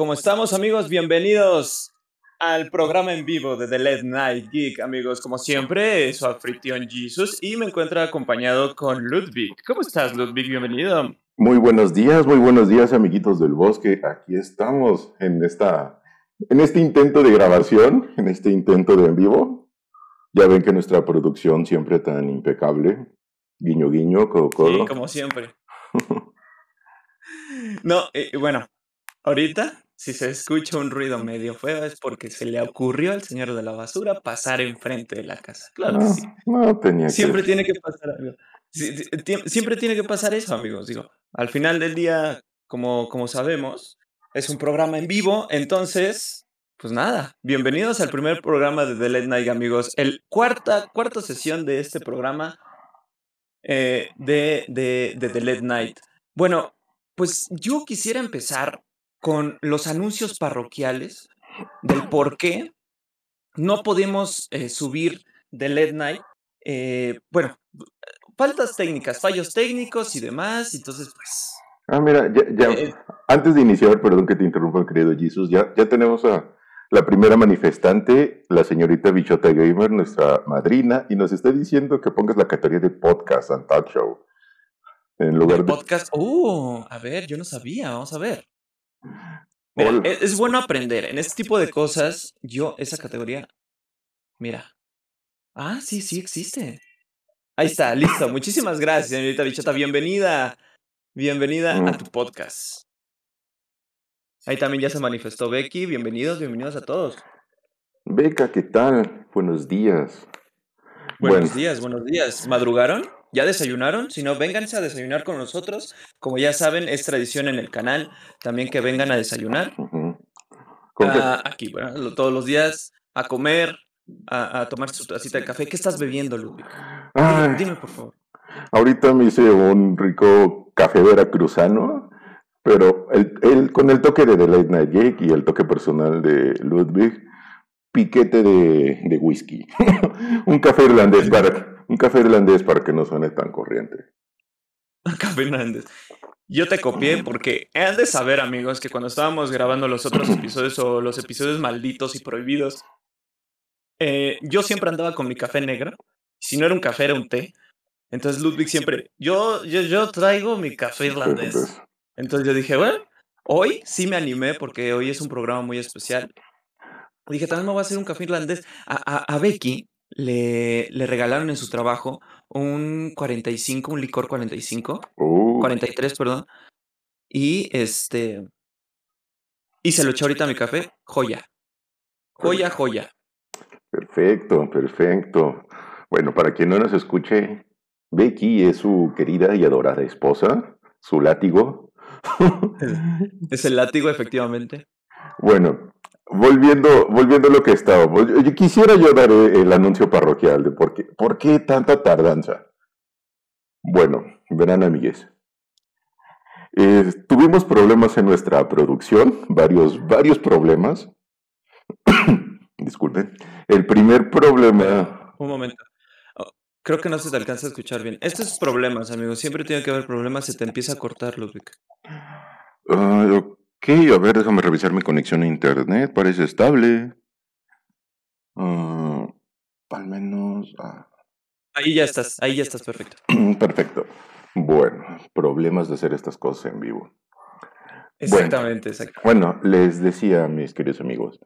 ¿Cómo estamos amigos? Bienvenidos al programa en vivo de The Late Night Geek, amigos. Como siempre, su anfitrión Jesus y me encuentro acompañado con Ludwig. ¿Cómo estás, Ludwig? Bienvenido. Muy buenos días, muy buenos días, amiguitos del bosque. Aquí estamos en esta en este intento de grabación, en este intento de en vivo. Ya ven que nuestra producción siempre tan impecable. Guiño guiño, codo codo. Sí, como siempre. no, eh, bueno, ahorita si se escucha un ruido medio feo es porque se le ocurrió al señor de la basura pasar enfrente de la casa. Claro que sí. No tenía Siempre tiene que pasar algo. Siempre tiene que pasar eso, amigos. Digo, al final del día, como, como sabemos, es un programa en vivo, entonces, pues nada, bienvenidos al primer programa de The Late Night, amigos. El cuarta, cuarta sesión de este programa eh, de, de, de The Late Night. Bueno, pues yo quisiera empezar con los anuncios parroquiales del por qué no podemos eh, subir de LED Night. Eh, bueno, faltas técnicas, fallos técnicos y demás, entonces pues... Ah, mira, ya, eh, antes de iniciar, perdón que te interrumpa, querido Jesus, ya, ya tenemos a la primera manifestante, la señorita Bichota Gamer, nuestra madrina, y nos está diciendo que pongas la categoría de podcast and talk show. En lugar de... Podcast, uh, a ver, yo no sabía, vamos a ver. Mira, e, es, bueno aprender. En este tipo de cosas, yo, esa categoría. Mira. Ah, sí, sí existe. Ahí está, listo. Muchísimas gracias, señorita Bichota. Bienvenida. Bienvenida a tu podcast. Ahí también ya se manifestó Becky. Bienvenidos, bienvenidos a todos. Beca, ¿qué tal? Buenos días. Buenos días, buenos días. ¿Madrugaron? ¿Ya desayunaron? Si no, vénganse a desayunar con nosotros. Como ya saben, es tradición en el canal también que vengan a desayunar. Ah, aquí, bueno, todos los días a comer, a, tomar su tacita de café. ¿Qué estás bebiendo, Ludwig? Dime, por favor. Ahorita me hice un rico café veracruzano, pero el, con el toque de The Late Night Jake y el toque personal de Ludwig, piquete de, de whisky. un café irlandés para un café irlandés para que no suene tan corriente. Un café irlandés. Yo te copié porque han de saber, amigos, que cuando estábamos grabando los otros episodios o los episodios malditos y prohibidos, eh, yo siempre andaba con mi café negro. Si no era un café, era un té. Entonces Ludwig siempre, yo, yo, yo traigo mi café irlandés. Entonces yo dije, bueno, hoy sí me animé porque hoy es un programa muy especial. Dije, también me voy a hacer un café irlandés. A, a Becky le, le regalaron en su trabajo un 45, un licor 45, 43, perdón. Y este. Y se lo echó ahorita a mi café. Joya. Joya, joya. Perfecto, perfecto. Bueno, para quien no nos escuche, Becky es su querida y adorada esposa, su látigo. Es el látigo, efectivamente. Bueno, Volviendo, volviendo a lo que estábamos, yo, quisiera yo dar eh, el anuncio parroquial de por qué, por qué tanta tardanza. Bueno, verán amigues. Eh, tuvimos problemas en nuestra producción, varios, varios problemas. Disculpen. El primer problema. Un momento. Oh, creo que no se te alcanza a escuchar bien. Estos problemas, amigos, siempre tiene que haber problemas, se te empieza a cortar, Ludwig. Uh, Ok, a ver, déjame revisar mi conexión a internet. Parece estable. Uh, al menos. Ah. Ahí ya estás, ahí ya estás, perfecto. perfecto. Bueno, problemas de hacer estas cosas en vivo. Exactamente, bueno, Bueno, les decía, mis queridos amigos,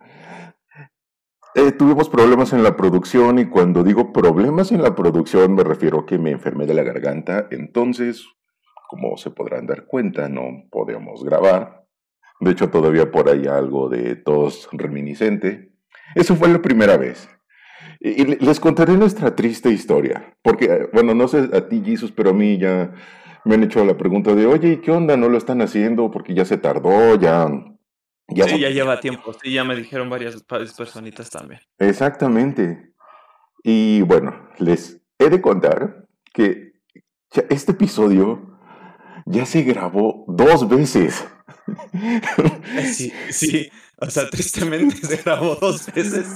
eh, tuvimos problemas en la producción y cuando digo problemas en la producción me refiero a que me enfermé de la garganta, entonces, como se podrán dar cuenta, no podemos grabar. De hecho, todavía por ahí algo de tos reminiscente. Eso fue la primera vez. Y les contaré nuestra triste historia. Porque, bueno, no sé a ti, Jesus, pero a mí ya me han hecho la pregunta de, oye, ¿y qué onda? ¿No lo están haciendo? Porque ya se tardó, ya... ya sí, ya lleva tiempo. Sí, ya me dijeron varias personitas también. Exactamente. Y bueno, les he de contar que este episodio ya se grabó dos veces. Sí, sí, o sea, tristemente se grabó dos veces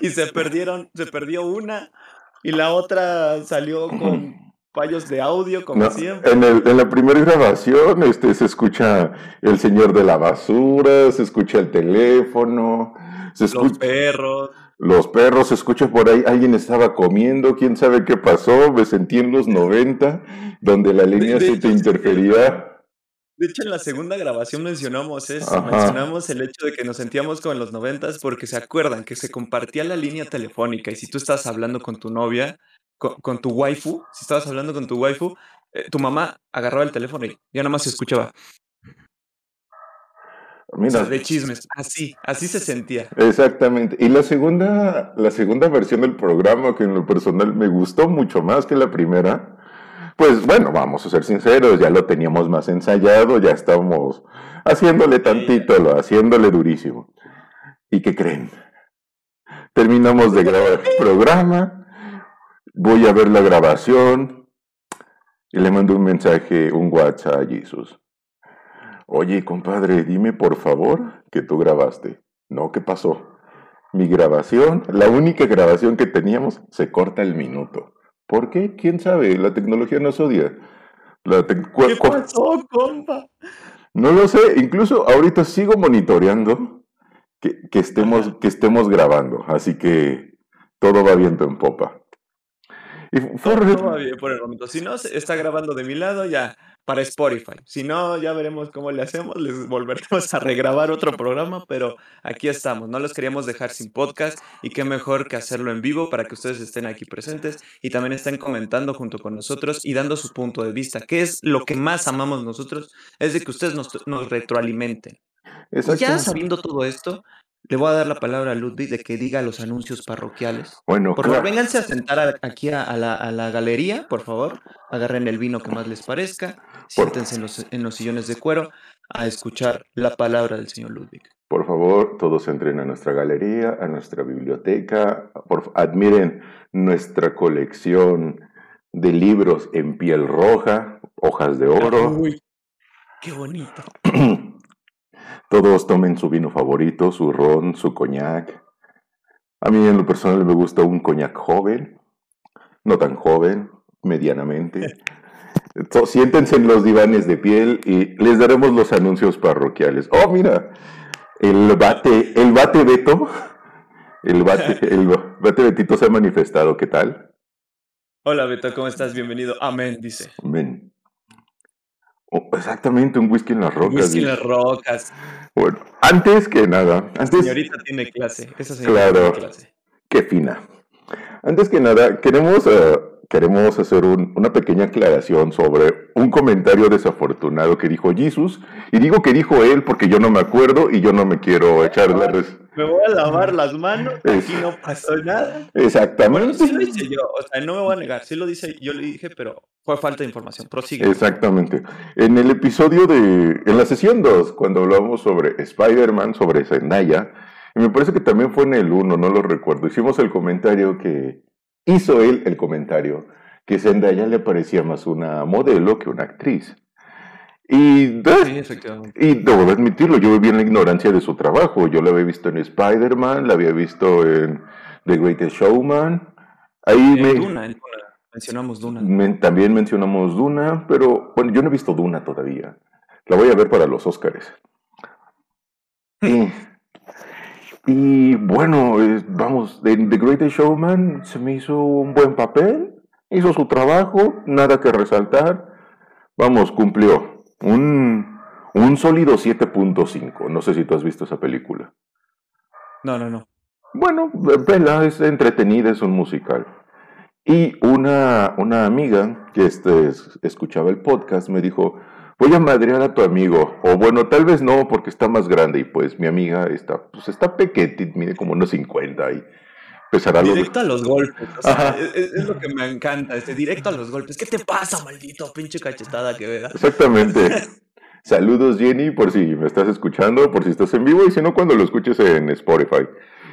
y se perdieron, se perdió una y la otra salió con, fallos de audio, como No, siempre. en, el- en la primera grabación este, se escucha el señor de la basura, se escucha el teléfono, se Los escucha perros. los perros, se escucha por ahí, alguien estaba comiendo, quién sabe qué pasó, me sentí en los 90, donde la línea de se te interfería. De hecho, en la segunda grabación mencionamos eso, Ajá. mencionamos el hecho de que nos sentíamos como en los noventas porque se acuerdan que se compartía la línea telefónica y si tú estabas hablando con tu novia, con, con tu waifu, si estabas hablando con tu waifu, eh, tu mamá agarraba el teléfono y ya nada más se escuchaba. O Mira, sea, de chismes, así, así se sentía. Exactamente. Y la segunda, la segunda versión del programa, que en lo personal me gustó mucho más que la primera, pues bueno, vamos a ser sinceros, ya lo teníamos más ensayado, ya estábamos haciéndole tantito, lo- haciéndole durísimo. ¿Y qué creen? Terminamos de grabar el programa, voy a ver la grabación y le mando un mensaje, un WhatsApp a Jesus. Oye, compadre, dime por favor que tú grabaste. No, ¿qué pasó? Mi grabación, la única grabación que teníamos, se corta el minuto. ¿Por qué? ¿Quién sabe? La tecnología nos odia. La cu- ¿Qué pasó, compa? no lo sé, incluso ahorita sigo monitoreando que, que estemos, que estemos grabando, así que todo va viento en popa. Y fue Todo, re- todo va bien por el momento. Si no, se está grabando de mi lado ya para Spotify. Si no, ya veremos cómo le hacemos. Les volveremos a regrabar otro programa, pero aquí estamos. No los queríamos dejar sin podcast y qué mejor que hacerlo en vivo para que ustedes estén aquí presentes y también estén comentando junto con nosotros y dando su punto de vista. ¿Qué es lo que más amamos nosotros? Es de que ustedes nos, nos retroalimenten. Y ya sabiendo todo esto, le voy a dar la palabra a Ludwig de que diga los anuncios parroquiales. Bueno, Por favor, vénganse a sentar a- aquí a, a la, a la galería, por favor. Agarren el vino que más les parezca. Siéntense en los, en los sillones de cuero a escuchar la palabra del señor Ludwig. Por favor, todos entren a nuestra galería, a nuestra biblioteca, por, admiren nuestra colección de libros en piel roja, hojas de oro. Uy, qué bonito. Todos tomen su vino favorito, su ron, su coñac. A mí en lo personal me gusta un coñac joven, no tan joven, medianamente. Siéntense en los divanes de piel y les daremos los anuncios parroquiales. Oh, mira, el bate, el bate Beto, el bate, el bate Betito se ha manifestado. ¿Qué tal? Hola Beto, ¿cómo estás? Bienvenido. Amén, dice. Ven. Oh, exactamente, un whisky en las rocas. Whisky en las rocas. Bueno, antes que nada, antes, Señorita tiene clase. Esa señorita Claro. tiene clase. qué fina. Antes que nada, queremos, eh, queremos hacer un- una pequeña aclaración sobre un comentario desafortunado que dijo Jesus. Y digo que dijo él porque yo no me acuerdo y yo no me quiero echar la res- Me voy a lavar las manos. Aquí no pasó nada. Bueno, Exactamente. sí lo hice yo. O sea, no me voy a negar. Sí lo dice, yo le dije, pero fue falta de información. Prosigue. Exactamente. En el episodio de. En la sesión 2, cuando hablábamos sobre Spider-Man, sobre Zendaya, y me parece que también fue en el 1, no lo recuerdo. Hicimos el comentario que. Hizo él el comentario que Zendaya le parecía más una modelo que una actriz. Y, Sí, y debo de admitirlo, yo viví en la ignorancia de su trabajo. Yo la había visto en Spider-Man, la había visto en The Greatest Showman. Ahí En me. Duna, en Duna. Mencionamos Duna. También mencionamos Duna, pero bueno, yo no he visto Duna todavía. La voy a ver para los Óscares. Y, y bueno, eh, vamos, en The Greatest Showman se me hizo un buen papel, hizo su trabajo, nada que resaltar. Vamos, cumplió un, un sólido 7.5. No sé si tú has visto esa película. No, no, no. Bueno, vela, es entretenida, es un musical. Y una, una amiga que este, es- escuchaba el podcast me dijo, voy a madrear a tu amigo. O bueno, tal vez no, porque está más grande. Y pues mi amiga está, pues está pequeña, mide como unos 50 y los... Directo a los golpes. O sea, es, es- lo que me encanta. Este, directo a los golpes. ¿Qué te pasa, maldito pinche cachetada que me das? Exactamente. Saludos Jenny, por si me estás escuchando, por si estás en vivo y si no, cuando lo escuches en Spotify.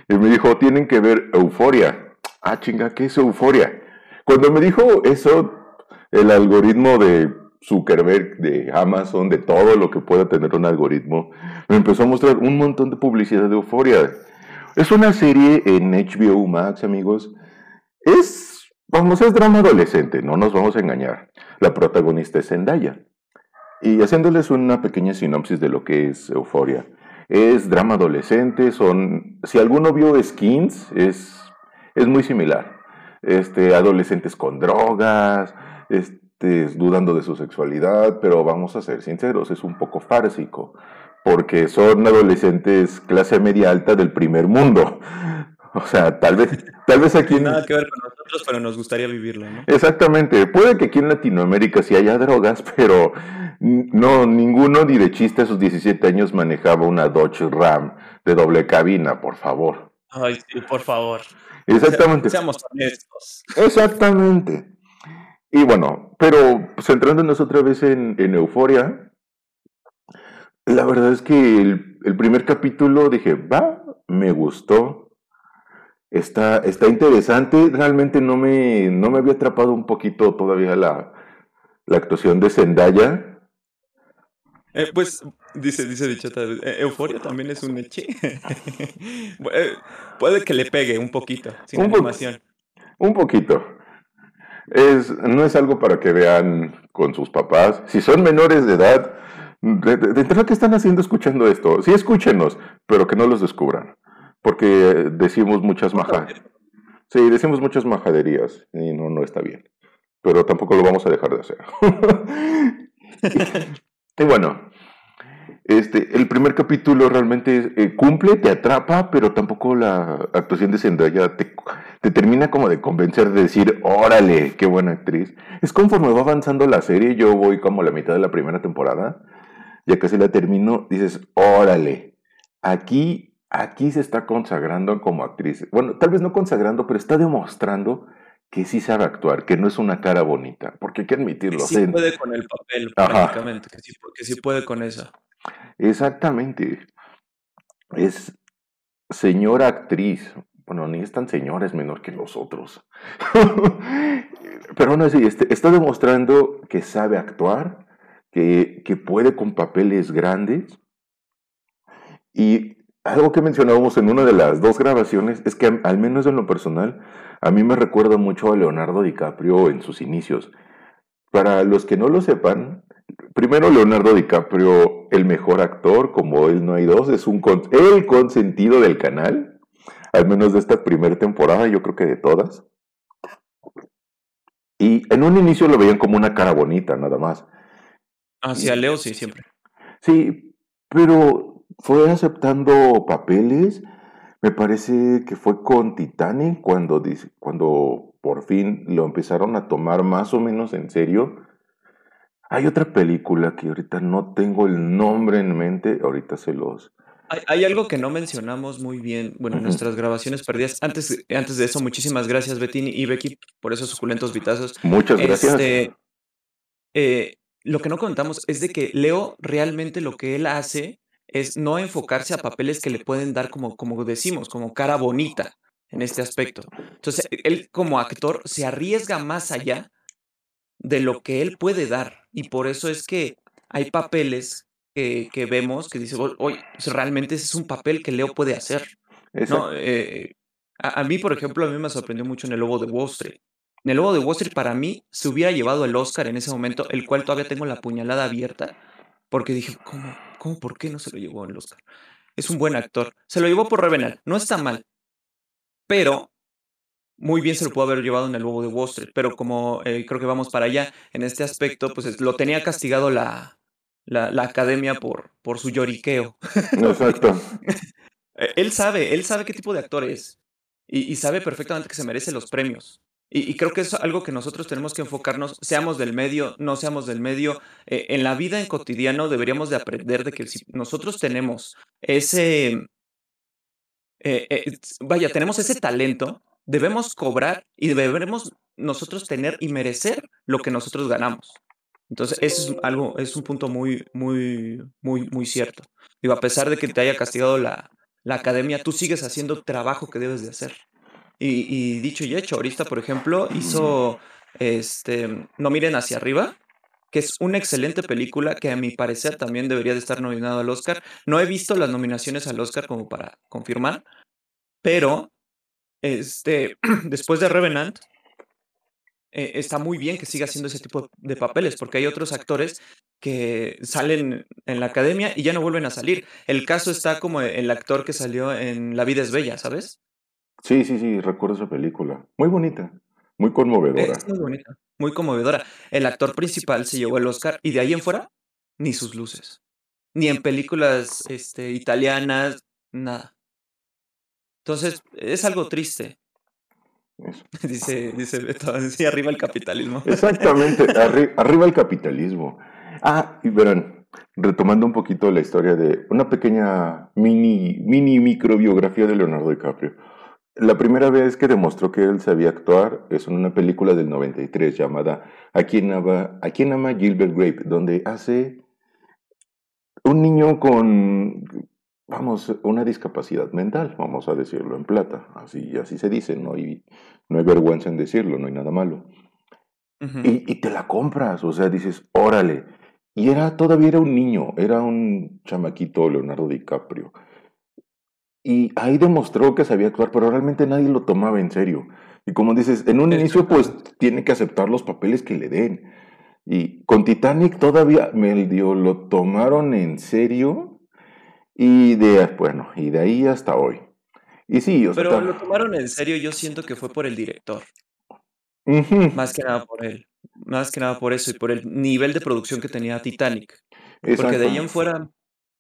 Y me dijo, tienen que ver Euforia. Ah, chinga, ¿qué es Euforia? Cuando me dijo eso, el algoritmo de Zuckerberg, de Amazon, de todo lo que pueda tener un algoritmo, me empezó a mostrar un montón de publicidad de Euforia. Es una serie en HBO Max, amigos. Es vamos, es drama adolescente, no nos vamos a engañar. La protagonista es Zendaya. Y haciéndoles una pequeña sinopsis de lo que es Euforia. Es drama adolescente, son... Si alguno vio Skins, es, es muy similar. Este, adolescentes con drogas, este, dudando de su sexualidad, pero vamos a ser sinceros, es un poco fársico, porque son adolescentes clase media alta del primer mundo. O sea, tal vez, tal vez aquí... Nada que ver con nosotros, pero nos gustaría vivirlo, ¿no? Exactamente. Puede que aquí en Latinoamérica sí haya drogas, pero no, ninguno ni de chiste a sus 17 años manejaba una Dodge Ram de doble cabina, por favor. Ay, sí, por favor. Exactamente. seamos honestos. Exactamente. Y bueno, pero centrándonos otra vez en, en Euforia, la verdad es que el, el primer capítulo dije, va, me gustó Está, está interesante, realmente no me, no me había atrapado un poquito todavía la, la actuación de Zendaya. Eh, pues, dice, dice Dichota, eh, Euforia también es un eche. Eh, puede que le pegue un poquito, sin Un po- animación. Un poquito. Es, no es algo para que vean con sus papás. Si son menores de edad, de, de, de entrada, ¿qué están haciendo escuchando esto? Sí, escúchenos, pero que no los descubran. Porque decimos muchas majas. Sí, decimos muchas majaderías y no, no está bien. Pero tampoco lo vamos a dejar de hacer. y, y bueno, este, el primer capítulo realmente eh, cumple, te atrapa, pero tampoco la actuación de Zendaya te, te termina como de convencer de decir, órale, qué buena actriz. Es conforme va avanzando la serie, yo voy como a la mitad de la primera temporada, ya casi la termino, dices, órale, aquí, aquí se está consagrando como actriz. Bueno, tal vez no consagrando, pero está demostrando que sí sabe actuar, que no es una cara bonita, porque hay que Que admitirlo. sí puede con el papel, prácticamente. Que sí, que sí puede con eso. Exactamente. Es señora actriz. Bueno, ni es tan señora, es menor que nosotros. Pero aún así, este- está demostrando que sabe actuar, que, puede con papeles grandes. Y algo que mencionábamos en una de las dos grabaciones es que, al menos en lo personal, a mí me recuerda mucho a Leonardo DiCaprio en sus inicios. Para los que no lo sepan, Primero, Leonardo DiCaprio, el mejor actor, como él no hay dos, es un con- el consentido del canal, al menos de esta primera temporada, yo creo que de todas. Y en un inicio lo veían como una cara bonita, nada más. Hacia Leo, sí, siempre. Sí, pero fue aceptando papeles. Me parece que fue con Titanic cuando, dice- cuando por fin lo empezaron a tomar más o menos en serio. Hay otra película que ahorita no tengo el nombre en mente, ahorita se los... Hay, hay algo que no mencionamos muy bien, bueno, en Ujú. nuestras grabaciones perdidas. Antes, antes de eso, muchísimas gracias, Bettini y Becky, por esos suculentos vitazos. Muchas gracias. Este, eh, lo que no contamos es de que Leo realmente lo que él hace es no enfocarse a papeles que le pueden dar como, como decimos, como cara bonita en este aspecto. Entonces, él como actor se arriesga más allá de lo que él puede dar. Y por eso es que hay papeles que, que vemos que dice, oye, realmente ese es un papel que Leo puede hacer. No, eh, a, a mí, por ejemplo, a mí me sorprendió mucho en el Lobo de Wall Street. En el Lobo de Wall Street, para mí, se hubiera llevado el Oscar en ese momento, el cual todavía tengo la puñalada abierta, porque dije, ¿cómo? ¿Cómo? ¿Por qué no se lo llevó el Oscar? Es un buen actor. Se lo llevó por Revenant, no está mal, pero muy bien se lo pudo haber llevado en el Lobo de Wall Street, pero como eh, creo que vamos para allá, en este aspecto, pues es- lo tenía castigado la, la, la academia por, por su lloriqueo. Exacto. Eh, Él sabe, él sabe qué tipo de actor es y, y sabe perfectamente que se merece los premios. Y, creo que es algo que nosotros tenemos que enfocarnos, seamos del medio, no seamos del medio. eh, en la vida en cotidiano deberíamos de aprender de que si nosotros tenemos ese, eh, eh, vaya, tenemos ese talento, debemos cobrar y debemos nosotros tener y merecer lo que nosotros ganamos. Entonces, eso es algo, es un punto muy, muy, muy, muy cierto. Digo, a pesar de que te haya castigado la, la academia, tú sigues haciendo trabajo que debes de hacer. Y, y dicho y hecho, ahorita, por ejemplo, hizo este, No miren hacia arriba, que es una excelente película que a mi parecer también debería de estar nominado al Oscar. No he visto las nominaciones al Oscar como para confirmar, pero este, después de Revenant, eh, está muy bien que siga haciendo ese tipo de papeles, porque hay otros actores que salen en la academia y ya no vuelven a salir. El caso está como el actor que salió en La vida es bella, ¿sabes? Sí, sí, sí, recuerdo esa película. Muy bonita, muy conmovedora. Es muy bonita, muy conmovedora. El actor principal se llevó el Oscar y de ahí en fuera, ni sus luces. Ni en películas este, italianas, nada. Entonces, es algo triste. Dice, dice Beto, sí, arriba el capitalismo. Exactamente, arriba el capitalismo. Ah, y verán, retomando un poquito la historia de una pequeña mini, mini microbiografía de Leonardo DiCaprio. La primera vez que demostró que él sabía actuar es en una película del 93 llamada ¿A quién ama, ¿A quién ama Gilbert Grape? donde hace un niño con vamos, una discapacidad mental, vamos a decirlo en plata, así, así se dice, no hay, no hay vergüenza en decirlo, no hay nada malo. y, y, te la compras, o sea, dices, órale. Y era, todavía era un niño, era un chamaquito Leonardo DiCaprio. Y ahí demostró que sabía actuar, pero realmente nadie lo tomaba en serio. Y como dices, en un inicio pues tiene que aceptar los papeles que le den. Y con Titanic todavía medio lo tomaron en serio y de, bueno, y de ahí hasta hoy. Y sí, o sea, Pero lo tomaron en serio, yo siento que fue por el director. Más que nada por él. Más que nada por eso y por el nivel de producción que tenía Titanic. Porque de ahí en fuera,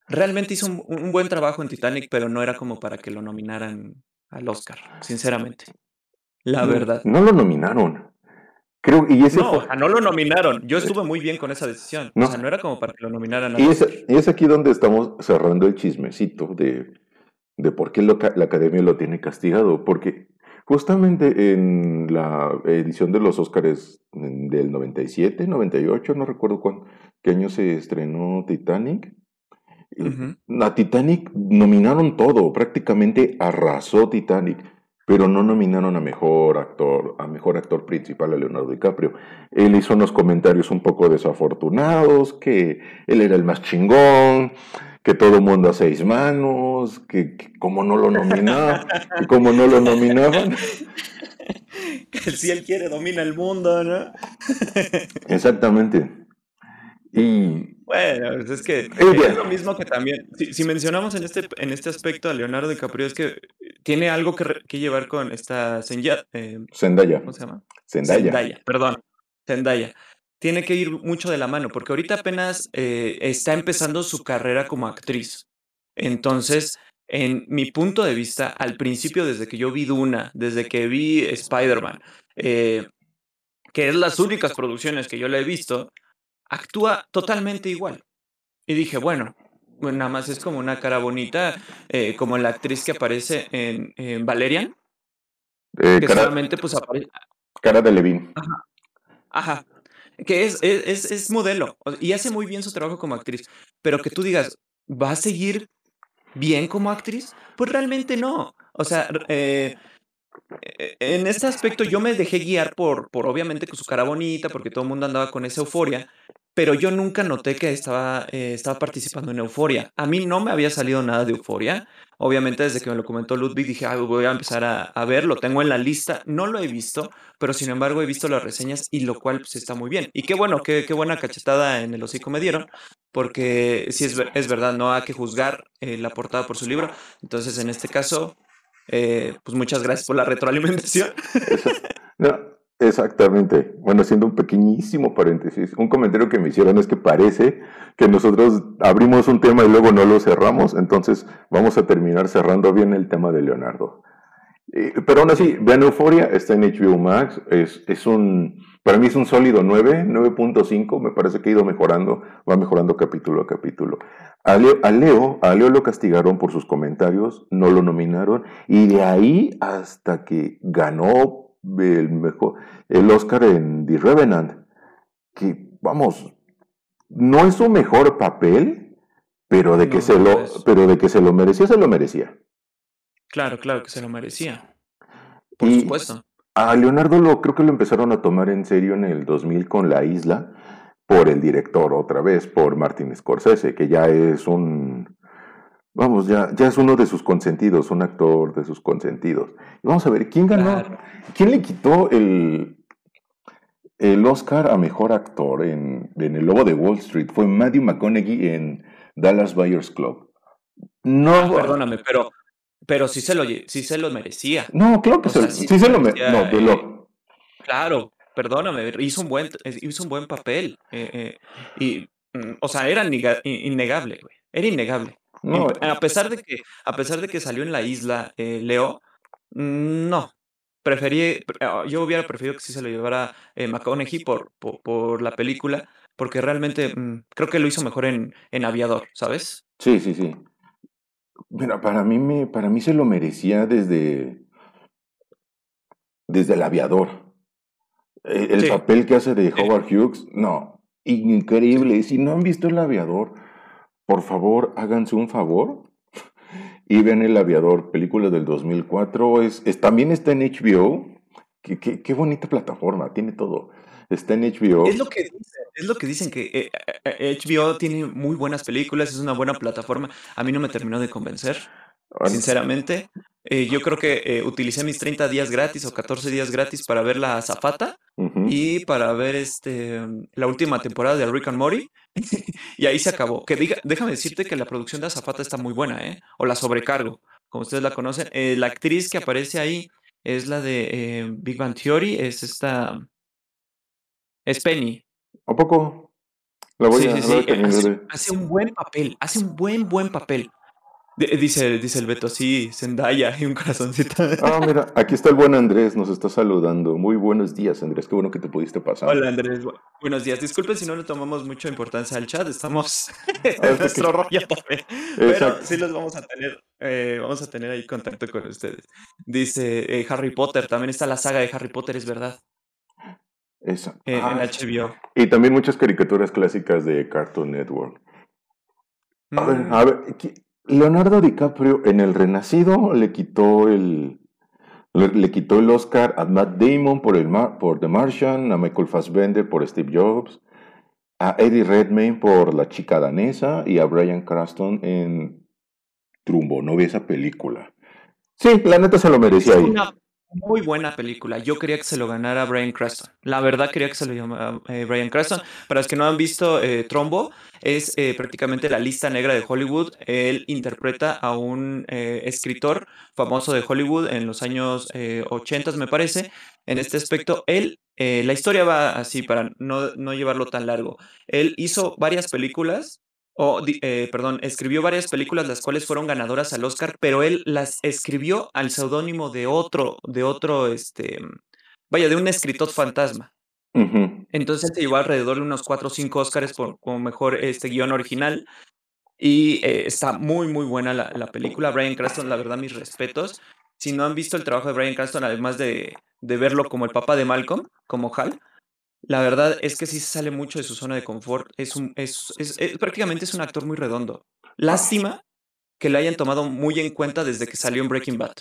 realmente hizo un, buen trabajo en Titanic, pero no era como para que lo nominaran al Oscar, sinceramente. La verdad. No lo nominaron. Creo, y ese no, no lo nominaron. Yo estuve muy bien con esa decisión. No. O sea, no era como para que lo nominaran. A y, es, y es aquí donde estamos cerrando el chismecito de, de por qué lo, la academia lo tiene castigado. Porque justamente en la edición de los Oscars del 97, 98, no recuerdo cuándo, qué año se estrenó Titanic. La Titanic nominaron todo, prácticamente arrasó Titanic pero no nominaron a mejor actor, a mejor actor principal a Leonardo DiCaprio. Él hizo unos comentarios un poco desafortunados, que él era el más chingón, que todo mundo a seis manos, que, como no lo nominaban, que como no lo nominaban. Que si él quiere domina el mundo, ¿no? Exactamente. Y bueno, pues es que es lo mismo que también, si, mencionamos en este, en este aspecto a Leonardo DiCaprio, es que tiene algo que, que llevar con esta eh, Zendaya. ¿Cómo se llama? Zendaya. Zendaya, perdón. Zendaya. Tiene que ir mucho de la mano, porque ahorita apenas eh, está empezando su carrera como actriz. Entonces, en mi punto de vista, al principio, desde que yo vi Duna, desde que vi Spider-Man, eh, que es las únicas producciones que yo le he visto, actúa totalmente igual. Y dije, bueno, nada más es como una cara bonita, eh, como la actriz que aparece en, Valerian. Eh, que cara, solamente pues aparece. Cara de Levin. Ajá. Ajá. Que es, es, es, modelo y hace muy bien su trabajo como actriz. Pero que tú digas, ¿va a seguir bien como actriz? Pues realmente no. O sea, eh, en este aspecto yo me dejé guiar por, por obviamente con su cara bonita, porque todo el mundo andaba con esa euforia, pero yo nunca noté que estaba, eh, estaba participando en euforia. A mí no me había salido nada de euforia. Obviamente desde que me lo comentó Ludwig dije, voy a empezar a, a ver, lo tengo en la lista. No lo he visto, pero sin embargo he visto las reseñas y lo cual pues está muy bien. Y qué bueno, qué, qué buena cachetada en el hocico me dieron, porque sí es, es verdad, no hay que juzgar eh, la portada por su libro. Entonces en este caso, eh, pues muchas gracias por la retroalimentación. No, Exactamente. Bueno, haciendo un pequeñísimo paréntesis, un comentario que me hicieron es que parece que nosotros abrimos un tema y luego no lo cerramos, entonces vamos a terminar cerrando bien el tema de Leonardo. pero aún así, vean Euforia, está en HBO Max, es, es un, para mí es un sólido 9, 9.5, me parece que ha ido mejorando, va mejorando capítulo a capítulo. A Leo, a Leo, a Leo lo castigaron por sus comentarios, no lo nominaron, y de ahí hasta que ganó el, mejor, el Oscar en The Revenant, que vamos, no es su mejor papel, pero de, que se lo, pero de que se lo merecía, se lo merecía. Claro, claro que se lo merecía. Por supuesto. A Leonardo lo creo que lo empezaron a tomar en serio en el 2000 con La Isla, por el director otra vez, por Martin Scorsese, que ya es un, Vamos, ya, ya es uno de sus consentidos, un actor de sus consentidos. vamos a ver, ¿quién ganó? ¿Quién le quitó el, el Oscar a mejor actor en, en El Lobo de Wall Street fue Matthew McConaughey en Dallas Buyers Club. No, Ah, perdóname, pero, pero sí, se lo, sí se lo merecía. no, claro que O se, sea, sí, sí se lo me- merecía, no, de lo- Claro, perdóname, hizo un buen, hizo un buen papel. eh, eh, y, mm, o sea, era nega- in- innegable, güey. Era innegable. no, a pesar de que, a pesar de que salió en la isla, eh, Leo, mm, no. Preferí, pre- ah, yo hubiera preferido que sí se lo llevara eh, McConaughey por, por, por la película, porque realmente mm, creo que lo hizo mejor en, en Aviador, ¿sabes? sí, sí, sí. Mira, para mí, me, para mí se lo merecía desde, desde el aviador. Eh, El Sí. papel que hace de Sí. Howard Hughes, no, increíble. Si no han visto el aviador, por favor, háganse un favor y vean el aviador, película del 2004. Es, es- también está en HBO. Qué, qué- qué bonita plataforma, tiene todo. Está en HBO. Es lo que dicen, es lo que dicen que eh, eh, HBO tiene muy buenas películas, es una buena plataforma. A mí no me terminó de convencer, sinceramente. Eh, yo creo que eh, utilicé mis 30 días gratis o 14 días gratis para ver La Azafata ujú. y para ver este la última temporada de Rick and Morty y ahí se acabó. Que diga, déjame decirte que la producción de Azafata está muy buena, ¿eh? O La Sobrecargo, como ustedes la conocen. Eh, la actriz que aparece ahí es la de eh, Big Bang Theory, es esta es Penny. ¿A poco? La voy Sí, a, sí, a sí, hace, un buen papel, hace un buen, buen papel. D- Dice, dice el Beto, sí, Zendaya y un corazoncito. Ah, mira, aquí está el buen Andrés, nos está saludando. Muy buenos días, Andrés, qué bueno que te pudiste pasar. Hola Andrés, bu- buenos días. Disculpen si no le tomamos mucha importancia al chat, estamos en es nuestro que- rollo también. Pero sí los vamos a tener, eh, vamos a tener ahí contacto con ustedes. Dice eh, Harry Potter, también está la saga de Harry Potter, es verdad, Esa. en, en HBO. y también muchas caricaturas clásicas de Cartoon Network. A ver, Mm, a ver, ¿qui- Leonardo DiCaprio en El Renacido le quitó el le, le quitó el Oscar a Matt Damon por el por The Martian, a Michael Fassbender por Steve Jobs, a Eddie Redmayne por La chica danesa y a Bryan Cranston en Trumbo. No vi esa película. Sí, la neta se lo Es merecía ahí. una muy buena película. Yo quería que se lo ganara Brian Cranston. La verdad quería que se lo llamara eh, Brian Cranston. Para los que no han visto eh, Trombo, es eh, prácticamente la lista negra de Hollywood. Él interpreta a un eh, escritor famoso de Hollywood en los años eh, 80, me parece. En este aspecto, él, la historia va así para no, no llevarlo tan largo. Él hizo varias películas o, eh, perdón, escribió varias películas las cuales fueron ganadoras al Oscar, pero él las escribió al seudónimo de otro, de otro, este, vaya, de un escritor fantasma. Entonces se llevó alrededor de unos 4 o 5 Oscars por, como mejor este guion original. Y eh, está muy, muy buena la, la película. Brian Cranston, la verdad, mis respetos. Si no han visto el trabajo de Brian Cranston, además de, de verlo como el papá de Malcolm, como Hal, la verdad es que sí se sale mucho de su zona de confort. Es un, es, es- es- prácticamente es un actor muy redondo. Lástima que lo hayan tomado muy en cuenta desde que salió en Breaking Bad.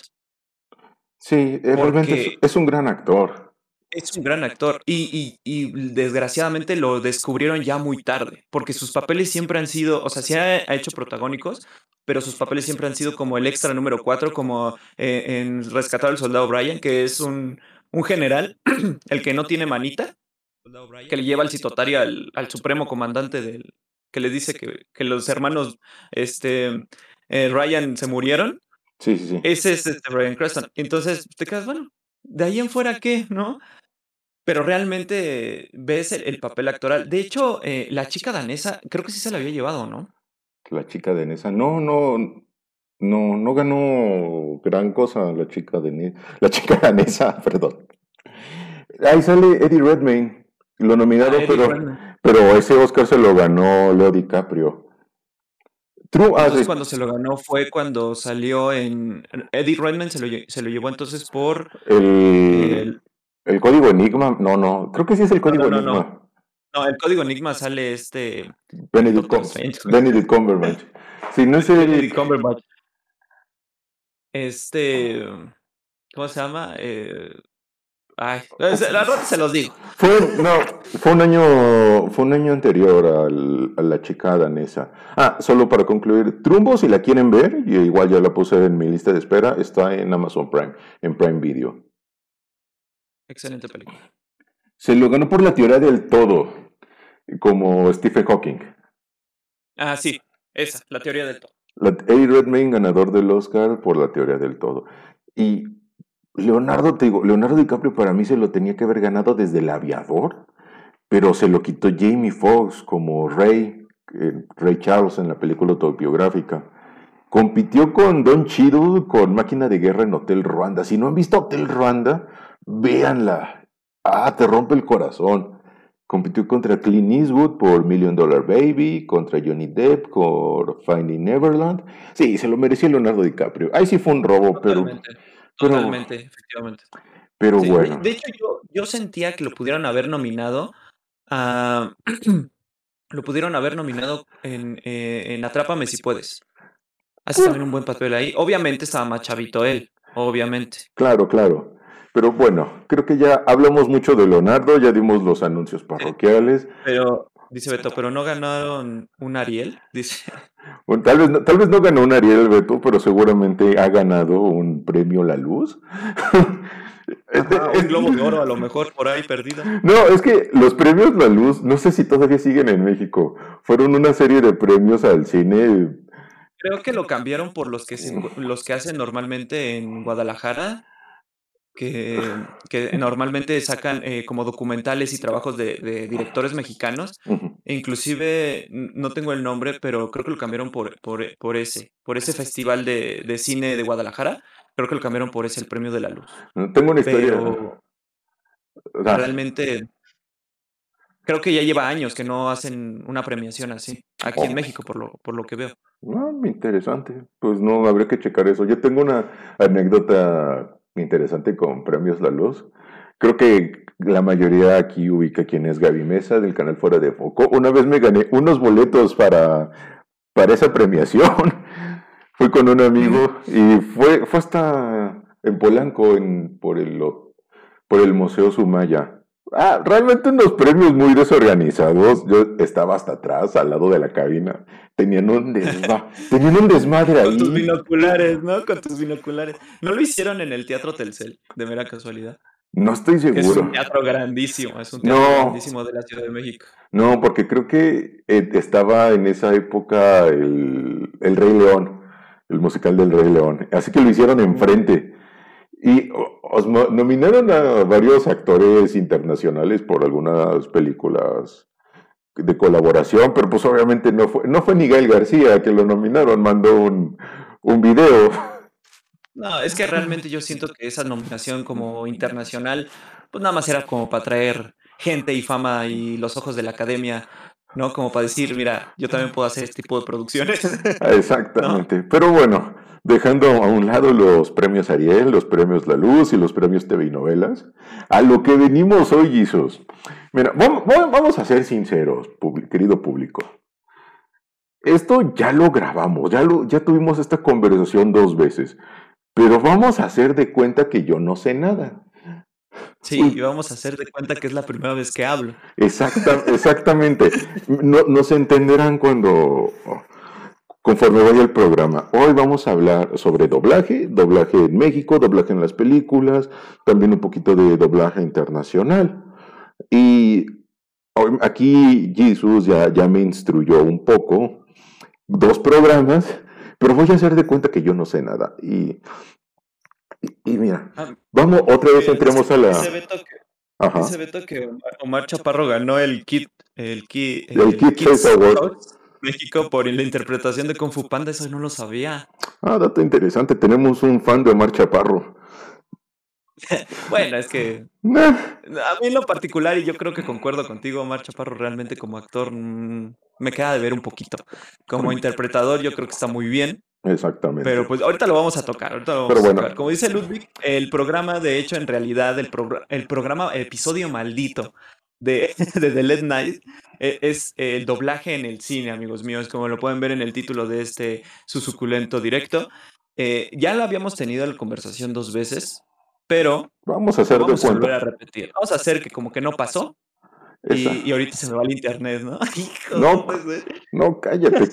Sí, eh, realmente es, un gran actor. Es un gran actor y, y- y desgraciadamente lo descubrieron ya muy tarde, porque sus papeles siempre han sido, o sea, sí ha, ha hecho protagónicos, pero sus papeles siempre han sido como el extra número 4, como eh, en Rescatar al Soldado Brian, que es un, un general, el que no tiene manita, que le lleva el citotario al, al supremo comandante del, que le dice que, que los hermanos este, eh, Ryan se murieron. Sí, sí, sí. Ese es este Brian Cranston. Entonces te quedas, bueno, de ahí en fuera, ¿qué? ¿No? Pero realmente ves el, el papel actoral. De hecho, eh, la chica danesa, creo que sí se la había llevado, ¿no? La chica de Nesa. No, no, no, no ganó gran cosa la chica de La chica danesa, perdón. Ahí sale Eddie Redmayne. Lo nominaron, pero, pero ese Oscar se lo ganó Leo DiCaprio. True, Entonces cuando se lo ganó fue cuando salió en... Eddie Redmayne se lo, se lo llevó entonces por... el, el- el código Enigma. No, no, creo que sí es el código no, no, Enigma. no, el código Enigma sale este... Benedict, Doctor Cum- Strange. Benedict Cumberbatch. Sí, no es el, Benedict Cumberbatch. Este... ¿Cómo se llama? Eh, ay, la rata se los digo. Fue, no, fue un año, fue un año anterior al- a la chica danesa. Ah, solo para concluir, Trumbo, si la quieren ver, y igual ya la puse en mi lista de espera, está en Amazon Prime, en Prime Video. Excelente película. Se lo ganó por la teoría del todo, como Stephen Hawking. Ah, sí, esa, la teoría del todo. Eddie Redmayne, ganador del Oscar por la teoría del todo. Y Leonardo, te digo, Leonardo DiCaprio para mí se lo tenía que haber ganado desde el aviador, pero se lo quitó Jamie Foxx como Ray, eh, Ray Charles en la película autobiográfica. Compitió con Don Cheadle con Máquina de Guerra en Hotel Ruanda. Si no han visto Hotel Ruanda, véanla. Ah, te rompe el corazón. Compitió contra Clint Eastwood por Million Dollar Baby, contra Johnny Depp por Finding Neverland. Sí, se lo mereció Leonardo DiCaprio. Ahí sí fue un robo, pero... Totalmente, efectivamente. Pero bueno. De, hecho, yo, yo, sentía que lo pudieron haber nominado a... lo pudieron haber nominado en, eh, en Atrápame si puedes. Hace también un buen papel ahí. Obviamente estaba más chavito él, obviamente. Claro, claro. Pero bueno, creo que ya hablamos mucho de Leonardo, ya dimos los anuncios parroquiales. Pero, dice Beto, pero no ganaron un Ariel, dice. Bueno, tal, vez, tal vez no ganó un Ariel Beto, pero seguramente ha ganado un premio La Luz. Este, un globo de oro a lo mejor por ahí perdido. No, es que los premios La Luz, no sé si todavía siguen en México, fueron una serie de premios al cine Creo que lo cambiaron por los que, los que hacen normalmente en Guadalajara, que, que normalmente sacan eh, como documentales y trabajos de, directores mexicanos. E inclusive, no tengo el nombre, pero creo que lo cambiaron por, por, por ese, por ese festival de, de, cine de Guadalajara. Creo que lo cambiaron por ese, el Premio de la Luz. Tengo una historia. realmente creo que ya lleva años que no hacen una premiación así, aquí en oh. México, por lo, por lo que veo. Ah, interesante. Pues no, habría que checar eso. Yo tengo una anécdota interesante con Premios La Luz. Creo que la mayoría aquí ubica quién es Gaby Mesa del canal Fuera de Foco. Una vez me gané unos boletos para, para esa premiación. Fui con un amigo y fue, fue hasta en Polanco, en, por, el, por el Museo Sumaya. Ah, realmente unos premios muy desorganizados. Yo estaba hasta atrás, al lado de la cabina. Tenían un, Tenían un desmadre ahí. Con tus binoculares, ¿no? Con tus binoculares. ¿No lo hicieron en el Teatro Telcel, de mera casualidad? No estoy seguro. Es un teatro grandísimo, es un teatro grandísimo de la Ciudad de México. No, porque creo que eh, estaba en esa época el, el Rey León, el musical del Rey León. Así que lo hicieron enfrente. Y os nominaron a varios actores internacionales por algunas películas de colaboración, pero pues obviamente no fue, no fue Miguel García que lo nominaron, mandó un, un video. No, es que realmente yo siento que esa nominación como internacional, pues nada más era como para traer gente y fama y los ojos de la academia, ¿no? Como para decir, mira, yo también puedo hacer este tipo de producciones. Exactamente. Pero bueno, dejando a un lado los premios Ariel, los premios La Luz y los premios TV y novelas, a lo que venimos hoy, Jesús. Mira, vamos, a ser sinceros, querido público. Esto ya lo grabamos, ya, lo, ya tuvimos esta conversación dos veces, pero vamos a hacer de cuenta que yo no sé nada. Sí, y vamos a hacer de cuenta que es la primera vez que hablo. Exacta, exactamente. No, nos entenderán cuando conforme vaya el programa. Hoy vamos a hablar sobre doblaje, doblaje en México, doblaje en las películas, también un poquito de doblaje internacional. Y aquí Jesús ya, ya me instruyó un poco, dos programas, pero voy a hacer de cuenta que yo no sé nada. Y, y, mira, ah, vamos, otra vez entremos a la... Beto que, Omar Chaparro ganó el kit, el kit, el, kit, México por la interpretación de Kung Fu Panda, eso no lo sabía. Ah, dato interesante, tenemos un fan de Omar Chaparro. bueno, es que a mí en lo particular, y yo creo que concuerdo contigo, Omar Chaparro realmente como actor mm, me queda de ver un poquito. Como interpretador yo creo que está muy bien. Exactamente. Pero pues ahorita lo vamos a tocar, ahorita lo vamos a tocar. Como dice Ludwig, el programa, de hecho, en realidad, el, el programa, episodio maldito de, de The Late Night e, es el doblaje en el cine, amigos míos, como lo pueden ver en el título de este su suculento directo. Eh, ya lo habíamos tenido la conversación dos veces, pero vamos a hacer vamos a volver a repetir. Vamos a hacer que como que no pasó. Y, ahorita se me va el internet, ¿no? no, no, cállate,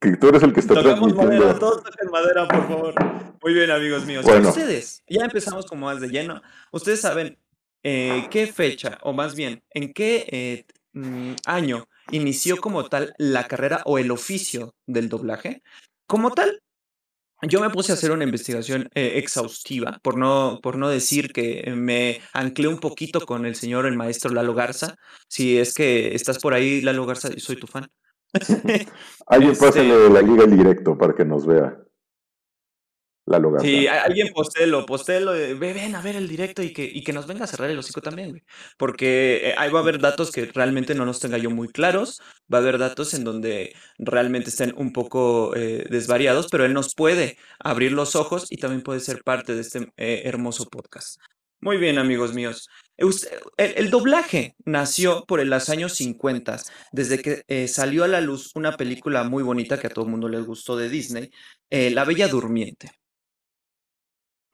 que, tú eres el que está Tocamos madera, todos toquen madera, por favor. Muy bien, amigos míos. Ustedes, ya empezamos como más de lleno. Ustedes saben eh, qué fecha, o más bien, en qué eh, mm, año inició como tal la carrera o el oficio del doblaje. Como tal, yo me puse a hacer una investigación eh, exhaustiva, por no, por no decir que me anclé un poquito con el señor, el maestro Lalo Garza. Si es que estás por ahí, Lalo Garza, soy tu fan. Alguien pásale Este, la liga en directo para que nos vea. La. Sí, alguien postelo, postelo, eh, ve, ven a ver el directo y que, y que nos venga a cerrar el hocico también, güey. Porque eh, ahí va a haber datos que realmente no los tenga yo muy claros, va a haber datos en donde realmente estén un poco eh, desvariados, pero él nos puede abrir los ojos y también puede ser parte de este eh, hermoso podcast. Muy bien, amigos míos. Usted- El, el doblaje nació por los años 50, desde que eh, salió a la luz una película muy bonita que a todo el mundo les gustó de Disney, eh, La Bella Durmiente.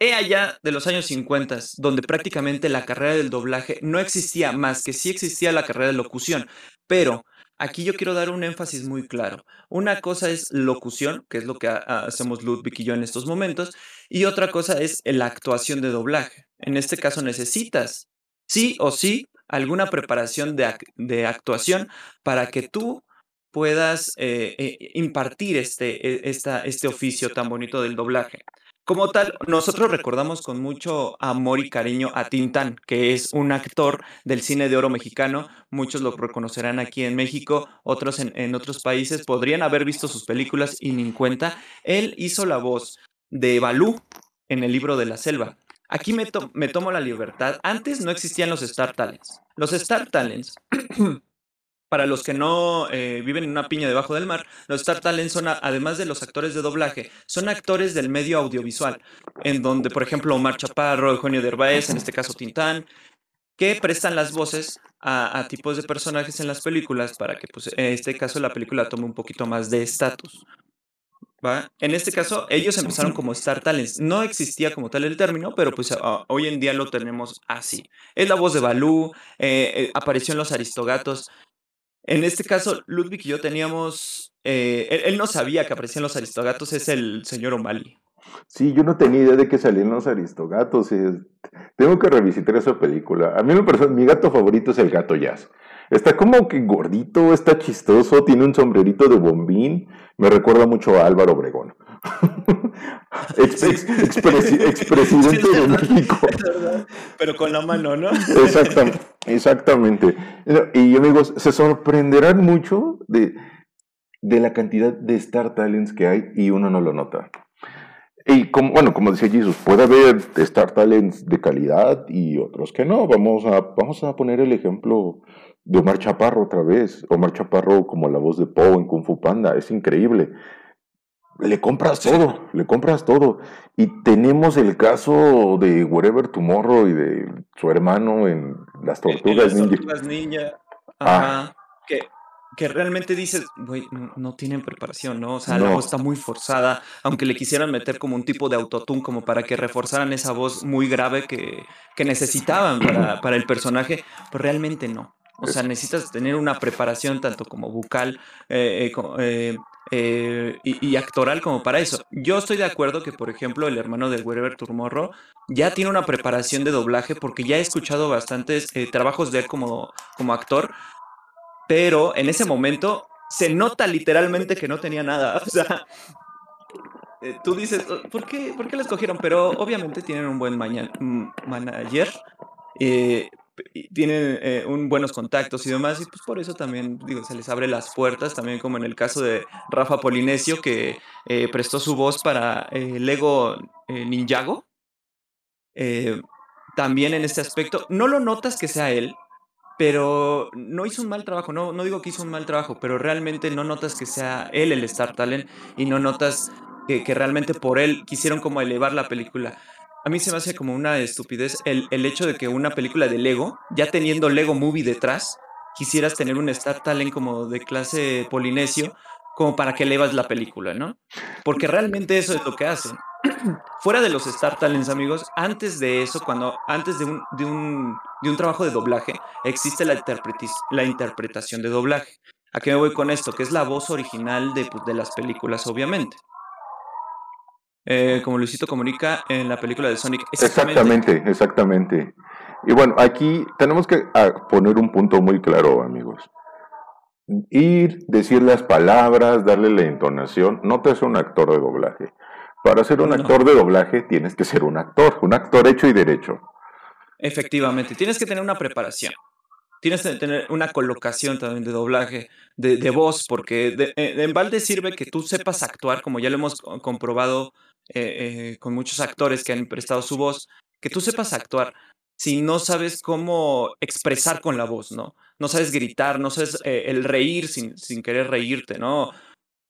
He allá de los años 50, donde prácticamente la carrera del doblaje no existía más que sí existía la carrera de locución, pero aquí yo quiero dar un énfasis muy claro. Una cosa es locución, que es lo que ha- ha- hacemos Ludwig y yo en estos momentos, y otra cosa es la actuación de doblaje. En este caso necesitas, sí o sí, alguna preparación de, de actuación para que tú puedas eh, eh, impartir este, e- este oficio tan bonito del doblaje. Como tal, nosotros recordamos con mucho amor y cariño a Tintán, que es un actor del cine de oro mexicano. Muchos lo reconocerán aquí en México, otros en, otros países podrían haber visto sus películas y ni en cuenta. Él hizo la voz de Balú en el libro de la selva. Aquí me, me tomo la libertad. Antes no existían los Star Talents. Los Star Talents para los que no eh, viven en una piña debajo del mar, los Star Talents son, además de los actores de doblaje, son actores del medio audiovisual, en donde, por ejemplo, Omar Chaparro, Eugenio Derbez, en este caso Tintán, que prestan las voces a, tipos de personajes en las películas para que, pues, en este caso, la película tome un poquito más de estatus. En este caso, ellos empezaron como Star Talents. No existía como tal el término, pero pues a- hoy en día lo tenemos así. Es la voz de Balú, eh, eh, apareció en Los Aristogatos. En este caso, Ludwig y yo teníamos. eh, él, él no sabía que aparecían los Aristogatos, es el señor O'Malley. Sí, yo no tenía idea de que salían los aristogatos. es- Tengo que revisitar esa película. A mí, lo personal, mi gato favorito es el gato Jazz. Está como que gordito, está chistoso, tiene un sombrerito de bombín. Me recuerda mucho a Álvaro Obregón. Ex- ex- expresi- expresidente Sí, de México. Pero con la mano, ¿no? Exactam- exactamente. Y amigos, se sorprenderán mucho de, de la cantidad de Star Talents que hay y uno no lo nota. Y como, bueno, como decía Jesus, puede haber Star Talents de calidad y otros que no. Vamos a, vamos a poner el ejemplo de Omar Chaparro otra vez. Omar Chaparro como la voz de Poe en Kung Fu Panda, es increíble. Le compras todo, le compras todo. Y tenemos el caso de Wherever Tomorrow y de su hermano en Las Tortugas las Ninja. tortugas ninja. Ah. Ajá. Que, que realmente dices, güey, no, no tienen preparación, ¿no? O sea, la voz está muy forzada, aunque le quisieran meter como un tipo de autotune como para que reforzaran esa voz muy grave que, que necesitaban para, para el personaje, pues realmente no. O sea, necesitas tener una preparación tanto como vocal eh, eh, eh, y, actoral como para eso. Yo estoy de acuerdo que, por ejemplo, el hermano del Wherever Tomorrow ya tiene una preparación de doblaje porque ya he escuchado bastantes trabajos de él como, como actor, pero en ese momento se nota literalmente que no tenía nada. O sea, tú dices, "Oh, ¿por qué, ¿por qué lo escogieron? Pero obviamente tienen un buen mm, manager, tienen eh, un buenos contactos y demás, y pues por eso también digo, se les abre las puertas, también como en el caso de Rafa Polinesio, que eh, prestó su voz para eh, Lego eh, Ninjago. También en este aspecto, no lo notas que sea él, pero no hizo un mal trabajo, no, no digo que hizo un mal trabajo, pero realmente no notas que sea él el Star Talent y no notas que, que realmente por él quisieron como elevar la película. A mí se me hace como una estupidez el, el hecho de que una película de Lego, ya teniendo Lego Movie detrás, quisieras tener un Star Talent como de clase polinesio, como para que elevas la película, ¿no? Porque realmente eso es lo que hacen. Fuera de los Star Talents, amigos, antes de eso, cuando antes de un, de un, de un trabajo de doblaje, existe la, la interpretación de doblaje. ¿A qué me voy con esto? Que es la voz original de, pues, de las películas, obviamente. Eh, como Luisito Comunica en la película de Sonic. Exactamente, exactamente. Y bueno, aquí tenemos que ah, poner un punto muy claro, amigos. Ir, decir las palabras, darle la entonación, no te hace un actor de doblaje. Para ser un actor de doblaje tienes que ser un actor, un actor hecho y derecho. Efectivamente, tienes que tener una preparación. Tienes que tener una colocación también de doblaje, de, voz, porque de, en balde sirve que tú sepas actuar, como ya lo hemos comprobado eh, eh, con muchos actores que han prestado su voz, que tú sepas actuar si no sabes cómo expresar con la voz, ¿no? No sabes gritar, no sabes el reír sin, sin querer reírte, ¿no?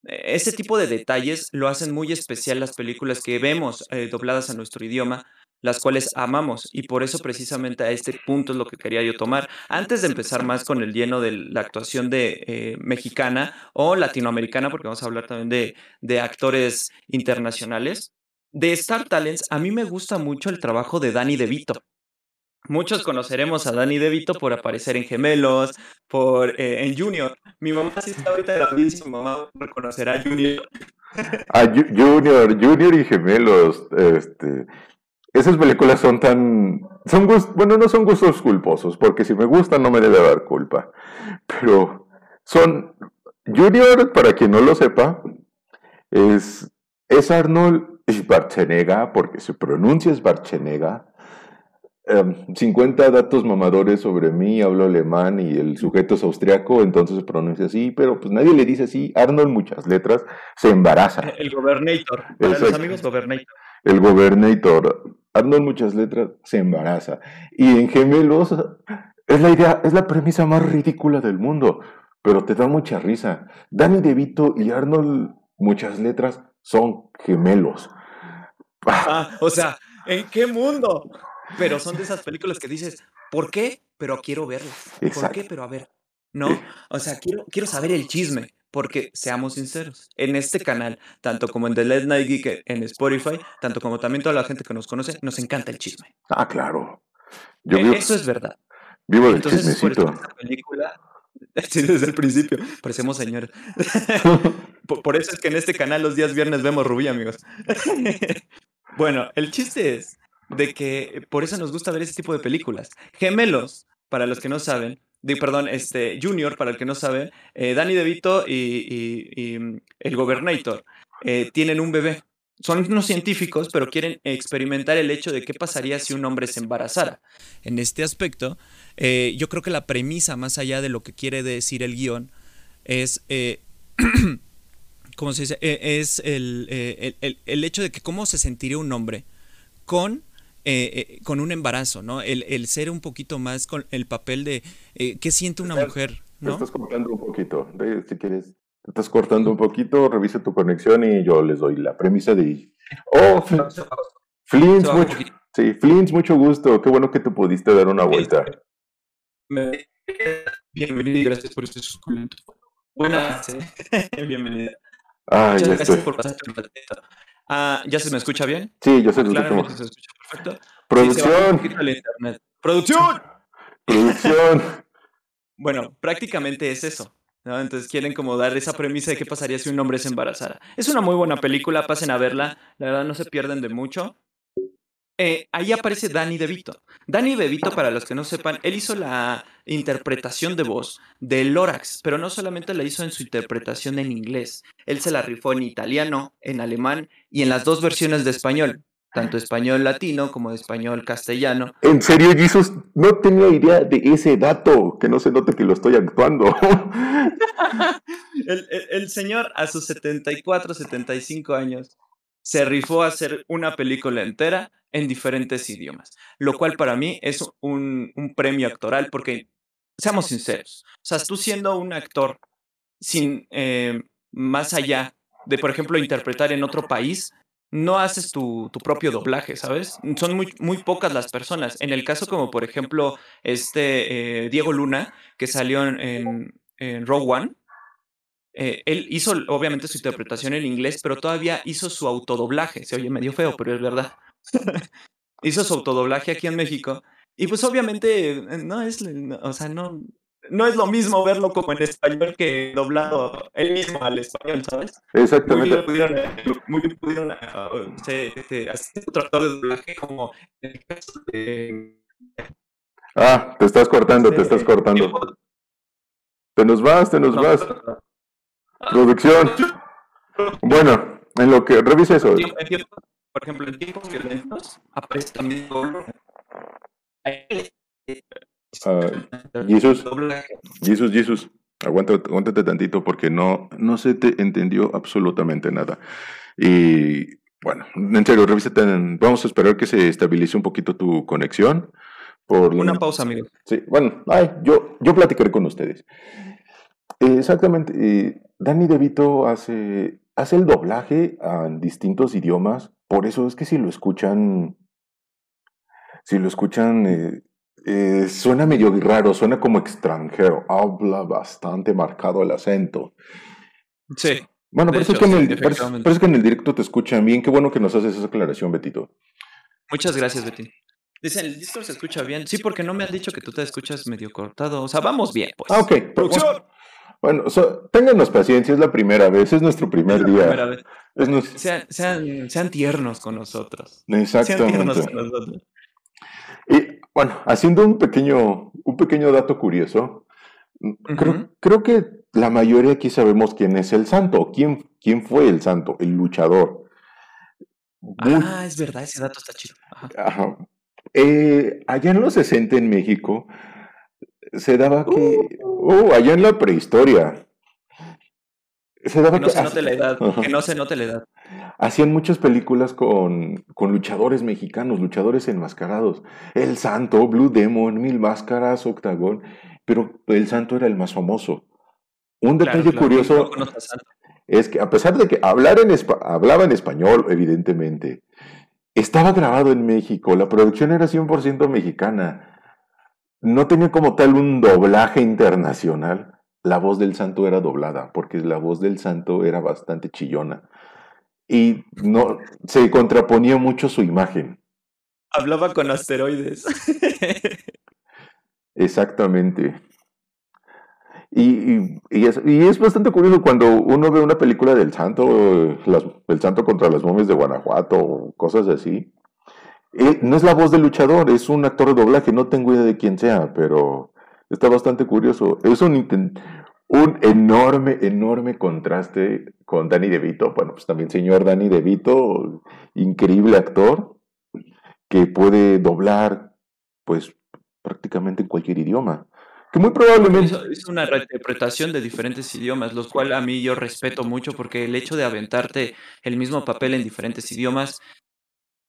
Ese tipo de detalles lo hacen muy especial las películas que vemos dobladas a nuestro idioma, las cuales amamos. Y por eso precisamente a este punto es lo que quería yo tomar. Antes de empezar más con el lleno de la actuación de eh, mexicana o latinoamericana, porque vamos a hablar también de, de actores internacionales, de Star Talents, a mí me gusta mucho el trabajo de Danny DeVito. Muchos conoceremos a Danny DeVito por aparecer en Gemelos, por eh, en Junior. Mi mamá sí está ahorita de la audiencia, mi mamá reconocerá a Junior. A Junior, Junior y Gemelos, este, esas películas son tan... Son bueno, no son gustos culposos, porque si me gustan no me debe dar culpa. Pero son... Junior, para quien no lo sepa, es, es Arnold Schwarzenegger, porque se pronuncia Schwarzenegger. 50 em, datos mamadores sobre mí, hablo alemán y el sujeto es austriaco, entonces se pronuncia así, pero pues nadie le dice así. Arnold, muchas letras, se embaraza. El gobernator, para los amigos gobernator. El gobernator. Arnold muchas letras se embaraza. Y en gemelos es la idea, es la premisa más ridícula del mundo, pero te da mucha risa. Danny DeVito y Arnold muchas letras son gemelos. Ah, o sea, ¿en qué mundo? Pero son de esas películas que dices, ¿por qué? Pero quiero verlas. ¿Por qué? Pero a ver. No, o sea, quiero, quiero saber el chisme. Porque, seamos sinceros, en este canal, tanto como en The Late Night Geek en Spotify, tanto como también toda la gente que nos conoce, nos encanta el chisme. Ah, claro. E, eso es verdad. Vivo del Entonces, Por eso esta película, desde el principio, parecemos señores. por, eso es que en este canal los días viernes vemos Rubí, amigos. bueno, el chiste es de que por eso nos gusta ver ese tipo de películas. Gemelos, para los que no saben, perdón, este, Junior, para el que no sabe, eh, Danny DeVito y, mm, el Gobernator eh, tienen un bebé. Son unos científicos, pero quieren experimentar el hecho de qué pasaría si un hombre se embarazara. En este aspecto, eh, yo creo que la premisa, más allá de lo que quiere decir el guion, es, ¿cómo se dice? es el, el hecho de que cómo se sentiría un hombre con eh, eh, con un embarazo, ¿no? El, el, ser un poquito más con el papel de eh, qué siente una mujer, ¿no? Te estás cortando un poquito, si quieres, te estás cortando un poquito, revisa tu conexión y yo les doy la premisa de... Oh, Flint, mucho, sí, Flint, mucho gusto, qué bueno que te pudiste dar una vuelta. Bienvenido y gracias por este suculento. Buenas, bienvenida. Ah, Muchas ya gracias por pasarte un ratito. Ah, ¿ya se me escucha bien? Sí, yo se me escucha. se escucha perfecto. Producción. Producción. Producción. bueno, prácticamente es eso. ¿no? Entonces quieren como dar esa premisa de qué pasaría si un hombre se embarazara. Es una muy buena película, pasen a verla. La verdad no se pierden de mucho. Eh, ahí aparece Danny DeVito. Danny DeVito, para los que no sepan, él hizo la interpretación de voz de Lorax, pero no solamente la hizo en su interpretación en inglés, él se la rifó en italiano, en alemán y en las dos versiones de español, tanto español latino como español castellano. En serio, Jesus, no tenía idea de ese dato, que no se note que lo estoy actuando. el, el señor a sus 74, 75 años se rifó a hacer una película entera en diferentes idiomas, lo cual para mí es un, premio actoral porque, seamos sinceros, o sea, tú siendo un actor sin eh, más allá de, por ejemplo, interpretar en otro país, no haces tu, propio doblaje, ¿sabes? Son muy, muy pocas las personas. En el caso como, por ejemplo, este eh, Diego Luna, que salió en, en Rogue One, eh, él hizo obviamente su interpretación en inglés, pero todavía hizo su autodoblaje. Se oye medio feo, pero es verdad. hizo su autodoblaje aquí en México. Y pues obviamente eh, no es, o sea, no, no es lo mismo verlo como en español que doblado él mismo al español, ¿sabes? Exactamente. Muy bien pudieron, muy bien pudieron uh, este, hacer otro actor de doblaje como en el caso de... Ah, te estás cortando, te estás cortando. Te nos vas, te nos vas. Producción. Bueno, en lo que revise eso. Por ejemplo, en tiempos violentos aparece también Uh, Jesús, Jesús, Jesús, aguántate, aguántate tantito porque no, no se te entendió absolutamente nada. Y bueno, en serio, revísate, vamos a esperar que se estabilice un poquito tu conexión. Por Una pausa, amigo. Sí, bueno, ay, yo, yo platicaré con ustedes. exactamente, eh, Danny DeVito hace, hace el doblaje en distintos idiomas, por eso es que si lo escuchan, si lo escuchan eh, eh, suena medio raro, suena como extranjero, habla bastante marcado el acento. Sí. Bueno, parece, que en el, parece, que en el directo te escuchan bien. Qué bueno que nos haces esa aclaración, Betito. Muchas gracias, Betty. Dicen, el disco se escucha bien. Sí, porque no me han dicho que tú te escuchas medio cortado. O sea, vamos bien, pues. Ah, ok. Producción. Bueno, ténganos paciencia, es la primera vez, es nuestro primer día. Sean, sean, sean, tiernos con nosotros. Exactamente. Sean tiernos con nosotros. Y bueno, haciendo un pequeño, un pequeño dato curioso, creo, que la mayoría aquí sabemos quién es el santo, quién, quién fue el santo, el luchador. ah, es verdad, ese dato está chido. Eh, allá en los 60 en México se daba que, uh, uh allá en la prehistoria, se daba que no se note la edad, que no se note la edad. Hacían muchas películas con, con, luchadores mexicanos, luchadores enmascarados. El Santo, Blue Demon, Mil Máscaras, Octagón, pero el Santo era el más famoso. Un detalle curioso es que a pesar de que hablar en hablaba en español, evidentemente, estaba grabado en México, la producción era 100% mexicana, no tenía como tal un doblaje internacional la voz del santo era doblada, porque la voz del santo era bastante chillona. Y no se contraponía mucho su imagen. Hablaba con asteroides. Exactamente. Y, y, es, bastante curioso cuando uno ve una película del santo, el santo contra las momias de Guanajuato, o cosas así. Eh, no es la voz del luchador, es un actor de doblaje, no tengo idea de quién sea, pero Está bastante curioso. Es un, un enorme, enorme contraste con Danny DeVito. Bueno, pues también señor Danny DeVito, increíble actor, que puede doblar, pues, prácticamente en cualquier idioma. Que muy probablemente... Es una reinterpretación de diferentes idiomas, los cuales a mí yo respeto mucho porque el hecho de aventarte el mismo papel en diferentes idiomas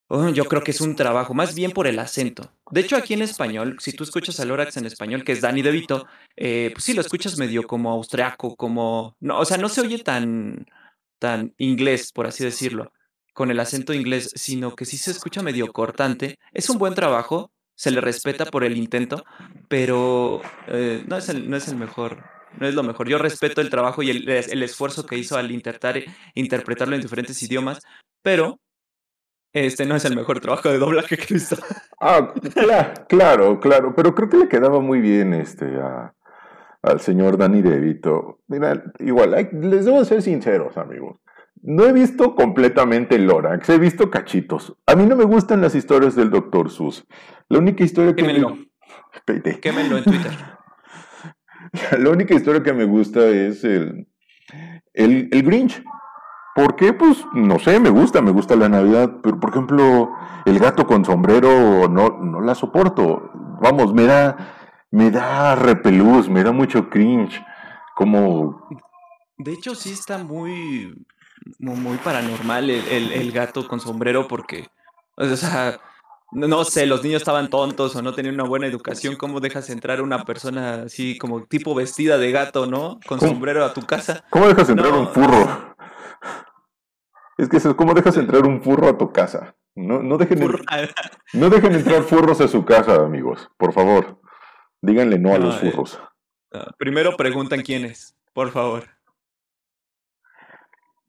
Oh, yo creo que es un trabajo, más bien por el acento. De hecho, aquí en español, si tú escuchas a Lorax en español, que es Danny DeVito, eh, pues sí lo escuchas medio como austriaco, como... No, o sea, no se oye tan, tan inglés, por así decirlo, con el acento inglés, sino que sí se escucha medio cortante. Es un buen trabajo, se le respeta por el intento, pero eh, no, es el, no es el mejor, no es lo mejor. Yo respeto el trabajo y el, el esfuerzo que hizo al intentar interpretarlo en diferentes idiomas, pero este no es el mejor trabajo de doblaje que he visto. Ah, claro, claro, pero creo que le quedaba muy bien este al señor Danny DeVito. Mira, igual, les debo ser sinceros, amigos. No he visto completamente Lorax, he visto cachitos. A mí no me gustan las historias del Dr. Sus. La única historia que me... Quémelo en Twitter. La única historia que me gusta es el, el, el Grinch. ¿Por qué? Pues no sé, me gusta, me gusta la Navidad, pero por ejemplo, el gato con sombrero no, no la soporto. Vamos, me da, me da repelús, me da mucho cringe. Como. De hecho, sí está muy, muy, paranormal el, el, gato con sombrero porque, o sea, no sé, los niños estaban tontos o no tenían una buena educación. ¿Cómo dejas entrar a una persona así como tipo vestida de gato, no? Con sombrero a tu casa. ¿Cómo dejas entrar un furro? Es que ¿cómo dejas entrar un furro a tu casa? No, no, dejen, no dejen entrar furros a su casa, amigos. Por favor. Díganle no, a los eh, furros. primero preguntan quién es, por favor.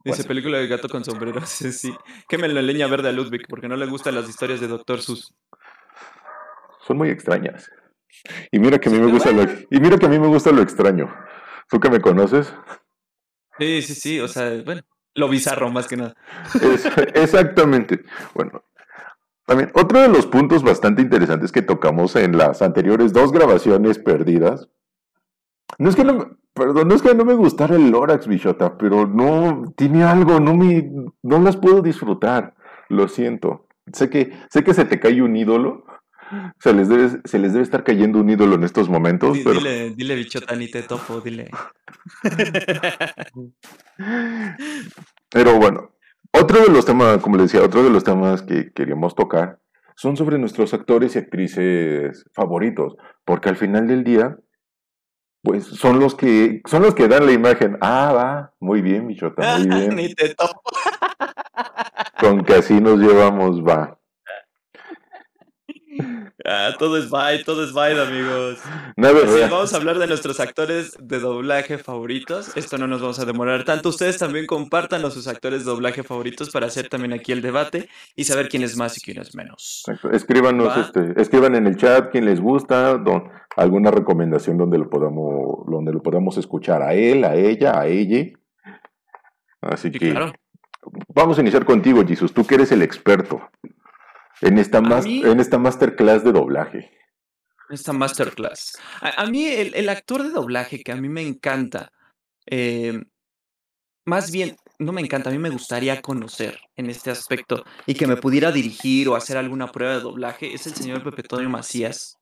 Dice película de gato con sombrero. Sí, sí. Quémenlo la leña verde a Ludwig porque no le gustan las historias de Doctor Sus. Son muy extrañas. Y mira que a mí me gusta lo, y mira que a mí me gusta lo extraño. ¿Tú que me conoces? Sí, sí, sí, o sea, bueno, lo bizarro más que nada. exactamente. Bueno, también otro de los puntos bastante interesantes que tocamos en las anteriores dos grabaciones perdidas. No es que no, perdón, no es que no me gustara el Lorax, Bichota, pero no tiene algo, no me, no las puedo disfrutar. Lo siento. Sé que, sé que se te cae un ídolo, se les debe, se les debe estar cayendo un ídolo en estos momentos. Dile, dile, bichota, ni te topo, dile. pero bueno, otro de los temas, como les decía, otro de los temas que queríamos tocar son sobre nuestros actores y actrices favoritos, porque al final del día, pues son los que son los que dan la imagen. Ah, va, muy bien, bichota, muy bien. Ni te topo. Con que así nos llevamos, va. Ah, todo es bye, todo es bye, amigos. vamos a hablar de nuestros actores de doblaje favoritos. Esto no nos vamos a demorar tanto. Ustedes también compartan a sus actores de doblaje favoritos para hacer también aquí el debate y saber quién es más y quién es menos. Escríbanos, este, escriban en el chat quién les gusta, alguna recomendación donde lo podamos, donde lo podamos escuchar a él, a ella, a ella. Así que vamos a iniciar contigo, Jesus. Tú que eres el experto. En esta, en esta masterclass de doblaje. Esta masterclass. A, mí, el, actor de doblaje que a mí me encanta, eh, más bien, no me encanta, a mí me gustaría conocer en este aspecto y que me pudiera dirigir o hacer alguna prueba de doblaje, es el señor Pepe Toño Macías.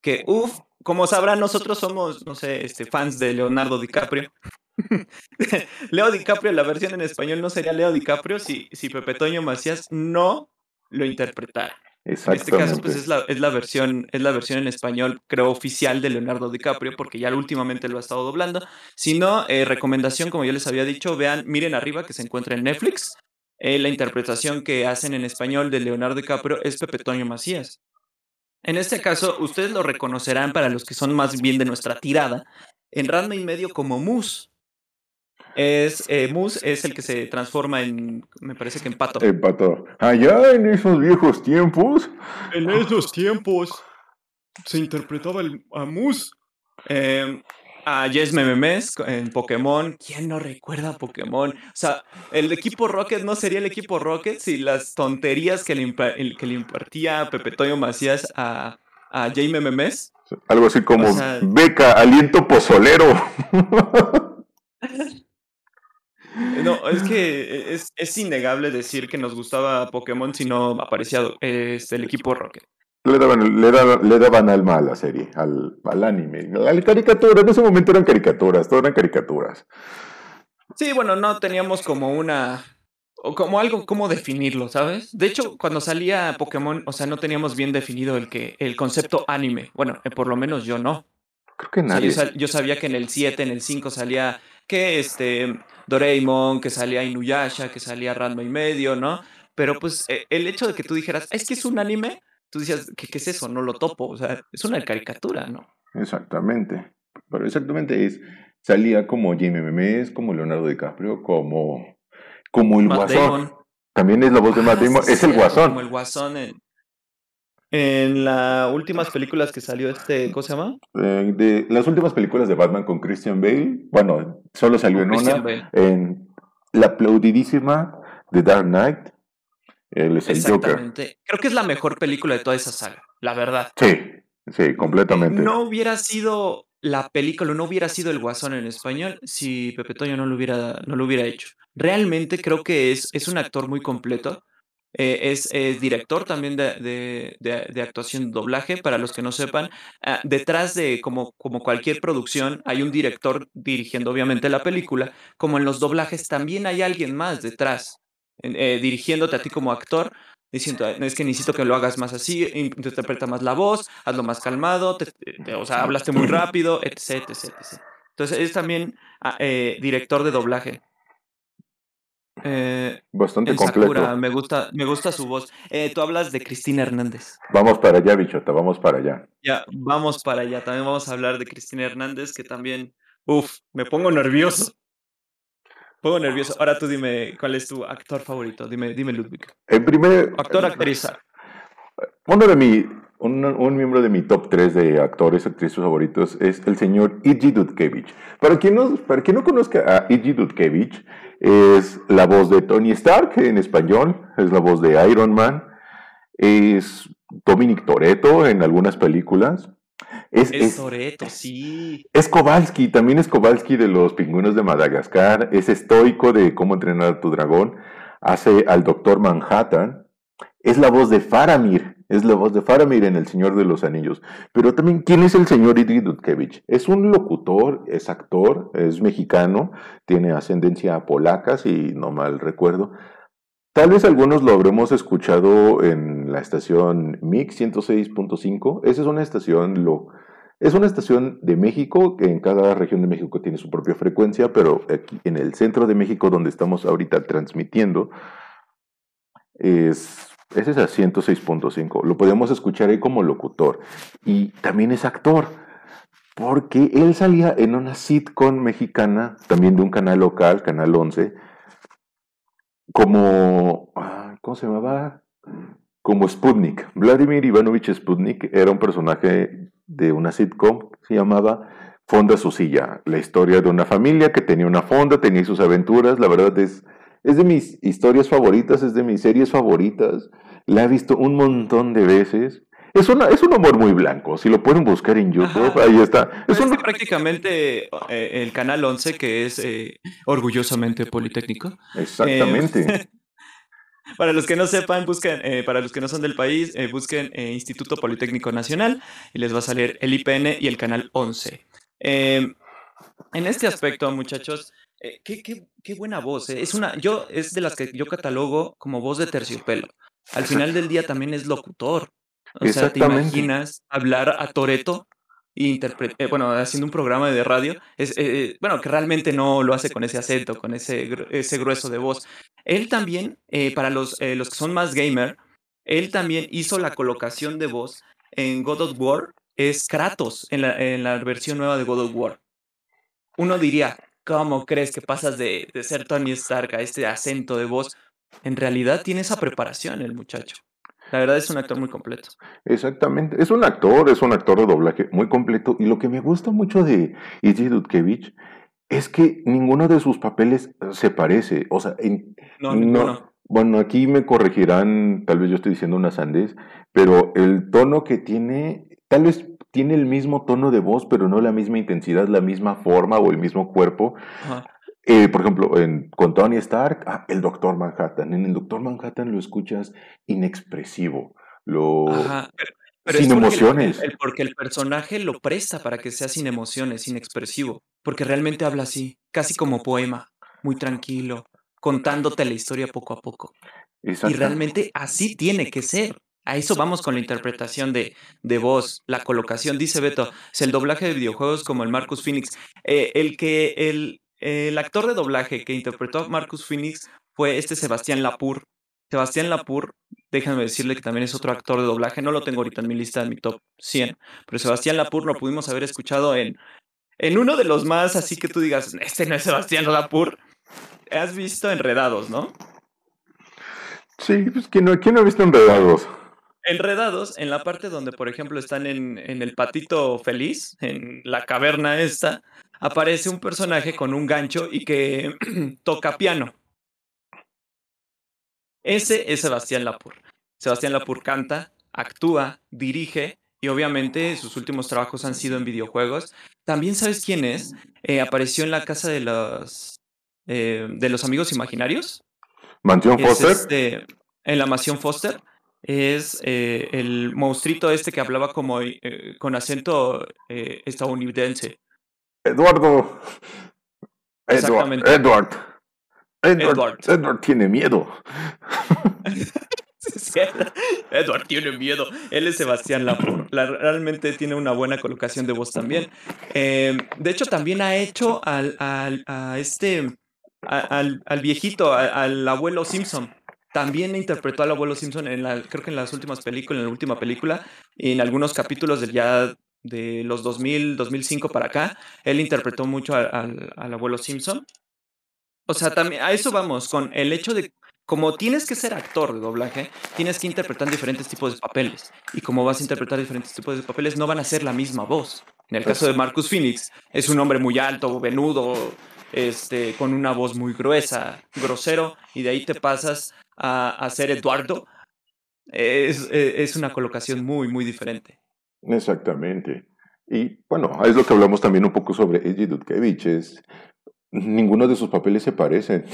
Que, uff, como sabrán, nosotros somos, no sé, este, fans de Leonardo DiCaprio. Leo DiCaprio, la versión en español no sería Leo DiCaprio si, si Pepe Toño Macías no lo interpretar. En este caso, pues es la, es la, versión, es la versión en español, creo, oficial de Leonardo DiCaprio, porque ya últimamente lo ha estado doblando. Si no, eh, recomendación, como yo les había dicho, vean, miren arriba que se encuentra en Netflix. Eh, la interpretación que hacen en español de Leonardo DiCaprio es Pepe Toño Macías. En este caso, ustedes lo reconocerán para los que son más bien de nuestra tirada, en Ranma y medio como Moose es eh, Moose es el que se transforma en, me parece que en pato. En pato. Allá en esos viejos tiempos. En esos tiempos se interpretaba el, a Moose. Em, a Yes Memes en Pokémon. ¿Quién no recuerda Pokémon? O sea, el equipo Rocket no sería el equipo Rocket si las tonterías que le, que le impartía Pepe Toño Macías a, a J Memes. Algo así como beca, aliento pozolero. No, es que es, es, innegable decir que nos gustaba Pokémon si no aparecía este, el equipo Rocket. Le daban, le, daban, le daban alma a la serie, al, al anime, a la caricatura. En ese momento eran caricaturas, todo eran caricaturas. Sí, bueno, no teníamos como una. O como algo, como definirlo, ¿sabes? De hecho, cuando salía Pokémon, o sea, no teníamos bien definido el, que, el concepto anime. Bueno, eh, por lo menos yo no. Creo que nadie. yo, yo, sabía que en el 7, en el 5 salía que este Doraemon, que salía Inuyasha, que salía Ranma y medio, ¿no? Pero pues e, el hecho de que tú dijeras, es que es un anime, tú decías, ¿qué, qué es eso? No lo topo, o sea, es una caricatura, ¿no? Exactamente, pero exactamente es, salía como Jamie Memes, como Leonardo DiCaprio, como, como el Guasón. También es la voz de Matt ah, Damon, es el Guasón. Como el Guasón en, en las últimas películas que salió este, ¿cómo se llama? Eh, de las últimas películas de Batman con Christian Bale, bueno, solo salió en una, en la aplaudidísima The Dark Knight. Él es el Joker. Creo que es la mejor película de toda esa saga, la verdad. Sí, sí, completamente. No hubiera sido la película, no hubiera sido el Guasón en español si Pepe Toño no lo hubiera, no lo hubiera hecho. Realmente creo que es, es un actor muy completo eh, es, director también de, de, actuación y doblaje, para los que no sepan. Ah, detrás de, como, como cualquier producción, hay un director dirigiendo obviamente la película, como en los doblajes también hay alguien más detrás, eh, dirigiéndote a ti como actor, diciendo, es que necesito que lo hagas más así, interpreta más la voz, hazlo más calmado, o sea, hablaste muy rápido, etc, etc, Entonces es también ah, eh, director de doblaje. Eh, Bastante completo. me gusta, me gusta su voz. Eh, tú hablas de Cristina Hernández. Vamos para allá, bichota, vamos para allá. Ya, vamos para allá. También vamos a hablar de Cristina Hernández, que también, uff, me pongo nervioso. Pongo nervioso. Ahora tú dime, ¿cuál es tu actor favorito? Dime, dime Ludwig. El primer... Actor, actriz. Uno de, mi, un, miembro de mi top 3 de actores, actrices favoritos es el señor Iggy Dudkevich. Para quien no, para quien no conozca a Iggy Dudkevich, es la voz de Tony Stark en español, es la voz de Iron Man, es Dominic Toretto en algunas películas. Es, es, Toretto, sí. Es Kowalski, también es Kowalski de los pingüinos de Madagascar, es estoico de cómo entrenar a tu dragón, hace al Doctor Manhattan, es la voz de Faramir es la voz de Faramir en El Señor de los Anillos. Pero también, ¿quién es el señor Idri Dudkevich? Es un locutor, es actor, es mexicano, tiene ascendencia polaca, si no mal recuerdo. Tal vez algunos lo habremos escuchado en la estación MIX 106.5. Esa es una estación, lo, es una estación de México, que en cada región de México tiene su propia frecuencia, pero aquí en el centro de México, donde estamos ahorita transmitiendo, es ese es a 106.5. Lo podemos escuchar ahí como locutor. Y también es actor. Porque él salía en una sitcom mexicana, también de un canal local, Canal 11, como. Ah, ¿Cómo se llamaba? Como Sputnik. Vladimir Ivanovich Sputnik era un personaje de una sitcom, se llamaba Fonda su silla. La historia de una familia que tenía una fonda, tenía sus aventuras. La verdad es es de mis historias favoritas, es de mis series favoritas. La he visto un montón de veces. Es, una, es un humor muy blanco. Si lo pueden buscar en YouTube, ahí está. Es, prácticamente eh, el canal 11, que es eh, orgullosamente politécnico. Exactamente. Eh, para los que no sepan, busquen, para los que no son del país, busquen Instituto Politécnico Nacional y les va a salir el IPN y el canal 11. en este aspecto, muchachos, eh, qué, qué, qué, buena voz. Eh. Es una, yo es de las que yo catalogo como voz de terciopelo. Al final del día también es locutor. O sea, te imaginas hablar a Toreto y eh, bueno, haciendo un programa de radio, es, bueno, que realmente no lo hace con ese acento, con ese, ese grueso de voz. Él también, para los, los que son más gamer, él también hizo la colocación de voz en God of War, es Kratos en la, en la versión nueva de God of War. Uno diría, ¿Cómo crees que pasas de, ser Tony Stark a este acento de voz? En realidad tiene esa preparación el muchacho. La verdad es un actor muy completo. Exactamente, es un actor, es un actor de doblaje muy completo. Y lo que me gusta mucho de Izzy Dudkevich es que ninguno de sus papeles se parece. O sea, no, no, bueno, aquí me corregirán, tal vez yo estoy diciendo una sandez, pero el tono que tiene, tal vez tiene el mismo tono de voz, pero no la misma intensidad, la misma forma o el mismo cuerpo. Eh, por ejemplo, en, con Tony Stark, ah, el Doctor Manhattan. En el Doctor Manhattan lo escuchas inexpresivo, lo... sin emociones. porque el personaje lo presta para que sea sin emociones, inexpresivo. Porque realmente habla así, casi como poema, muy tranquilo, contándote la historia poco a poco. Y realmente así tiene que ser. A eso vamos con la interpretación de, de voz, la colocación. Dice Beto, es el doblaje de videojuegos como el Marcus Phoenix. Eh, el que el, el actor de doblaje que interpretó a Marcus Phoenix fue este Sebastián Lapur. Sebastián Lapur, déjenme decirle que también es otro actor de doblaje, no lo tengo ahorita en mi lista, en mi top 100, pero Sebastián Lapur lo pudimos haber escuchado en, en uno de los más, así que tú digas, este no es Sebastián Lapur. Has visto Enredados, ¿no? Sí, pues ¿quién no, ¿quién no ha visto Enredados? Enredados en la parte donde, por ejemplo, están en, el patito feliz, en la caverna esta, aparece un personaje con un gancho y que toca piano. Ese es Sebastián Lapur. Sebastián Lapur canta, actúa, dirige y obviamente sus últimos trabajos han sido en videojuegos. También sabes quién es. Eh, apareció en la casa de los eh, de los amigos imaginarios. Mansión Foster. Este, en la mansión Foster es eh, el monstruito este que hablaba como eh, con acento eh, estadounidense. Eduardo. Edward. Edward. Edward. Edward. tiene miedo. Edward tiene miedo. Él es Sebastián Lapur. realmente tiene una buena colocación de voz también. De hecho, también ha hecho al, al a este, al, al viejito, al abuelo Simpson. También interpretó al abuelo Simpson en la, creo que en las últimas películas, en la última película, y en algunos capítulos de ya de los 2000, 2005 para acá, él interpretó mucho al, al, abuelo Simpson. O sea, también a eso vamos, con el hecho de como tienes que ser actor de doblaje, tienes que interpretar diferentes tipos de papeles. Y como vas a interpretar diferentes tipos de papeles, no van a ser la misma voz. En el caso de Marcus Phoenix, es un hombre muy alto, venudo, este, con una voz muy gruesa, grosero, y de ahí te pasas a, a ser Eduardo. Es, es una colocación muy, muy diferente. Exactamente. Y bueno, es lo que hablamos también un poco sobre Eji Dudkevich. Es, ninguno de sus papeles se parecen.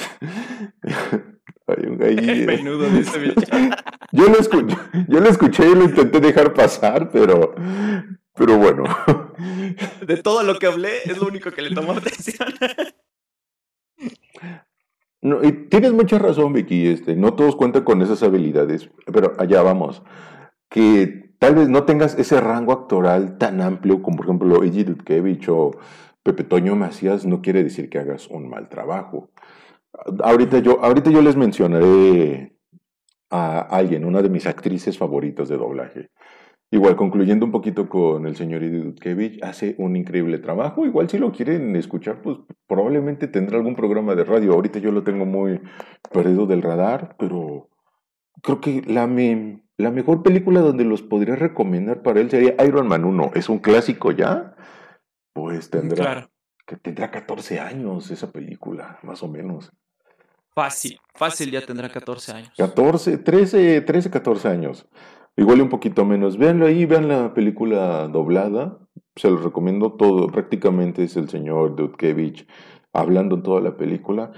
Hay un Menudo dice yo, lo escuché, yo lo escuché y lo intenté dejar pasar, pero, pero bueno. De todo lo que hablé, es lo único que le tomó atención. No, y tienes mucha razón, Vicky. Este, no todos cuentan con esas habilidades, pero allá vamos. Que tal vez no tengas ese rango actoral tan amplio como, por ejemplo, Eiji Dudkevich o Pepe Toño Macías, no quiere decir que hagas un mal trabajo. Ahorita yo, ahorita yo les mencionaré a alguien, una de mis actrices favoritas de doblaje. Igual, concluyendo un poquito con el señor Dudkevich, hace un increíble trabajo. Igual, si lo quieren escuchar, pues probablemente tendrá algún programa de radio. Ahorita yo lo tengo muy perdido del radar, pero creo que la, la mejor película donde los podría recomendar para él sería Iron Man 1. Es un clásico ya. Pues tendrá, que tendrá 14 años esa película, más o menos. Fácil, fácil ya tendrá 14 años. 14, 13, 13, 14 años. Igual un poquito menos. Véanlo ahí, vean la película doblada. Se los recomiendo todo. Prácticamente es el señor Dudkevich hablando en toda la película.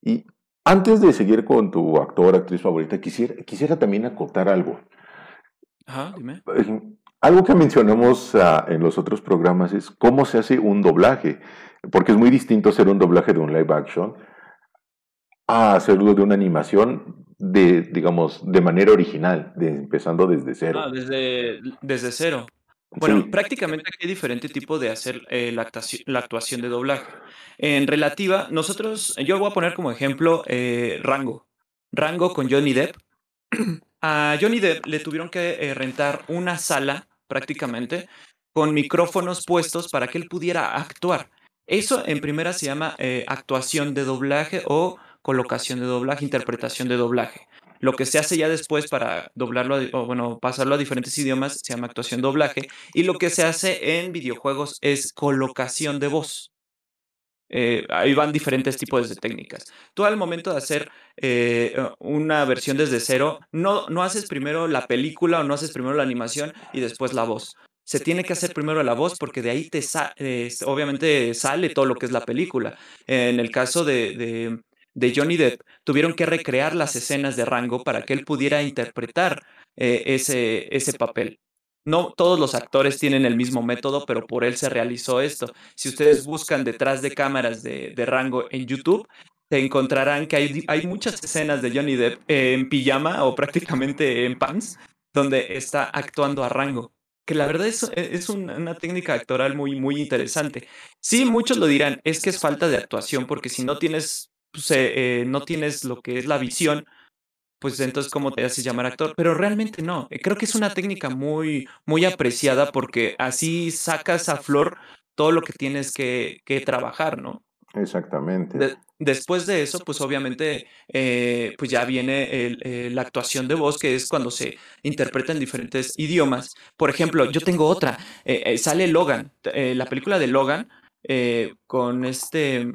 Y antes de seguir con tu actor, actriz favorita, quisiera, quisiera también acotar algo. Ajá, dime. Algo que mencionamos ah, en los otros programas es cómo se hace un doblaje. Porque es muy distinto hacer un doblaje de un live action a hacerlo de una animación de, digamos, de manera original, de, empezando desde cero. Ah, desde, desde cero. Bueno, prácticamente hay diferente tipo de hacer eh, la, actuación, de doblaje. En relativa, nosotros, yo voy a poner como ejemplo eh, Rango. Rango con Johnny Depp. A Johnny Depp le tuvieron que eh, rentar una sala prácticamente con micrófonos puestos para que él pudiera actuar. Eso en primera se llama actuación de doblaje o colocación de doblaje, interpretación de doblaje. Lo que se hace ya después para doblarlo, o bueno, pasarlo a diferentes idiomas se llama actuación doblaje. Y lo que se hace en videojuegos es colocación de voz. Eh, ahí van diferentes tipos de técnicas. Tú al momento de hacer eh, una versión desde cero, no, no haces primero la película o no haces primero la animación y después la voz. Se tiene que hacer primero la voz porque de ahí te obviamente sale todo lo que es la película. En el caso de de Johnny Depp tuvieron que recrear las escenas de Rango para que él pudiera interpretar eh, ese, ese papel. No todos los actores tienen el mismo método, pero por él se realizó esto. Si ustedes buscan detrás de cámaras de, Rango en YouTube, te encontrarán que hay, hay, muchas escenas de Johnny Depp en pijama o prácticamente en pants, donde está actuando a Rango. Que la verdad es, es una técnica actoral muy, muy interesante. Sí, muchos lo dirán, es que es falta de actuación, porque si no tienes pues, eh, eh, no tienes lo que es la visión, pues entonces cómo te haces llamar actor. Pero realmente no. Eh, creo que es una técnica muy, muy apreciada porque así sacas a flor todo lo que tienes que, que trabajar, ¿no? Exactamente. después de eso, pues obviamente, pues ya viene la actuación de voz, que es cuando se interpreta en diferentes idiomas. Por ejemplo, yo tengo otra. sale Logan, la película de Logan, con este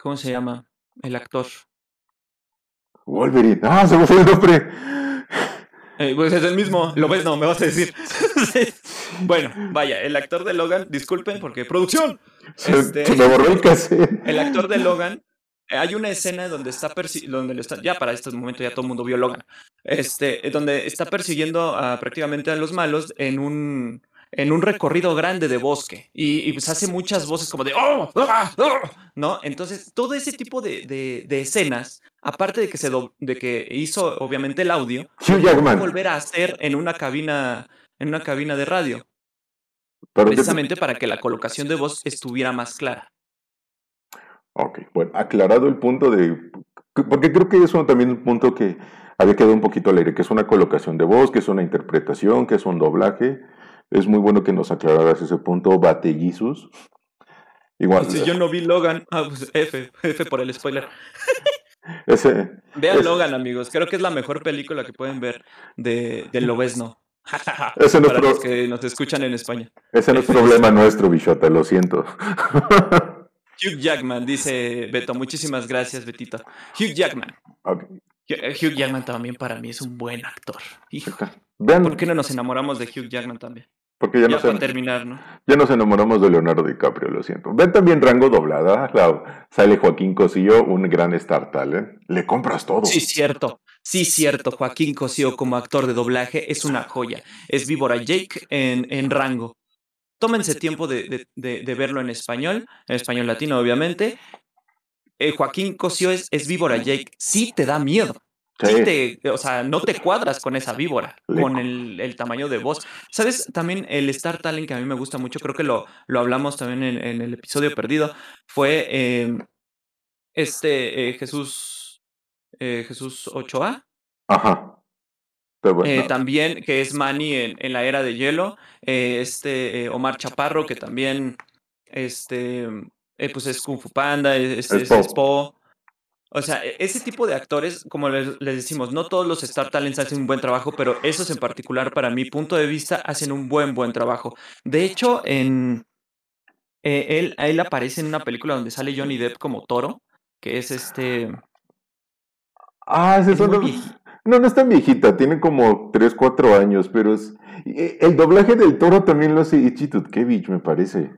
¿Cómo se llama? El actor. Wolverine. Ah, se me fue el nombre. Eh, pues es el mismo. Lo ves, no, me vas a decir. bueno, vaya, el actor de Logan, disculpen porque producción. Se, este, me borró el cassette. El actor de Logan eh, hay una escena donde está donde lo está ya para este momento ya todo el mundo vio Logan este donde está persiguiendo a, prácticamente a los malos en un en un recorrido grande de bosque y, pues hace muchas voces como de ¡Oh! ¡Ah! ¡Ah! ¿no? Entonces, todo ese tipo de, de, escenas, aparte de que, se de que hizo obviamente el audio, a volver a hacer en una cabina, en una cabina de radio. precisamente para que la colocación de voz estuviera más clara. Ok, bueno, aclarado el punto de... Porque creo que es también un punto que había quedado un poquito al aire, que es una colocación de voz, que es una interpretación, que es un doblaje. Es muy bueno que nos aclararas ese punto, Batellizos. Igual. Si yo no vi Logan, ah, pues F, F por el spoiler. Ese, Vean Logan, amigos. Creo que es la mejor película que pueden ver de, del Lobezno. Ese no es Para los que nos escuchan en España. ese no es problema nuestro, bichota, lo siento. Hugh Jackman, dice Beto. Muchísimas gracias, Betito. Hugh Jackman. Ok. Hugh Hugh Jackman también para mí es un buen actor. Hijo, Vean, ¿por qué no nos enamoramos de Hugh Jackman también? Porque ya Ya nos, para terminar, ¿no? ya nos enamoramos de Leonardo DiCaprio, lo siento. Ven también Rango Doblada, la- sale Joaquín Cosillo, un gran star talent. Le compras todo. Sí, cierto. Sí, cierto. Joaquín Cosío como actor de doblaje es una joya. Es Víbora Jake en, en rango. Tómense tiempo de, de- de- de verlo en español, en español latino, obviamente. Eh, Joaquín Cosío es, es Víbora Jake. Sí te da miedo. Sí Sí. te, o sea, no te cuadras con esa víbora, Le- con el, el tamaño de voz. ¿Sabes? También el Star Talent que a mí me gusta mucho, creo que lo, lo hablamos también en, en el episodio perdido, fue eh, este eh, Jesús, eh, Jesús Ochoa. Ajá. Bueno. Eh, también, que es Manny en, en la era de hielo. este Omar Chaparro, que también este, pues es Kung Fu Panda, es, Es es- Po. es Po. O sea, e- ese tipo de actores, como les, les decimos, no todos los Star Talents hacen un buen trabajo, pero esos en particular, para mi punto de vista, hacen un buen, buen trabajo. De hecho, en eh, él, a él aparece en una película donde sale Johnny Depp como toro, que es este. Ah, ese es viejito. No, no es tan viejita, tiene como 3, 4 años, pero es... eh, El doblaje del toro también lo hace Ichi Tutkevich, me parece.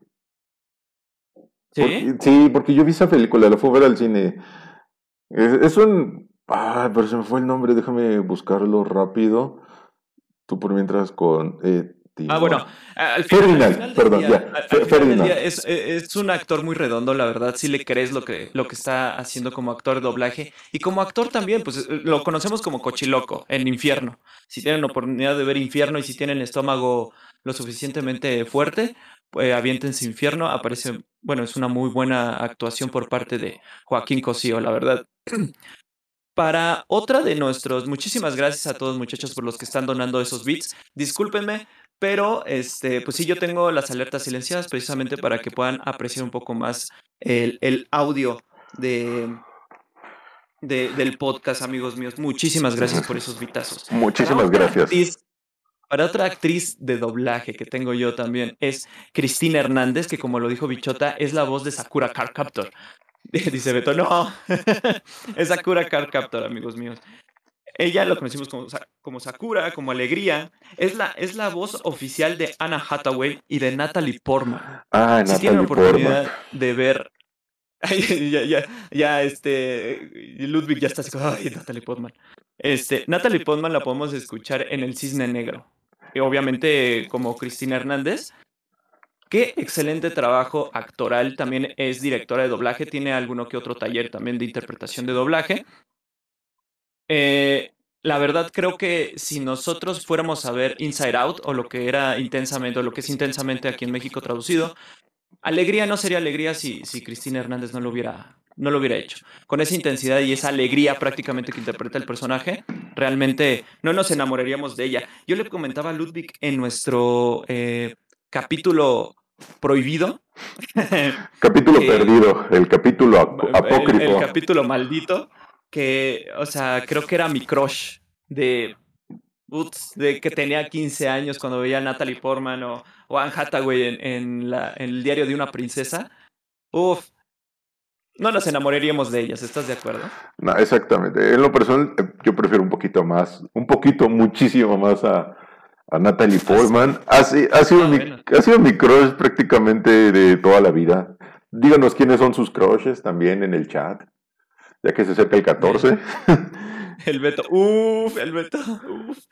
¿Sí? Porque- sí, porque yo vi esa película, la fui a ver al cine. Es, es un... Ah, pero se me fue el nombre, déjame buscarlo rápido. Tú por mientras con... eh, Ah, bueno, al final, Ferdinand, al final del perdón, día, ya, al- al Ferdinand. día es, es un actor muy redondo, la verdad, si le crees lo que, lo que está haciendo como actor de doblaje. Y como actor también, pues eh, lo conocemos como Cochiloco en Infierno. Si tienen oportunidad de ver Infierno y si tienen el estómago lo suficientemente fuerte, pues aviéntense Infierno. Aparece, bueno, es una muy buena actuación por parte de Joaquín Cosío, la verdad. Para otra de nuestros, muchísimas gracias a todos muchachos por los que están donando esos bits. Discúlpenme, pero este, pues sí, yo tengo las alertas silenciadas precisamente para que puedan apreciar un poco más el, el audio de, de- del podcast, amigos míos. Muchísimas gracias por esos bitazos. Para Muchísimas gracias. Para otra actriz de doblaje que tengo yo también es Cristina Hernández, que como lo dijo Bichota, es la voz de Sakura Car Captor. Dice Beto, no, es Sakura Car Captor, amigos míos. Ella lo conocimos como, como Sakura, como Alegría. Es la, es la voz oficial de Anna Hathaway y de Natalie Portman. Ah, Si tienen Natalie Portman. oportunidad de ver. Ay, ya, ya, ya, este. Ludwig ya está así Ay, Natalie Portman. Este, Natalie Portman la podemos escuchar en El Cisne Negro. Obviamente, como Cristina Hernández. Qué excelente trabajo actoral. También es directora de doblaje. Tiene alguno que otro taller también de interpretación de doblaje. Eh, la verdad, creo que si nosotros fuéramos a ver Inside Out o lo que era intensamente, o lo que es intensamente aquí en México traducido, Alegría no sería alegría si, si Cristina Hernández no lo hubiera, no lo hubiera hecho. Con esa intensidad y esa alegría prácticamente que interpreta el personaje, realmente no nos enamoraríamos de ella. Yo le comentaba a Ludwig en nuestro eh, capítulo prohibido. Capítulo perdido, el capítulo ap- el- apócrifo. El, capítulo maldito, que, o sea, creo que era mi crush de, uts, de que tenía 15 años cuando veía a Natalie Portman o, o Anne Hathaway en, en la, en el diario de una princesa. Uf, no nos enamoraríamos de ellas, ¿estás de acuerdo? No, exactamente. En lo personal, eh, yo prefiero un poquito más, un poquito, muchísimo más a, a Natalie Portman. Ha, ha sido Ah, mi, bueno. ha sido mi crush prácticamente de toda la vida. Díganos quiénes son sus crushes también en el chat, ya que se acerca el 14. El Beto, uff, el Beto, uff.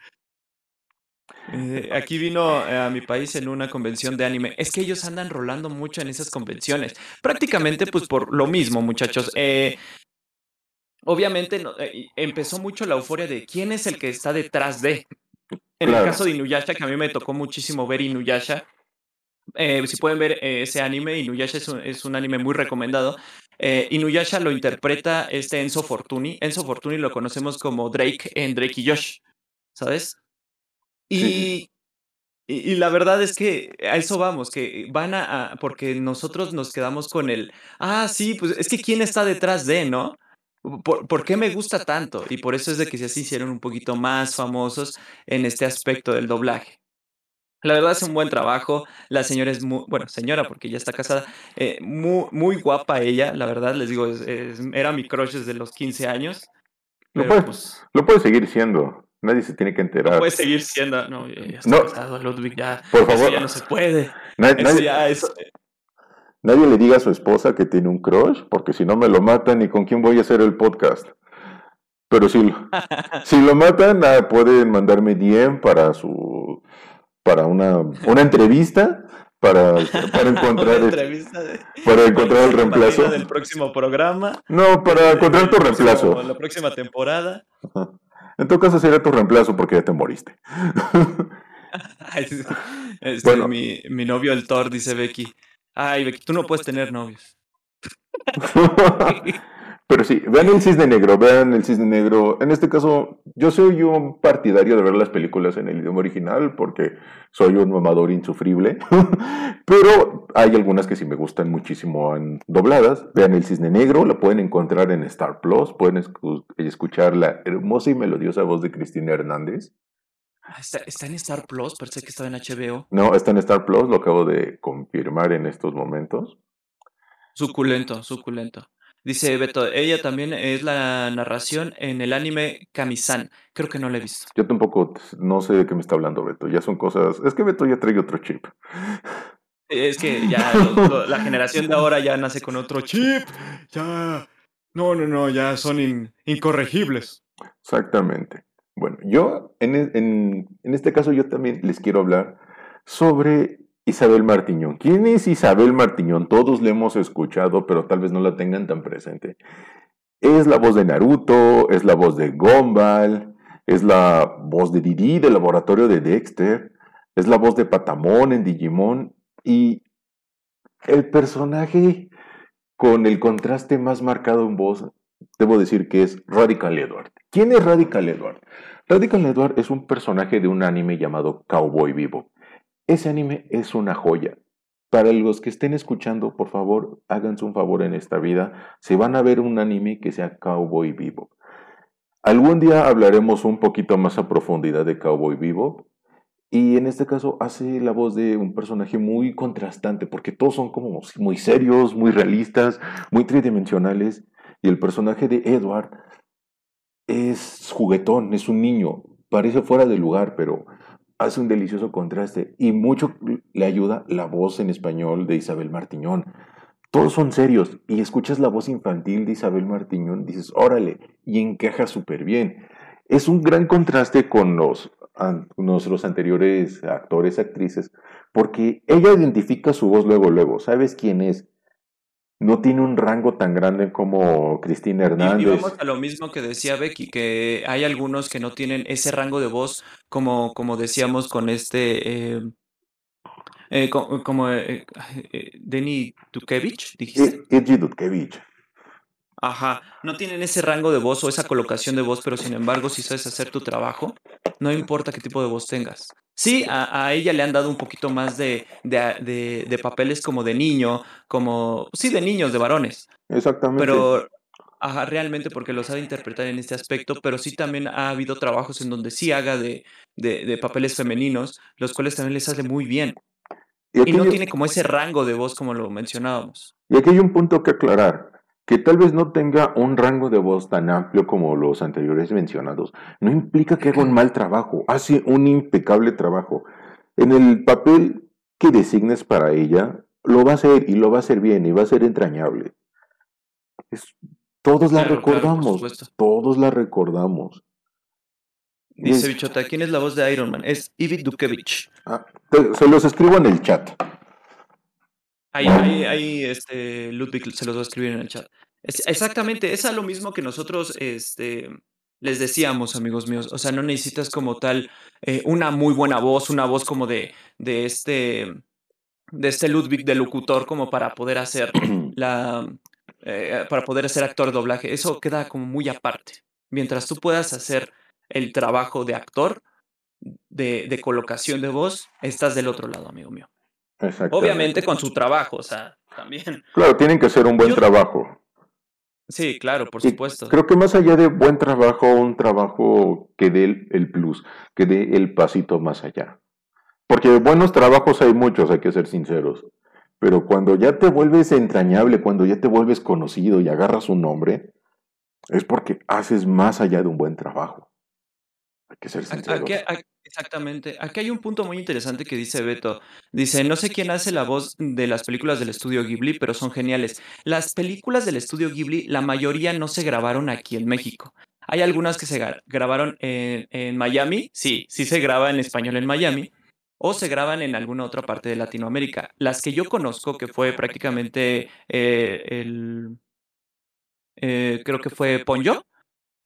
Eh, aquí vino eh, a mi país en una convención de anime. Es que ellos andan rolando mucho en esas convenciones. Prácticamente, pues por lo mismo, muchachos. Eh, obviamente no- eh, empezó mucho la euforia de quién es el que está detrás de. En Claro. el caso de Inuyasha, que a mí me tocó muchísimo ver Inuyasha. eh, si pueden ver eh, ese anime, Inuyasha es un, es un anime muy recomendado. Eh, Inuyasha lo interpreta este Enzo Fortuni. Enzo Fortuni lo conocemos como Drake en Drake y Josh, ¿sabes? Y, Sí. y, y la verdad es que a eso vamos, que van a, a- porque nosotros nos quedamos con el, ah, sí, pues es que quién está detrás de, ¿no? por, ¿por, qué me gusta tanto? Y por eso es de que se hicieron un poquito más famosos en este aspecto del doblaje. La verdad es un buen trabajo. La señora es muy, bueno, señora, porque ya está casada, eh, muy, muy guapa ella, la verdad, les digo, es, es, era mi crush desde los 15 años. Pero, lo, puede, pues, lo puede seguir siendo. Nadie se tiene que enterar. No puede seguir siendo. No, ya está No. casado, Ludwig, ya. Por eso favor. ya no se puede. Na- Eso nadie, ya es. nadie le diga a su esposa que tiene un crush, porque si no me lo matan y con quién voy a hacer el podcast. Pero si, lo- si lo matan, ah, pueden mandarme DM para su para una, una entrevista para, para encontrar el- entrevista de. para encontrar el la reemplazo. del próximo programa. No, para encontrar tu reemplazo. La próxima temporada. Ajá. En todo caso sería tu reemplazo porque ya te moriste. Este, Bueno. mi, mi novio el Thor, dice Becky. Ay, Becky, tú no puedes tener novios. Pero sí, vean el cisne negro, vean el cisne negro. En este caso, yo soy un partidario de ver las películas en el idioma original porque soy un mamador insufrible. Pero hay algunas que sí me gustan muchísimo en dobladas. Vean el cisne negro, la pueden encontrar en Star Plus. Pueden escu- escuchar la hermosa y melodiosa voz de Cristina Hernández. Ah, Está, está en Star Plus, pensé que estaba en HBO. No, está en Star Plus, lo acabo de confirmar en estos momentos. Suculento, suculento. Dice Beto, ella también es la narración en el anime Kamisan. Creo que no la he visto. Yo tampoco no sé de qué me está hablando Beto. Ya son cosas. Es que Beto ya trae otro chip. Es que ya lo- lo- la generación de ahora ya nace con otro chip. Ya. No, no, no, ya son in- incorregibles. Exactamente. Bueno, yo en, e- en- en este caso yo también les quiero hablar sobre Isabel Martiñón. ¿Quién es Isabel Martiñón? Todos le hemos escuchado, pero tal vez no la tengan tan presente. Es la voz de Naruto, es la voz de Gumball, es la voz de Didi del laboratorio de Dexter, es la voz de Patamón en Digimon y el personaje con el contraste más marcado en voz, debo decir que es Radical Edward. ¿Quién es Radical Edward? Radical Edward es un personaje de un anime llamado Cowboy Vivo. Ese anime es una joya. Para los que estén escuchando, por favor, háganse un favor en esta vida. Se van a ver un anime que sea Cowboy Vivo. Algún día hablaremos un poquito más a profundidad de Cowboy Vivo. Y en este caso hace la voz de un personaje muy contrastante, porque todos son como muy serios, muy realistas, muy tridimensionales. Y el personaje de Edward es juguetón, es un niño, parece fuera de lugar, pero hace un delicioso contraste. Y mucho le ayuda la voz en español de Isabel Martiñón. Todos son serios y escuchas la voz infantil de Isabel Martiñón, dices, órale, y encaja súper bien. Es un gran contraste con los, nuestros anteriores actores, actrices, porque ella identifica su voz luego, luego, sabes quién es. No tiene un rango tan grande como Cristina Y, y Hernández. vamos a lo mismo que decía Becky, que hay algunos que no tienen ese rango de voz, como, como decíamos con este, eh, eh, co- como, eh, eh, Denny dijiste. E- Edgy Dudkevich. Ajá, no tienen ese rango de voz o esa colocación de voz, pero sin embargo, si sabes hacer tu trabajo, no importa qué tipo de voz tengas. Sí, a, a ella le han dado un poquito más de, de, de- de papeles como de niño, como, sí, de niños, de varones, Exactamente. pero ajá, realmente porque lo sabe interpretar en este aspecto, pero sí también ha habido trabajos en donde sí haga de, de, papeles femeninos, los cuales también les sale muy bien. y, no tiene como ese rango de voz como lo mencionábamos. y aquí hay un punto que aclarar, que tal vez no tenga un rango de voz tan amplio como los anteriores mencionados, no implica que haga un mal trabajo, hace un impecable trabajo. En el papel que designes para ella, lo va a hacer y lo va a hacer bien y va a ser entrañable. Es- todos la Claro, recordamos, todos la recordamos. Dice es- Bichota, ¿quién es la voz de Iron Man? Es Ivy Dukevich. ah, te- se los escribo en el chat. Ahí, ahí, ahí, este, Ludwig se los va a escribir en el chat. Es, exactamente, es a lo mismo que nosotros este, les decíamos, amigos míos. O sea, no necesitas como tal eh, una muy buena voz, una voz como de, de este de este Ludwig de locutor como para poder hacer la eh, para poder hacer actor de doblaje. Eso queda como muy aparte. Mientras tú puedas hacer el trabajo de actor, de, de colocación de voz, estás del otro lado, amigo mío. Obviamente con su trabajo, o sea, también. Claro, tienen que hacer un buen Yo- trabajo. Sí, claro, por Y supuesto. creo que más allá de buen trabajo, un trabajo que dé el, plus, que dé el pasito más allá. Porque buenos trabajos hay muchos, hay que ser sinceros. Pero cuando ya te vuelves entrañable, cuando ya te vuelves conocido y agarras un nombre, es porque haces más allá de un buen trabajo. Hay que ser sinceros. Aquí, exactamente. Aquí hay un punto muy interesante que dice Beto. Dice, no sé quién hace la voz de las películas del estudio Ghibli, pero son geniales. Las películas del estudio Ghibli, la mayoría no se grabaron aquí en México. Hay algunas que se gra- grabaron en, en Miami, sí, sí se graba en español en Miami, o se graban en alguna otra parte de Latinoamérica. Las que yo conozco, que fue prácticamente eh, el, eh, creo que fue Ponyo,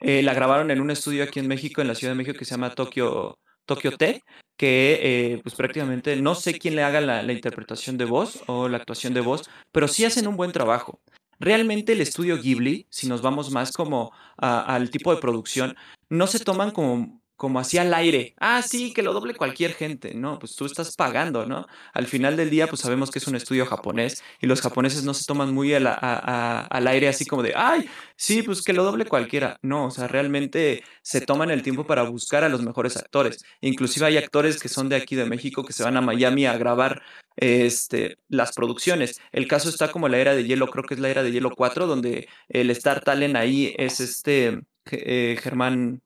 eh, la grabaron en un estudio aquí en México, en la Ciudad de México, que se llama Tokyo, Tokyo T, que eh, pues prácticamente no sé quién le haga la, la interpretación de voz o la actuación de voz, pero sí hacen un buen trabajo. Realmente el estudio Ghibli, si nos vamos más como a- al tipo de producción, no se toman como, como así al aire. Ah, sí, que lo doble cualquier gente. No, pues tú estás pagando, ¿no? Al final del día, pues sabemos que es un estudio japonés y los japoneses no se toman muy al aire así como de, ay, Sí, pues que lo doble cualquiera. No, o sea, realmente se toman el tiempo para buscar a los mejores actores. Inclusive hay actores que son de aquí de México que se van a Miami a grabar este, las producciones. El caso está como la era de hielo, creo que es la era de hielo 4, donde el Star Talent ahí es este eh, Germán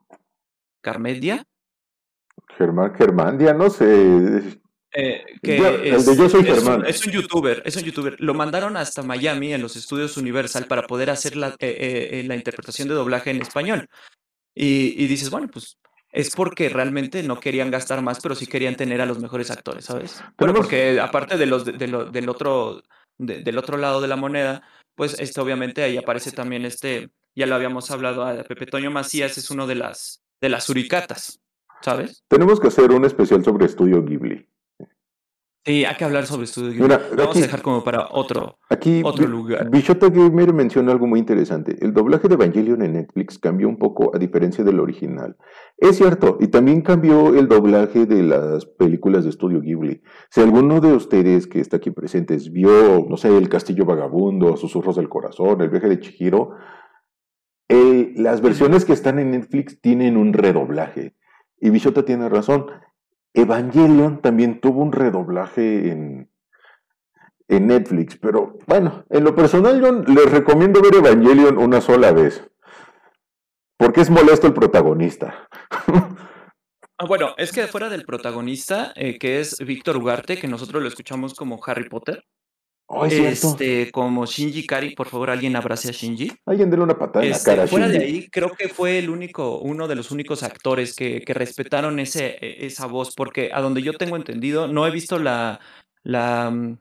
Carmedia. Germán, Germandia, no sé. eh, que Ya, el es, de Yo Soy es un, Germán. es un youtuber, es un youtuber. Lo mandaron hasta Miami en los estudios Universal para poder hacer la, eh, eh, eh, la interpretación de doblaje en español. Y, y dices, bueno, pues es porque realmente no querían gastar más, pero sí querían tener a los mejores actores, ¿sabes? Bueno, porque aparte de los de, de lo- del otro de- del otro lado de la moneda, pues este obviamente ahí aparece también este, ya lo habíamos hablado, a Pepe Toño Macías es uno de las de las suricatas, ¿sabes? Tenemos que hacer un especial sobre Estudio Ghibli. Sí, hay que hablar sobre estudio. Ghibli. Mira, vamos aquí- a dejar como para otro. Aquí Otro lugar. Bichota Gamer menciona algo muy interesante. El doblaje de Evangelion en Netflix cambió un poco a diferencia del original. Es cierto, y también cambió el doblaje de las películas de estudio Ghibli. Si alguno de ustedes que está aquí presentes vio, no sé, El Castillo Vagabundo, Susurros del Corazón, El viaje de Chihiro, las versiones que están en Netflix tienen un redoblaje. Y Bichota tiene razón. Evangelion también tuvo un redoblaje en, en Netflix, pero bueno, en lo personal yo les recomiendo ver Evangelion una sola vez, porque es molesto el protagonista. Ah, bueno, es que fuera del protagonista, eh, que es Víctor Ugarte, que nosotros lo escuchamos como Harry Potter, Oh, es este, como Shinji Kari, por favor, alguien abrace a Shinji. Alguien dele una patada en la Este, cara fuera de Shinji. ahí, creo que fue el único, uno de los únicos actores que, que respetaron ese, e- esa voz, porque a donde yo tengo entendido, no he visto la, la, mm,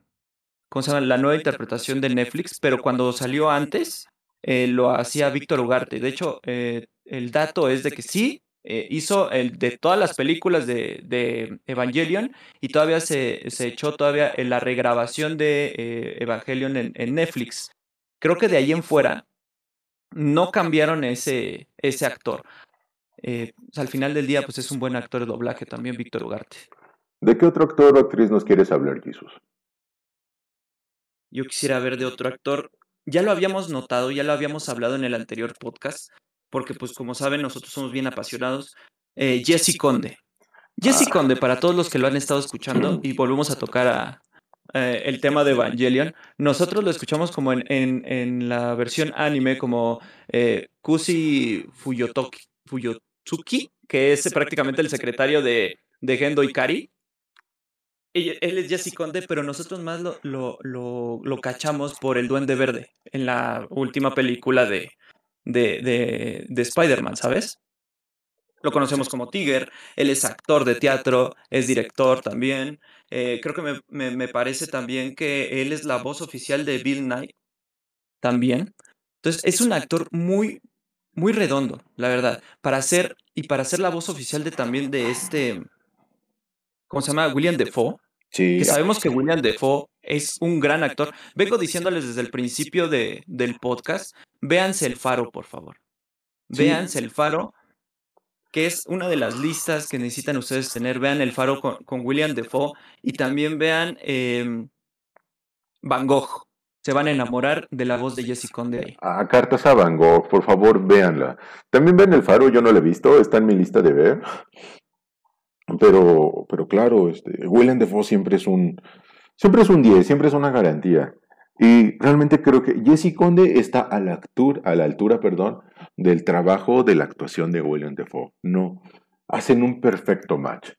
¿cómo se llama? La nueva interpretación de Netflix, pero cuando salió antes, eh, lo hacía Víctor Ugarte. De hecho, eh, el dato es de que sí, eh, hizo el de todas las películas de, de Evangelion y todavía se, se echó todavía en la regrabación de eh, Evangelion en, en Netflix. Creo que de ahí en fuera no cambiaron ese, ese actor. Eh, pues, al final del día, pues es un buen actor de doblaje también, Víctor Ugarte. ¿De qué otro actor o actriz nos quieres hablar, Jesús? Yo quisiera ver de otro actor. Ya lo habíamos notado, ya lo habíamos hablado en el anterior podcast, porque pues como saben, nosotros somos bien apasionados. Eh, Jesse Conde. Jesse Ah. Conde, para todos los que lo han estado escuchando, y volvemos a tocar a, eh, el tema de Evangelion, nosotros lo escuchamos como en, en, en la versión anime, como eh, Kusi Fuyotoki, Fuyotsuki, que es prácticamente el secretario de, de Gendo Ikari. Él es Jesse Conde, pero nosotros más lo, lo, lo, lo cachamos por el Duende Verde en la última película de, de, de, de Spider-Man, ¿sabes? Lo conocemos como Tiger, él es actor de teatro, es director también. Eh, creo que me, me, me parece también que él es la voz oficial de Bill Knight también. Entonces, es un actor muy, muy redondo, la verdad. Para ser, y para ser la voz oficial de también de este, ¿cómo se llama? William Defoe. Sí, Que sabemos que William Defoe es un gran actor. Vengo diciéndoles desde el principio de, del podcast, véanse El Faro, por favor. Véanse El Faro, que es una de las listas que necesitan ustedes tener. Vean El Faro con, con William Defoe y también vean em, Van Gogh. se van a enamorar de la voz de Jesse Conde ahí. A Cartas a Van Gogh, por favor, véanla. También ven El Faro, yo no la he visto, está en mi lista de ver. Pero, pero claro, este, Willem Dafoe siempre es un, siempre es un 10, siempre es una garantía. Y realmente creo que Jesse Conde está a la, altura, a la altura perdón, del trabajo de la actuación de Willem Dafoe. No, hacen un perfecto match.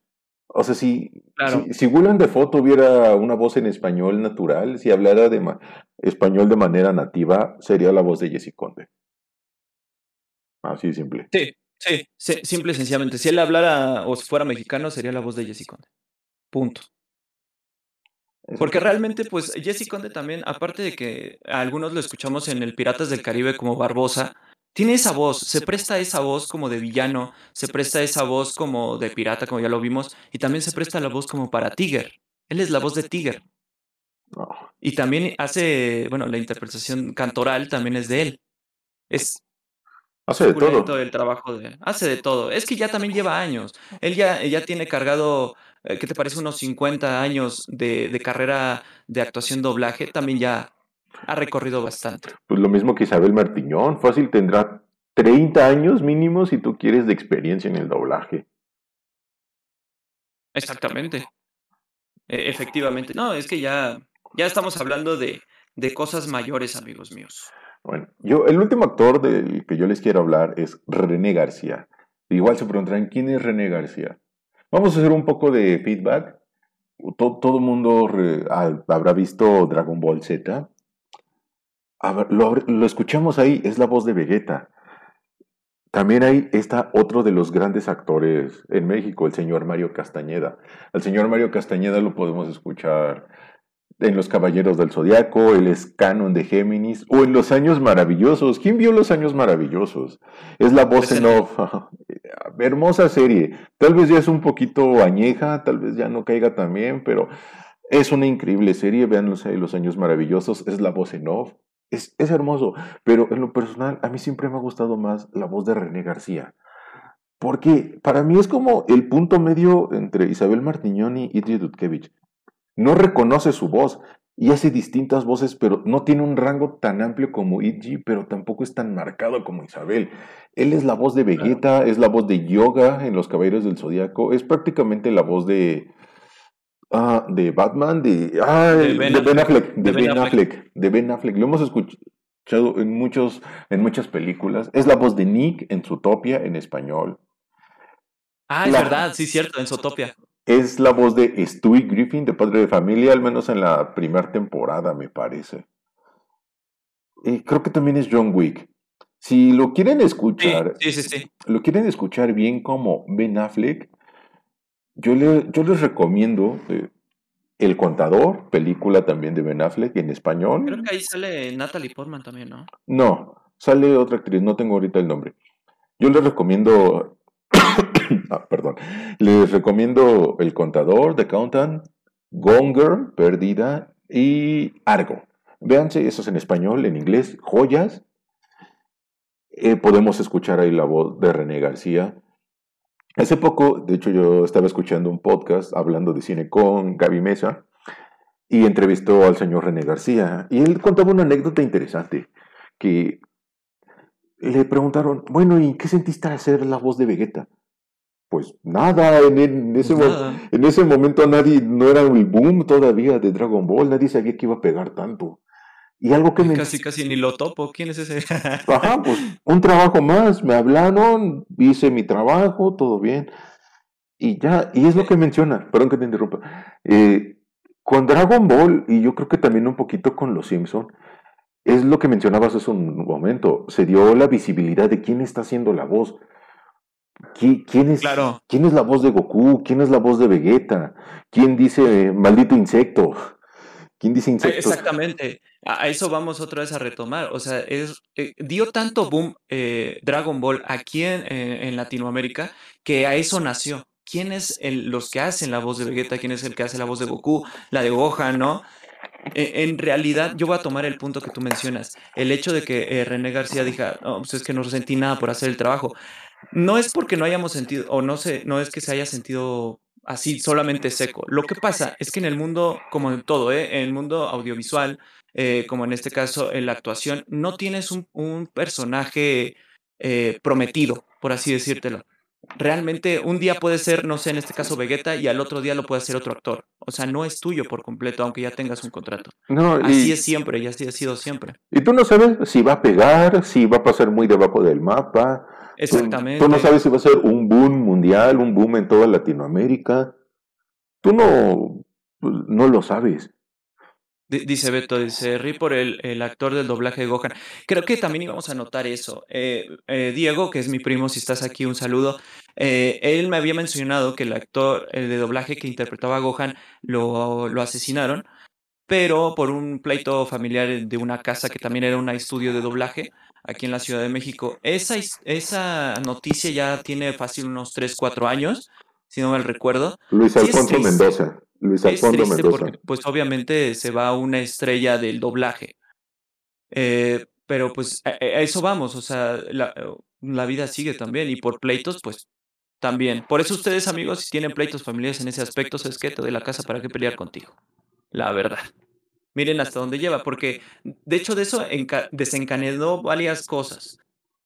O sea, si, si, si, Willem Dafoe tuviera una voz en español natural, si hablara de español de manera nativa, sería la voz de Jesse Conde. Así simple. Sí, sí, simple y sencillamente. Si él hablara o si fuera mexicano, sería la voz de Jesse Conde. Punto. Porque realmente, pues, Jesse Conde también, aparte de que algunos lo escuchamos en el Piratas del Caribe como Barbosa, tiene esa voz, se presta esa voz como de villano, se presta esa voz como de pirata, como ya lo vimos, y también se presta la voz como para Tiger. Él es la voz de Tiger. Y también hace, bueno, la interpretación cantoral también es de él. Es Hace de todo. El trabajo de, hace de todo. Es que ya también lleva años. Él ya, ya tiene cargado, ¿qué te parece? Unos 50 años de, de carrera de actuación doblaje. También ya ha recorrido bastante. Pues lo mismo que Isabel Martiñón, fácil tendrá 30 años mínimo si tú quieres de experiencia en el doblaje. Exactamente. E, efectivamente. No, es que ya, ya estamos hablando de, de cosas mayores, amigos míos. Bueno, yo, el último actor del que yo les quiero hablar es René García. Igual se preguntarán, ¿quién es René García? Vamos a hacer un poco de feedback. Todo, el mundo habrá visto Dragon Ball Z lo, lo, escuchamos ahí, es la voz de Vegeta. También ahí está otro de los grandes actores en México, el señor Mario Castañeda. El señor Mario Castañeda lo podemos escuchar en Los Caballeros del Zodiaco, él es canon de Géminis, o en Los Años Maravillosos. ¿Quién vio Los Años Maravillosos? Es la voz en off. Hermosa serie. Tal vez ya es un poquito añeja, tal vez ya no caiga también, pero es una increíble serie. Vean Los, los Años Maravillosos, es la voz en off. Es, hermoso, pero en lo personal a mí siempre me ha gustado más la voz de René García. Porque para mí es como el punto medio entre Isabel Martiñón y Dudkevich. No reconoce su voz y hace distintas voces, pero no tiene un rango tan amplio como Idji, pero tampoco es tan marcado como Isabel. Él es la voz de Vegeta, es la voz de Yoga en Los Caballeros del Zodíaco, es prácticamente la voz de, Ah, de Batman, de, de, ben, Affleck, de, ben, Affleck, de Ben Affleck. Lo hemos escuchado en, muchos, en muchas películas. Es la voz de Nick en Zootopia en español. Ah, es verdad, sí, cierto, en Zootopia. Es la voz de Stewie Griffin, de Padre de Familia, al menos en la primera temporada, me parece. Y creo que también es John Wick. Si lo quieren escuchar, sí, sí, sí, lo quieren escuchar bien como Ben Affleck, yo, le, yo les recomiendo eh, El Contador, película también de Ben Affleck en español. Creo que ahí sale Natalie Portman también, ¿no? No, sale otra actriz, no tengo ahorita el nombre. Yo les recomiendo, ah, perdón, les recomiendo El Contador, The Countant, Gonger, Perdida y Argo. Véanse, eso es en español, en inglés, joyas. Eh, podemos escuchar ahí la voz de René García. Hace poco, de hecho, yo estaba escuchando un podcast hablando de cine con Gaby Mesa y entrevistó al señor René García. Y él contaba una anécdota interesante, que le preguntaron, bueno, ¿y qué sentiste al hacer la voz de Vegeta? Pues nada, en, ese, pues en ese momento nadie, no era el boom todavía de Dragon Ball, nadie sabía que iba a pegar tanto. Y algo que me... Casi, casi ni lo topo. ¿Quién es ese? Ajá, pues un trabajo más. Me hablaron, hice mi trabajo, todo bien. Y ya, y es lo que menciona, perdón que te interrumpa. Eh, con Dragon Ball, y yo creo que también un poquito con Los Simpson, es lo que mencionabas hace un momento. Se dio la visibilidad de quién está haciendo la voz. ¿Quién es, claro. ¿Quién es la voz de Goku? ¿Quién es la voz de Vegeta? ¿Quién dice maldito insecto? ¿Quién dice insectos? Exactamente. A eso vamos otra vez a retomar. O sea, es, eh, dio tanto boom eh, Dragon Ball aquí en, en, Latinoamérica que a eso nació. ¿Quién es el, los que hacen la voz de Vegeta? ¿Quién es el que hace la voz de Goku? La de Gohan, ¿no? E, en realidad, yo voy a tomar el punto que tú mencionas. El hecho de que eh, René García diga, no, pues es que no sentí nada por hacer el trabajo. No es porque no hayamos sentido, o no sé, no es que se haya sentido así solamente seco. Lo que pasa es que en el mundo, como en todo, ¿eh? en el mundo audiovisual, eh, como en este caso en la actuación, no tienes un, un personaje eh, prometido, por así decírtelo. Realmente un día puede ser, no sé, en este caso Vegeta y al otro día lo puede hacer otro actor. O sea, no es tuyo por completo, aunque ya tengas un contrato. No, Así es siempre y así ha sido siempre. y tú no sabes si va a pegar, si va a pasar muy debajo del mapa. Tú, tú no Exactamente. sabes si va a ser un boom mundial, un boom en toda Latinoamérica. Tú no, no lo sabes. Di- Dice Beto, dice Ri por el, el actor del doblaje de Gohan. Creo que también íbamos a notar eso. Eh, eh, Diego, que es mi primo, si estás aquí, un saludo. Eh, él me había mencionado que el actor el de doblaje que interpretaba a Gohan lo, lo asesinaron, pero por un pleito familiar de una casa que también era un estudio de doblaje aquí en la Ciudad de México. Esa, esa noticia ya tiene fácil unos 3, 4 años, si no mal recuerdo. Luis Alfonso. Mendoza. Luis Alfonso Mendoza. porque, pues, obviamente se va una estrella del doblaje. Eh, pero, pues, a, a eso vamos. O sea, la, la vida sigue también. Y por pleitos, pues, también. Por eso ustedes, amigos, si tienen pleitos familiares en ese aspecto, es que te doy la casa para qué pelear contigo. La verdad. Miren hasta dónde lleva, porque de hecho de eso enca- desencadenó varias cosas.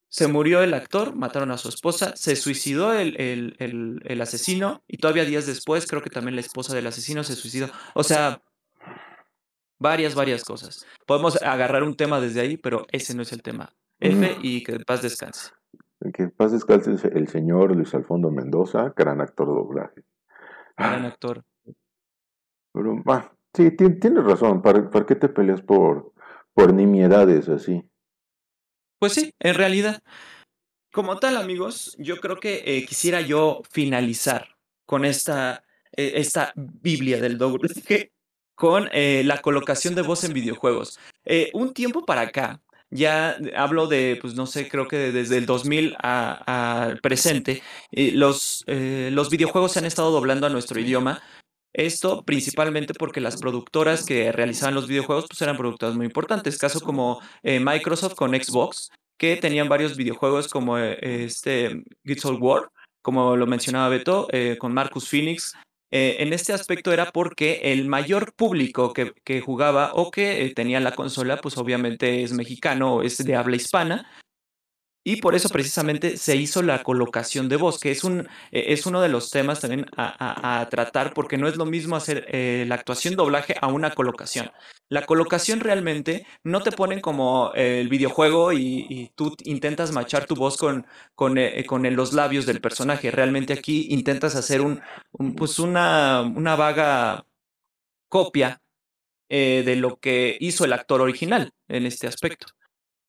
Se murió el actor, mataron a su esposa, se suicidó el, el, el, el asesino y todavía días después creo que también la esposa del asesino se suicidó. O sea, varias, varias cosas. Podemos agarrar un tema desde ahí, pero ese no es el tema. F y que paz descanse. Que paz descanse el señor Luis Alfonso Mendoza, gran actor de doblaje. Gran actor. Pero, ah, sí, ti- tienes razón. ¿Para, qué te peleas por, por nimiedades así? Pues sí, en realidad. Como tal, amigos, yo creo que eh, quisiera yo finalizar con esta, eh, esta Biblia del doblaje con eh, la colocación de voz en videojuegos. Eh, un tiempo para acá, ya hablo de, pues no sé, creo que desde el 2000 a- al presente, eh, los, los videojuegos se han estado doblando a nuestro idioma. Esto principalmente porque las productoras que realizaban los videojuegos pues eran productoras muy importantes, caso como eh, Microsoft con Xbox, que tenían varios videojuegos como eh, este War, como lo mencionaba Beto, eh, con Marcus Phoenix. Eh, en este aspecto era porque el mayor público que, que jugaba o que tenía la consola, pues obviamente es mexicano o es de habla hispana. Y por eso precisamente se hizo la colocación de voz, que es, un, eh, es uno de los temas también a, a- a tratar, porque no es lo mismo hacer eh, la actuación doblaje a una colocación. La colocación realmente no te ponen como eh, el videojuego y, y tú intentas machar tu voz con, con, eh, con los labios del personaje. Realmente aquí intentas hacer un, un, pues una, una vaga copia de lo que hizo el actor original en este aspecto.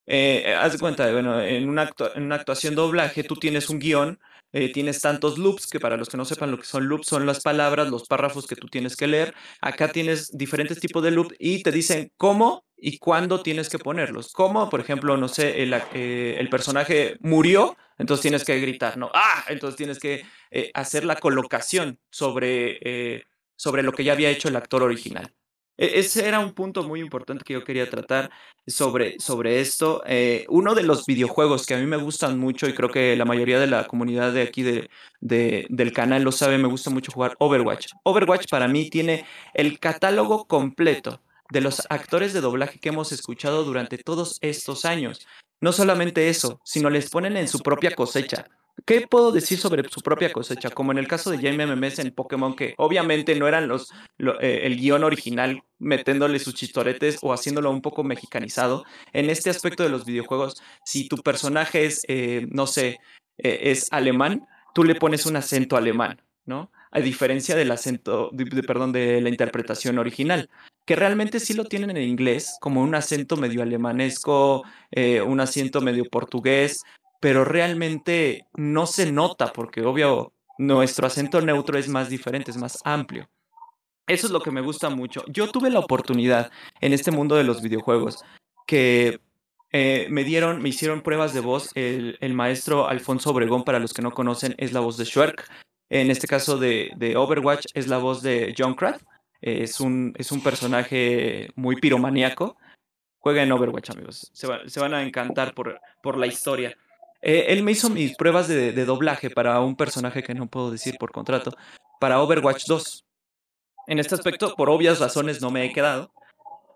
Eh, haz de cuenta, bueno, en una, actua- en una actuación doblaje tú tienes un guion, eh, tienes tantos loops, que para los que no sepan lo que son loops, son las palabras, los párrafos que tú tienes que leer. Acá tienes diferentes tipos de loops y te dicen cómo y cuándo tienes que ponerlos. Como, por ejemplo, no sé, el, eh, el personaje murió, entonces tienes que gritar, ¿no? ¡Ah! Entonces tienes que eh, hacer la colocación sobre, eh, sobre lo que ya había hecho el actor original. E- Ese era un punto muy importante que yo quería tratar sobre, sobre esto. Eh, uno de los videojuegos que a mí me gustan mucho y creo que la mayoría de la comunidad de aquí de, de- del canal lo sabe, me gusta mucho jugar Overwatch. Overwatch para mí tiene el catálogo completo de los actores de doblaje que hemos escuchado durante todos estos años. No solamente eso, sino les ponen en su propia cosecha. ¿Qué puedo decir sobre su propia cosecha? Como en el caso de Jaime Memes en Pokémon, que obviamente no eran los, lo- eh, el guion original metiéndole sus chistoretes o haciéndolo un poco mexicanizado. En este aspecto de los videojuegos, si tu personaje es, eh, no sé, eh, es alemán, tú le pones un acento alemán, ¿no? A diferencia del acento, de- de- perdón, de la interpretación original, que realmente sí lo tienen en inglés, como un acento medio alemanesco, un acento medio portugués, pero realmente no se nota porque obvio nuestro acento neutro es más diferente, es más amplio. Eso es lo que me gusta mucho. Yo tuve la oportunidad en este mundo de los videojuegos que eh, me dieron, me hicieron pruebas de voz. El, el maestro Alfonso Obregón, para los que no conocen, es la voz de Shrek. En este caso de, de Overwatch es la voz de Junkrat. Eh, es, un, es un personaje muy piromaníaco. Jueguen Overwatch, amigos. Se, va- se van a encantar por, por la historia. Eh, él me hizo mis pruebas de, de doblaje para un personaje que no puedo decir por contrato, para Overwatch 2. En este aspecto, por obvias razones, no me he quedado,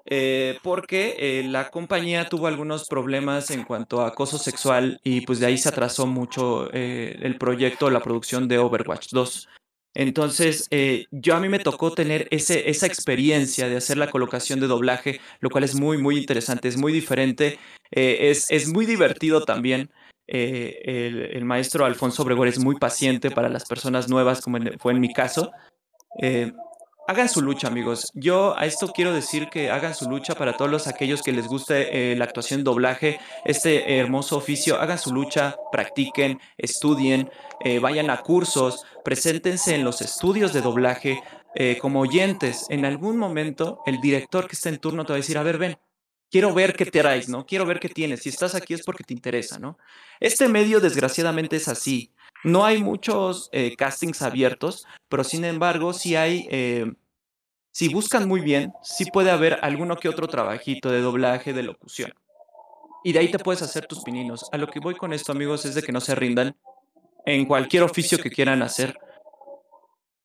eh, porque eh, la compañía tuvo algunos problemas en cuanto a acoso sexual y pues de ahí se atrasó mucho el proyecto, la producción de Overwatch 2. Entonces, yo a mí me tocó tener ese, esa experiencia de hacer la colocación de doblaje, lo cual es muy, muy interesante, es muy diferente, es, es muy divertido también. El, el, maestro Alfonso Obregón es muy paciente para las personas nuevas, como fue en mi caso. Hagan su lucha, amigos. Yo a esto quiero decir que hagan su lucha para todos los aquellos que les guste eh, la actuación doblaje, este hermoso oficio. Hagan su lucha, practiquen, estudien, eh, vayan a cursos, preséntense en los estudios de doblaje eh, como oyentes. En algún momento, el director que está en turno te va a decir: A ver, ven, quiero ver qué te traes, ¿no? Quiero ver qué tienes. Si estás aquí es porque te interesa, ¿no? Este medio, desgraciadamente, es así. No hay muchos eh, castings abiertos, pero sin embargo, sí hay, eh, si buscan muy bien, sí puede haber alguno que otro trabajito de doblaje, de locución. Y de ahí te puedes hacer tus pininos. A lo que voy con esto, amigos, es de que no se rindan en cualquier oficio que quieran hacer.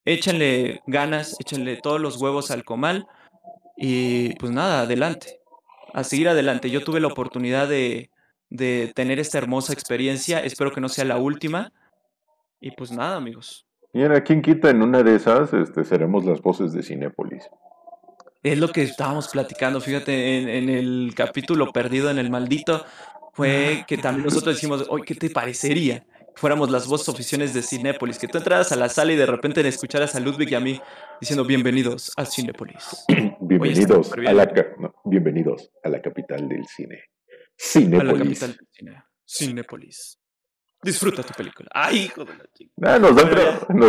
Échenle ganas, échenle todos los huevos al comal y pues nada, adelante. A seguir adelante. Yo tuve la oportunidad de, de tener esta hermosa experiencia. Espero que no sea la última. Y pues nada, amigos. Mira, ¿quién quita en una de esas? Este, seremos las voces de Cinépolis. Es lo que estábamos platicando, fíjate, en, el capítulo perdido en el maldito, fue que también nosotros decimos, oye, ¿qué te parecería? Fuéramos las voces oficiales de Cinépolis, que tú entraras a la sala y de repente escucharas a Ludwig y a mí diciendo bienvenidos a Cinépolis. bienvenidos, a la, bienvenidos a la capital del cine. Cinépolis. A la capital del cine. Cinépolis. Disfruta tu película. Ay, hijo de la chica. Ah, nos,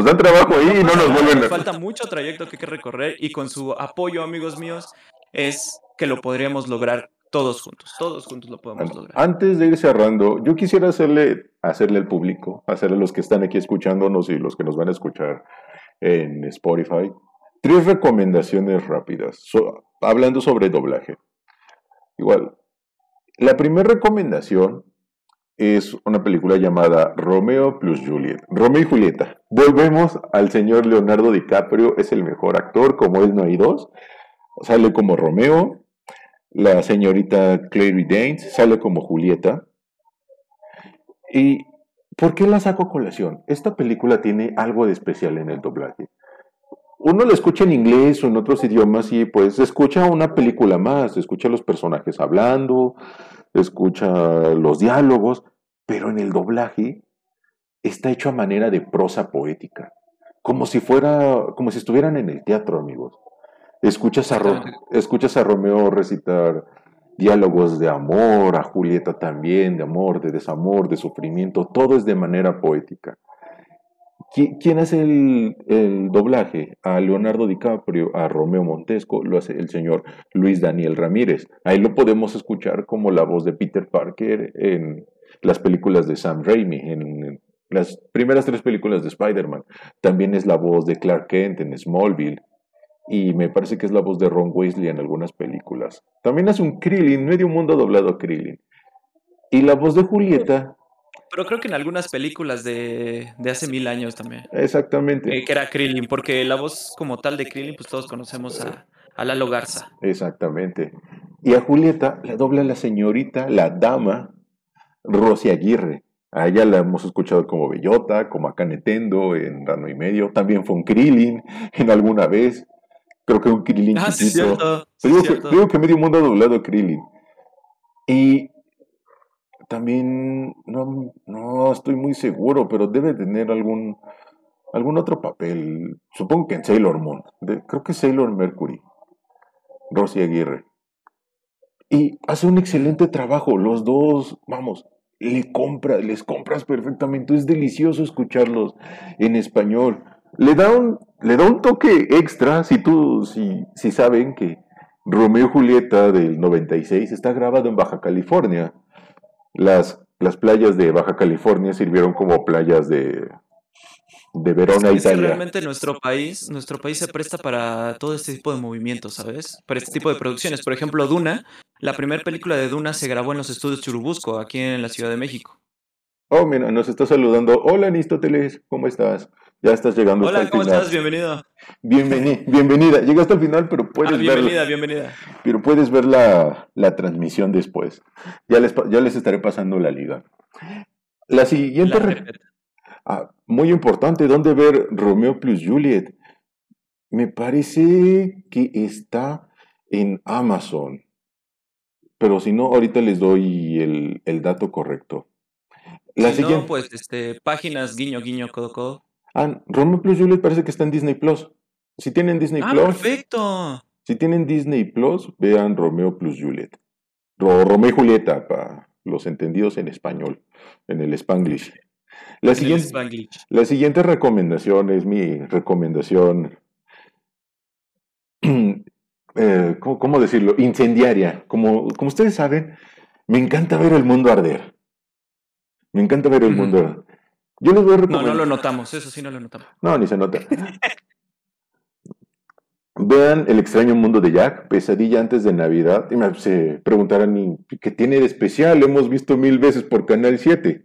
dan trabajo ahí y no nos vuelven a... Falta mucho trayecto que hay que recorrer y con su apoyo, amigos míos, es que lo podríamos lograr todos juntos. Todos juntos lo podemos lograr. Antes de ir cerrando, yo quisiera hacerle, hacerle al público, hacerle a los que están aquí escuchándonos y los que nos van a escuchar en Spotify, tres recomendaciones rápidas, hablando sobre doblaje. Igual, la primera recomendación es una película llamada Romeo plus Juliet. Romeo y Julieta. Volvemos al señor Leonardo DiCaprio, es el mejor actor, como él no hay dos. Sale como Romeo. La señorita Clary Danes sale como Julieta. ¿Y por qué la saco colación? Esta película tiene algo de especial en el doblaje. Uno la escucha en inglés o en otros idiomas y pues escucha una película más, escucha los personajes hablando, escucha los diálogos, pero en el doblaje está hecho a manera de prosa poética, como si fuera, como si estuvieran en el teatro, amigos. Escuchas a, escuchas a Romeo recitar diálogos de amor, a Julieta también, de amor, de desamor, de sufrimiento, todo es de manera poética. ¿Quién hace el, el, doblaje? A Leonardo DiCaprio, a Romeo Montesco, lo hace el señor Luis Daniel Ramírez. Ahí lo podemos escuchar como la voz de Peter Parker en las películas de Sam Raimi, en las primeras tres películas de Spider-Man. También es la voz de Clark Kent en Smallville. Y me parece que es la voz de Ron Weasley en algunas películas. También hace un Krillin, medio mundo doblado a Krillin. Y la voz de Julieta pero creo que en algunas películas de, de hace mil años también. Exactamente. Eh, que era Krillin, porque la voz como tal de Krillin, pues todos conocemos a, a Lalo Garza. Exactamente. Y a Julieta la dobla la señorita, la dama, Rosy Aguirre. A ella la hemos escuchado como Bellota, como a Canetendo en Rano y Medio. También fue un Krillin en alguna vez. Creo que un Krillin ah, Sí, cierto. creo, que, medio mundo ha doblado a Krillin. Y también no, no estoy muy seguro, pero debe tener algún, algún otro papel. Supongo que en Sailor Moon. creo que Sailor Mercury. Rosy Aguirre. Y hace un excelente trabajo. Los dos, vamos, le compra, les compras perfectamente. Es delicioso escucharlos en español. Le da un, le da un toque extra si tú, si, si saben que Romeo y Julieta del 96 está grabado en Baja California. Las, las playas de Baja California sirvieron como playas de, de Verona, es Italia. realmente nuestro país, nuestro país se presta para todo este tipo de movimientos, ¿sabes? Para este tipo de producciones. Por ejemplo, Duna, la primera película de Duna se grabó en los estudios Churubusco, aquí en la Ciudad de México. Oh, mira, nos está saludando. Hola, Aristóteles, ¿cómo estás? Ya estás llegando Hola, hasta el ¿cómo final. estás? Bienvenido. Bienveni- bienvenida. Llegaste al final, pero puedes Ah, ver, bienvenida, bienvenida. pero puedes ver la, la transmisión después. Ya les, ya les estaré pasando la liga. La siguiente, La ah, muy importante, ¿dónde ver Romeo plus Juliet? Me parece que está en Amazon. Pero si no, ahorita les doy el, el dato correcto. La Si no, siguiente. pues, este, páginas guiño, guiño, codo, codo. Ah, Romeo plus Juliet parece que está en Disney Plus. Si tienen Disney Ah, Plus, perfecto. si tienen Disney Plus, vean Romeo plus Juliet. O Romeo y Julieta, para los entendidos en español, en el Spanglish. La En siguiente, Spanglish. la siguiente recomendación es mi recomendación, eh, ¿cómo, cómo decirlo? Incendiaria. Como, como ustedes saben, me encanta ver el mundo arder. Me encanta ver el mundo arder. Yo les voy a No, recomendar. no lo notamos, eso sí no lo notamos. No, ni se nota. Vean El extraño mundo de Jack, Pesadilla antes de Navidad. Y me se preguntarán, ¿y ¿qué tiene de especial? Lo hemos visto mil veces por Canal 7.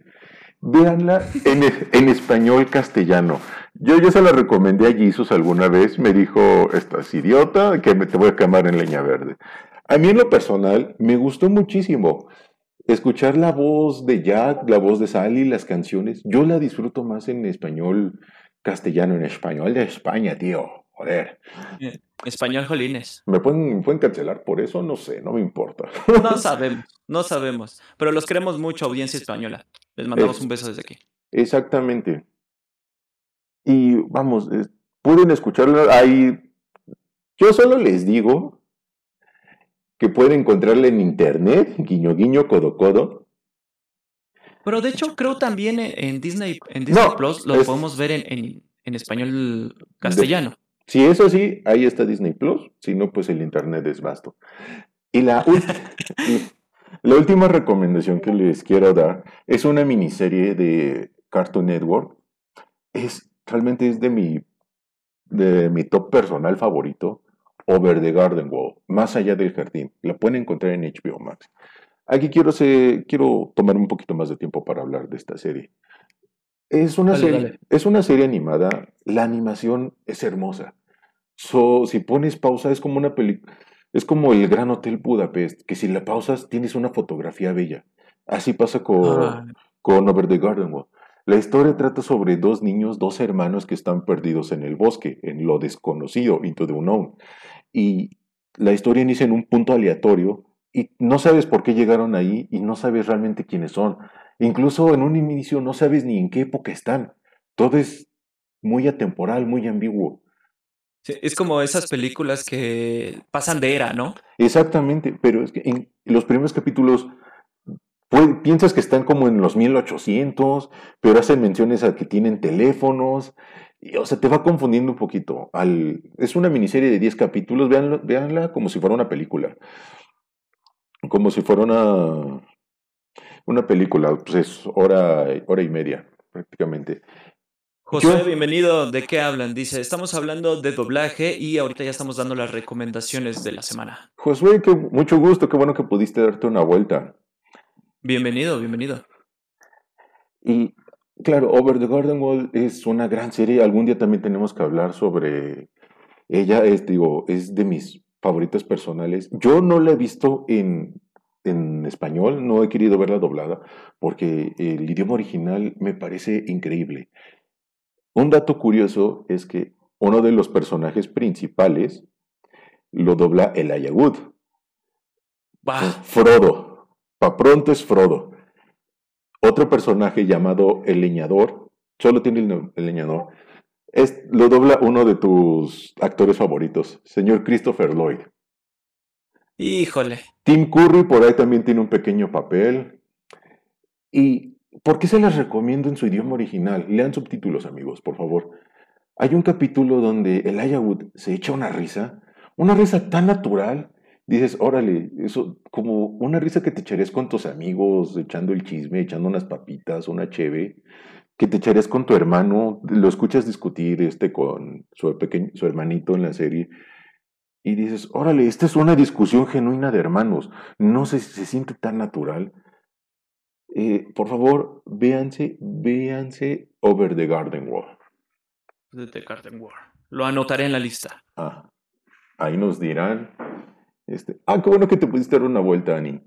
Véanla en, en español castellano. Yo, yo se la recomendé a Jesus alguna vez. Me dijo, estás idiota, que me, te voy a quemar en leña verde. A mí en lo personal me gustó muchísimo escuchar la voz de Jack, la voz de Sally, las canciones. Yo la disfruto más en español castellano, en español de España, tío. Joder. Español Jolines. ¿Me pueden, me pueden cancelar por eso? No sé, no me importa. No sabemos, no sabemos. Pero los queremos mucho, audiencia española. Les mandamos Es- un beso desde aquí. Exactamente. Y vamos, es- pueden escucharla ahí. Yo solo les digo que pueden encontrarla en internet, guiño guiño, codo codo. Pero de hecho, creo también en Disney, en Disney No, Plus lo es- podemos ver en, en, en español castellano. Si es así, ahí está Disney Plus. Si no, pues el internet es vasto. Y la, la última recomendación que les quiero dar es una miniserie de Cartoon Network. Es, realmente es de mi, de mi top personal favorito, Over the Garden Wall, más allá del jardín. La pueden encontrar en HBO Max. Aquí quiero, quiero tomar un poquito más de tiempo para hablar de esta serie. Es una, Dale, serie, dale. es una serie animada. La animación es hermosa. So, si pones pausa, es como una película. Es como el Gran Hotel Budapest, que si la pausas tienes una fotografía bella. Así pasa con, Ah, con Over the Garden Wall. La historia trata sobre dos niños, dos hermanos que están perdidos en el bosque, en lo desconocido, into the unknown. Y la historia inicia en un punto aleatorio y no sabes por qué llegaron ahí y no sabes realmente quiénes son. Incluso en un inicio no sabes ni en qué época están. Todo es muy atemporal, muy ambiguo. sí, es como esas películas que pasan de era, ¿no? Exactamente, pero es que en los primeros capítulos pu- piensas que están como en los 1800, pero hacen menciones a que tienen teléfonos, y, o sea, te va confundiendo un poquito. Al, es una miniserie de 10 capítulos, véanlo- véanla como si fuera una película, como si fuera una, una película, pues es hora, hora y media prácticamente. José, Yo- bienvenido. ¿De qué hablan? Dice, estamos hablando de doblaje y ahorita ya estamos dando las recomendaciones de la semana. Josué, qué, mucho gusto, qué bueno que pudiste darte una vuelta. Bienvenido, bienvenido. Y claro, Over the Garden Wall es una gran serie. Algún día también tenemos que hablar sobre ella. Es, digo, es de mis favoritas personales. Yo no la he visto en, en español, no he querido verla doblada, porque el idioma original me parece increíble. Un dato curioso es que uno de los personajes principales lo dobla Elijah Wood. Frodo. Pa' pronto es Frodo. Otro personaje llamado el leñador, solo tiene el, el leñador, es, lo dobla uno de tus actores favoritos, señor Christopher Lloyd. híjole. Tim Curry por ahí también tiene un pequeño papel. ¿Y por qué se las recomiendo en su idioma original? Lean subtítulos, amigos, por favor. Hay un capítulo donde Elijah Wood se echa una risa, una risa tan natural. Dices, órale, eso, como una risa que te echarías con tus amigos, echando el chisme, echando unas papitas, una cheve, que te echarías con tu hermano, lo escuchas discutir este con su, pequeño, su hermanito en la serie, y dices, órale, esta es una discusión genuina de hermanos, no se, se siente tan natural. Eh, por favor, véanse, véanse Over the Garden Wall. The Garden War. Lo anotaré en la lista. Ah, ahí nos dirán. Este, ah, qué bueno que te pudiste dar una vuelta, Ani.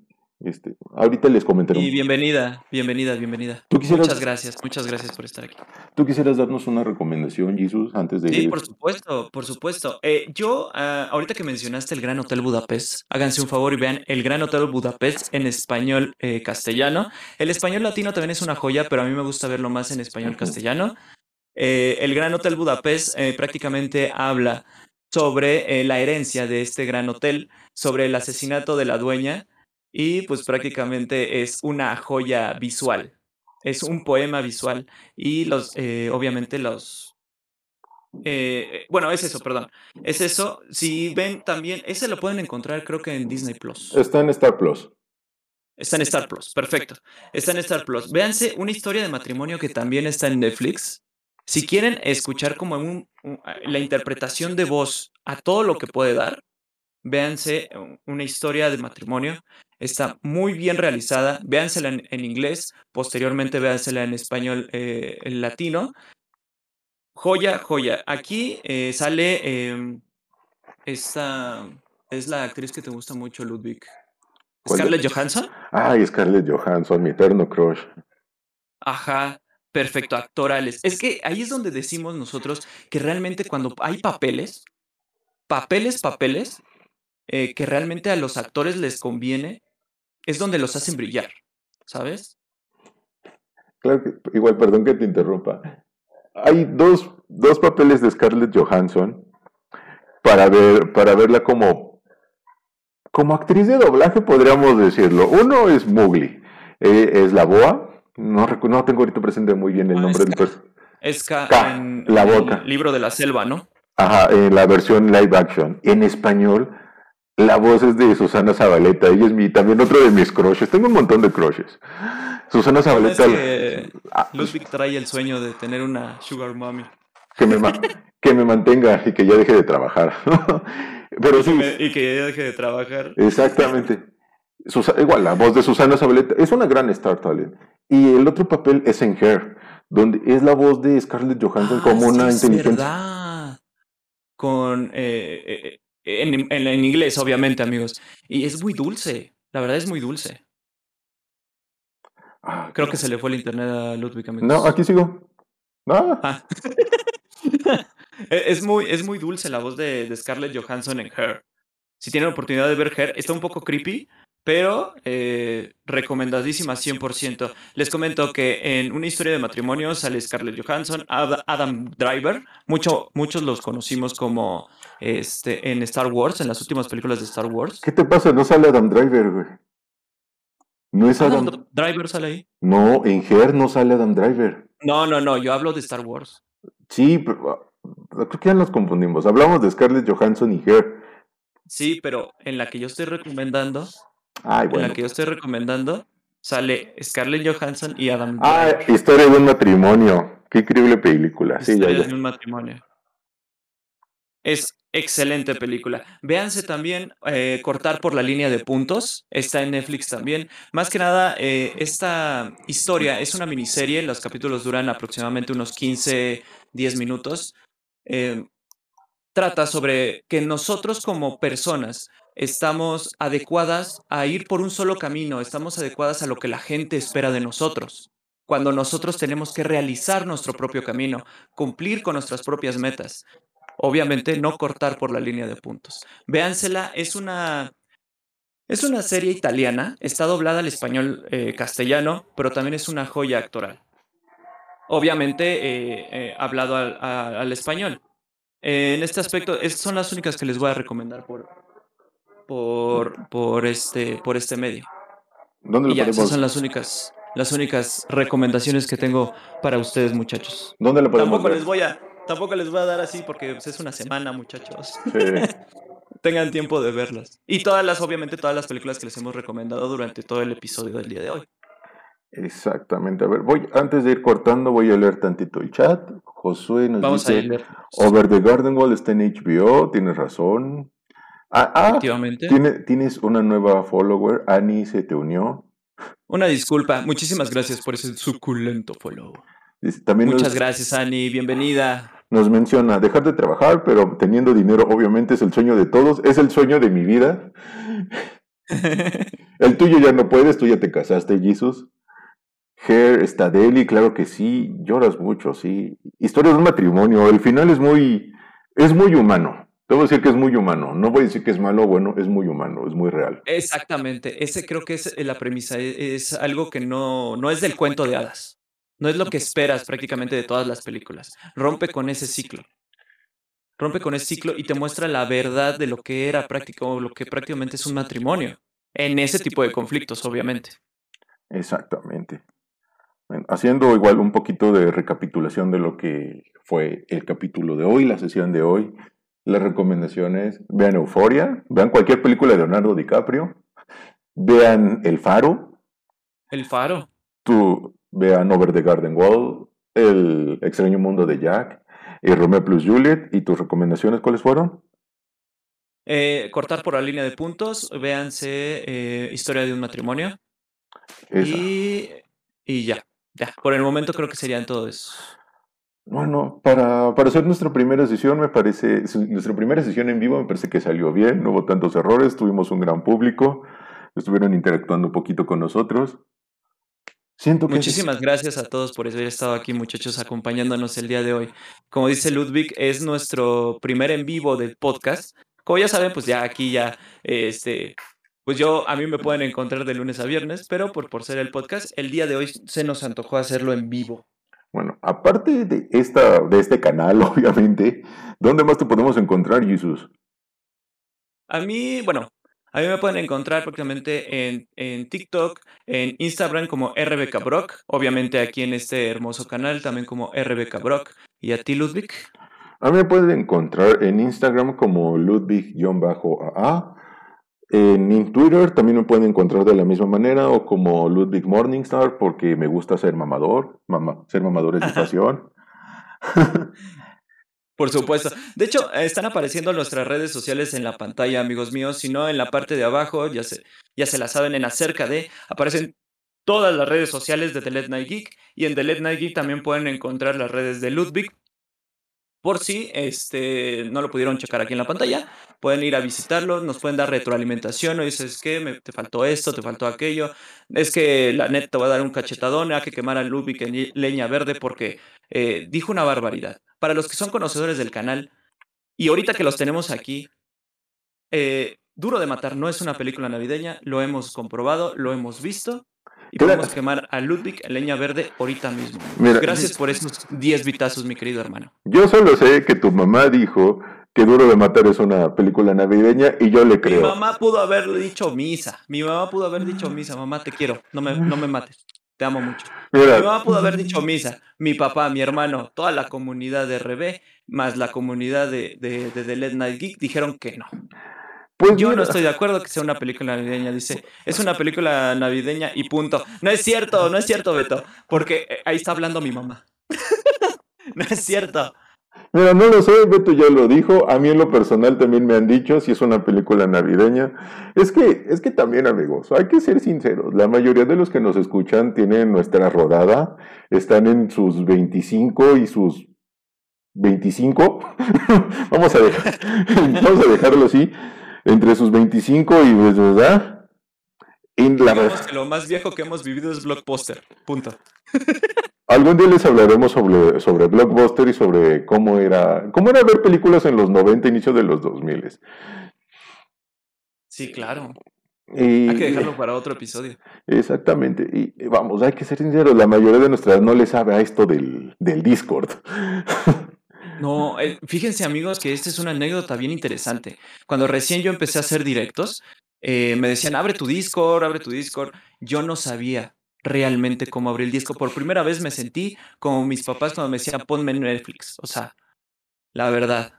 Este, ahorita les comentaré. Y bienvenida, bienvenida, bienvenida. ¿Tú quisieras- Muchas gracias, muchas gracias por estar aquí. ¿Tú quisieras darnos una recomendación, Jesus, antes de Sí, por supuesto, por supuesto. Eh, yo, ah, ahorita que mencionaste el Gran Hotel Budapest, háganse un favor y vean el Gran Hotel Budapest en español eh, castellano. El español latino también es una joya, pero a mí me gusta verlo más en español castellano. Eh, el Gran Hotel Budapest prácticamente habla sobre la herencia de este gran hotel, sobre el asesinato de la dueña y pues prácticamente es una joya visual. Es un poema visual y los, eh, obviamente los... eh, bueno, es eso, perdón. Es eso. Si ven también, ese lo pueden encontrar creo que en Disney Plus. Está en Star Plus. Está en Star Plus, perfecto. Está en Star Plus. Véanse una historia de matrimonio que también está en Netflix. Si quieren escuchar como un- un- la interpretación de voz a todo lo que puede dar, véanse un- una historia de matrimonio. Está muy bien realizada. Véansela en, en inglés, posteriormente véansela en español eh, en latino. Joya, joya. Aquí eh, sale eh, esta. Es la actriz que te gusta mucho, Ludwig. Scarlett Johansson. Ay, Scarlett Johansson, mi eterno crush. Ajá, perfecto, actorales. Es que ahí es donde decimos nosotros que realmente cuando hay papeles, papeles, papeles, eh, que realmente a los actores les conviene, es donde los hacen brillar, ¿sabes? Claro que, igual, perdón que te interrumpa. Hay dos, dos papeles de Scarlett Johansson para ver, para verla como, como actriz de doblaje, podríamos decirlo. Uno es Mowgli, eh, es la boa. No, no tengo ahorita presente muy bien el Ah, nombre del Ka. pers- Es en, la boca. el libro de la selva, ¿no? Ajá, en la versión live action. En español, la voz es de Susana Zabaleta. Ella es mi, también otro de mis crushes. Tengo un montón de crushes. Susana Es Zabaleta. que ah, Ludwig trae el sueño de tener una sugar mommy. que me, ma- que me mantenga y que ya deje de trabajar. Pero sí, Y que ya deje de trabajar. exactamente. Susa- igual, la voz de Susana Zabaleta es una gran Star Talent. Y el otro papel es en Hair, donde es la voz de Scarlett Johansson Ah, como sí, una es inteligencia. verdad. Con eh, eh, eh, en, en- en inglés, obviamente, amigos. Y es muy dulce. La verdad es muy dulce. Ah, Creo que se le fue el internet a Ludwig, amigos. No, aquí sigo. No, Ah. E- es, muy, es muy dulce la voz de, de Scarlett Johansson en Her. Si tienen la oportunidad de ver Her, está un poco creepy, pero eh, recomendadísima 100%. Les comento que en una historia de matrimonio sale Scarlett Johansson, Ad- Adam Driver, mucho, muchos los conocimos como este, en Star Wars, en las últimas películas de Star Wars. ¿qué te pasa? No sale Adam Driver, güey. No es Adam Adam. Driver sale ahí. No, en Hair no sale Adam Driver. No, no, no, yo hablo de Star Wars. Sí, pero ah, creo que ya nos confundimos. Hablamos de Scarlett Johansson y Hair. Sí, pero en la que yo estoy recomendando, Ay, en bueno. la que yo estoy recomendando, sale Scarlett Johansson y Adam Ah, Driver. historia de un matrimonio. Qué increíble película. Sí, ya, Historias ya. de un matrimonio. Es excelente película. Véanse también eh, Cortar por la línea de puntos. Está en Netflix también. Más que nada, eh, esta historia es una miniserie. Los capítulos duran aproximadamente unos 15, 10 minutos. Eh, trata sobre que nosotros como personas estamos adecuadas a ir por un solo camino, estamos adecuadas a lo que la gente espera de nosotros, cuando nosotros tenemos que realizar nuestro propio camino, cumplir con nuestras propias metas. Obviamente no cortar por la línea de puntos. Véansela, es una es una serie italiana, está doblada al español eh, castellano, pero también es una joya actoral. Obviamente eh, eh, hablado al, español. Eh, en este aspecto, es- son las únicas que les voy a recomendar por, por, por, este, por este medio. ¿Dónde Y lo ya, esas podemos, son las únicas, las únicas recomendaciones que tengo para ustedes, muchachos. ¿dónde lo podemos Tampoco ver? les voy a, tampoco les voy a dar así porque pues, es una semana, muchachos. Sí. Tengan tiempo de verlas. Y todas las, obviamente, todas las películas que les hemos recomendado durante todo el episodio del día de hoy. Exactamente. A ver, voy, antes de ir cortando, voy a leer tantito el chat. Josué nos Vamos a dice, leer. Over the Garden Wall está en HBO, tienes razón. Ah, ah, tiene- tienes una nueva follower, Annie se te unió. Una disculpa. Muchísimas gracias por ese suculento follow. También nos- Muchas gracias, Ani. Bienvenida. nos menciona dejar de trabajar, pero teniendo dinero obviamente es el sueño de todos, es el sueño de mi vida. el tuyo ya no puedes, tú ya te casaste, Jesus. Hair, Stadelli, claro que sí, lloras mucho, sí. Historia de un matrimonio, el final es muy, es muy humano. Debo decir que es muy humano. No voy a decir que es malo o bueno, es muy humano, es muy real. Exactamente. Ese creo que es la premisa. e-, Es algo que no, no es del cuento de hadas. No es lo que esperas prácticamente de todas las películas. Rompe con ese ciclo. Rompe con ese ciclo y te muestra la verdad de lo que era práctico, o lo que prácticamente es un matrimonio. En ese tipo de conflictos, obviamente. Exactamente. Haciendo igual un poquito de recapitulación de lo que fue el capítulo de hoy, la sesión de hoy, las recomendaciones, vean Euforia, vean cualquier película de Leonardo DiCaprio, vean El Faro, El faro. tú, vean Over the Garden Wall, El extraño mundo de Jack, y Romeo plus Juliet, y tus recomendaciones, ¿cuáles fueron? Eh, cortar por la línea de puntos. Véanse eh, Historia de un matrimonio. Esa. Y, y ya. Ya. Por el momento creo que serían todo eso. Bueno, para, para hacer nuestra primera sesión, me parece, nuestra primera sesión en vivo me parece que salió bien, no hubo tantos errores, tuvimos un gran público, estuvieron interactuando un poquito con nosotros. Siento que... Muchísimas gracias a todos por haber estado aquí, muchachos, acompañándonos el día de hoy. Como dice Ludwig, es nuestro primer en vivo del podcast. Como ya saben, pues ya aquí ya, este, pues yo, a mí me pueden encontrar de lunes a viernes, pero por, por ser el podcast, el día de hoy se nos antojó hacerlo en vivo. Bueno, aparte de, esta, de este canal, obviamente, ¿dónde más te podemos encontrar, Jesús? A mí, bueno, a mí me pueden encontrar prácticamente en, en TikTok, en Instagram como RBKBrock, obviamente aquí en este hermoso canal también como RBKBrock. ¿Y a ti, Ludwig? A mí me pueden encontrar en Instagram como Ludwig-AA. En Twitter también me pueden encontrar de la misma manera o como Ludwig Morningstar porque me gusta ser mamador. Mama- ser mamador es mi pasión. Por supuesto. De hecho, están apareciendo nuestras redes sociales en la pantalla, amigos míos. Si no, en la parte de abajo, ya se, ya se la saben, en acerca de, aparecen todas las redes sociales de The Late Night Geek. Y en The Late Night Geek también pueden encontrar las redes de Ludwig. Por si este, no lo pudieron checar aquí en la pantalla, pueden ir a visitarlo, nos pueden dar retroalimentación. O dices que te faltó esto, te faltó aquello. Es que la net te va a dar un cachetadón, hay que quemar a Ludwig en leña verde porque eh, dijo una barbaridad. Para los que son conocedores del canal, y ahorita que los tenemos aquí, eh, Duro de Matar no es una película navideña, lo hemos comprobado, lo hemos visto, y Claro. podemos quemar a Ludwig leña verde ahorita mismo. Mira, Gracias por esos 10 vitazos, mi querido hermano. yo solo sé que tu mamá dijo que Duro de Matar es una película navideña y yo le Mi creo. mamá pudo haber dicho misa, mi mamá pudo haber dicho misa, mamá te quiero, no me, no me mates, te amo mucho. Mi Mira, mamá pudo haber dicho misa. Mi papá, mi hermano, toda la comunidad de RB, más la comunidad de, de, de The Late Night Geek, dijeron que no. Pues Yo no estoy de acuerdo que sea una película navideña. Dice, es una película navideña y punto. No es cierto, no es cierto, Beto. Porque eh, ahí está hablando mi mamá. no es cierto. Mira, no lo sé, Beto ya lo dijo. A mí en lo personal también me han dicho si es una película navideña. Es que, es que también, amigos, hay que ser sinceros. La mayoría de los que nos escuchan tienen nuestra rodada, están en sus 25 y sus 25. vamos, a dejar, vamos a dejarlo así. Entre sus 25 y, pues, ¿verdad? Y la que lo más viejo que hemos vivido es Blockbuster. Punto. Algún día les hablaremos sobre, sobre Blockbuster y sobre cómo era, cómo era ver películas en los 90, inicio de los 2000. Sí, claro. Y, Hay que dejarlo para otro episodio. Exactamente. Y vamos, hay que ser sinceros, la mayoría de nuestra edad no le sabe a esto del, del Discord. No, eh, fíjense amigos que esta es una anécdota bien interesante. Cuando recién yo empecé a hacer directos, eh, me decían, abre tu Discord, abre tu Discord. Yo no sabía realmente cómo abrir el disco. Por primera vez me sentí como mis papás cuando me decían, ponme en Netflix. O sea, la verdad.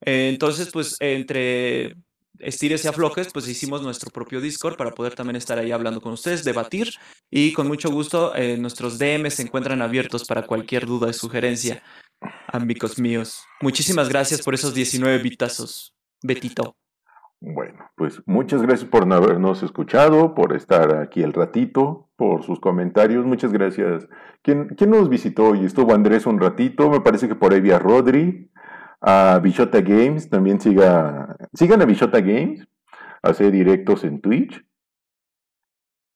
Entonces, pues, entre estires y aflojes, pues hicimos nuestro propio Discord para poder también estar ahí hablando con ustedes, debatir y con mucho gusto eh, nuestros DM se encuentran abiertos para cualquier duda y sugerencia. Amigos míos, muchísimas gracias por esos 19 bitazos, Betito. Bueno, pues muchas gracias por habernos escuchado, por estar aquí el ratito, por sus comentarios. Muchas gracias. ¿Quién, quién nos visitó y estuvo Andrés un ratito? Me parece que por ahí vi a Rodri, a Bichota Games. También siga, sigan a Bichota Games. Hace directos en Twitch.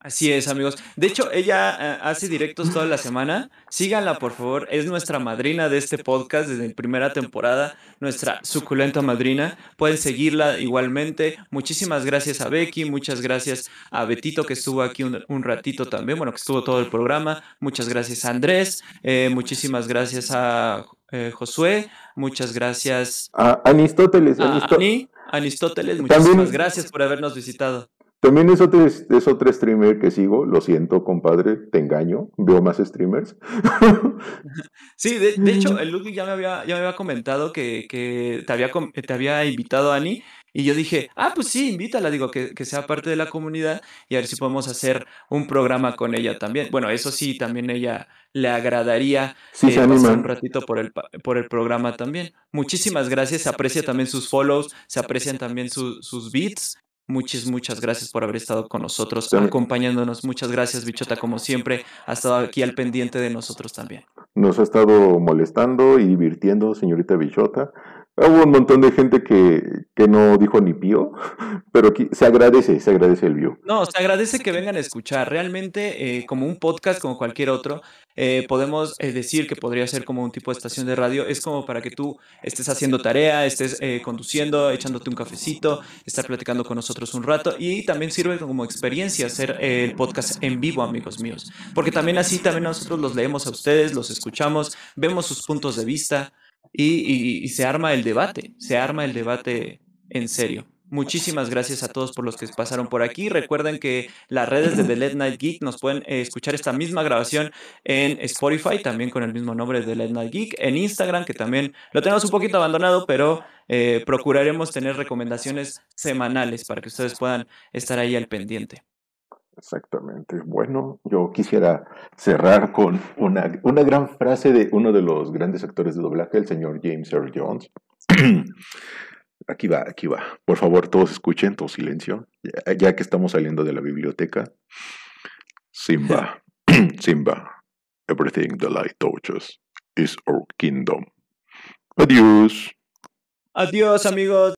Así es, amigos. De hecho, ella eh, hace directos toda la semana. Síganla, por favor. Es nuestra madrina de este podcast desde la primera temporada, nuestra suculenta madrina. Pueden seguirla igualmente. Muchísimas gracias a Becky, muchas gracias a Betito que estuvo aquí un, ratito también, bueno, que estuvo todo el programa. Muchas gracias a Andrés, eh, muchísimas gracias a eh, Josué, muchas gracias a Aristóteles. A muchísimas gracias por habernos visitado. También es otro, es otro streamer que sigo, lo siento, compadre, te engaño, veo más streamers. Sí, de, hecho, el Luke ya me había, ya me había comentado que, que te, había, te había invitado a Ani, y yo dije, ah, pues sí, invítala, digo, que, que, sea parte de la comunidad y a ver si podemos hacer un programa con ella también. Bueno, eso sí, también ella le agradaría sí, eh, pasar un ratito por el, por el programa también. Muchísimas gracias, se aprecia también sus follows, se aprecian también sus beats Muchas, muchas gracias por haber estado con nosotros, acompañándonos. Muchas gracias, Bichota, como siempre, ha estado aquí al pendiente de nosotros también. Nos ha estado molestando y divirtiendo, señorita Bichota. Hubo un montón de gente que, que no dijo ni pío, pero se agradece, se agradece el view. No, se agradece que vengan a escuchar. Realmente, eh, como un podcast, como cualquier otro, eh, podemos eh, decir que podría ser como un tipo de estación de radio. Es como para que tú estés haciendo tarea, estés conduciendo, echándote un cafecito, estar platicando con nosotros un rato. Y también sirve como experiencia hacer el podcast en vivo, amigos míos. Porque también así, también nosotros los leemos a ustedes, los escuchamos, vemos sus puntos de vista y, se arma el debate, se arma el debate en serio. Muchísimas gracias a todos por los que pasaron por aquí. Recuerden que las redes de The Late Night Geek nos pueden eh, escuchar esta misma grabación en Spotify, también con el mismo nombre de The Late Night Geek, en Instagram, que también lo tenemos un poquito abandonado, pero eh, procuraremos tener recomendaciones semanales para que ustedes puedan estar ahí al pendiente. Exactamente. Bueno, yo quisiera cerrar con una, una gran frase de uno de los grandes actores de doblaje, el señor James Earl Jones. aquí va, aquí va. Por favor, todos escuchen, todo silencio, ya, que estamos saliendo de la biblioteca. Simba, Simba, everything the light touches is our kingdom. Adiós. Adiós, amigos.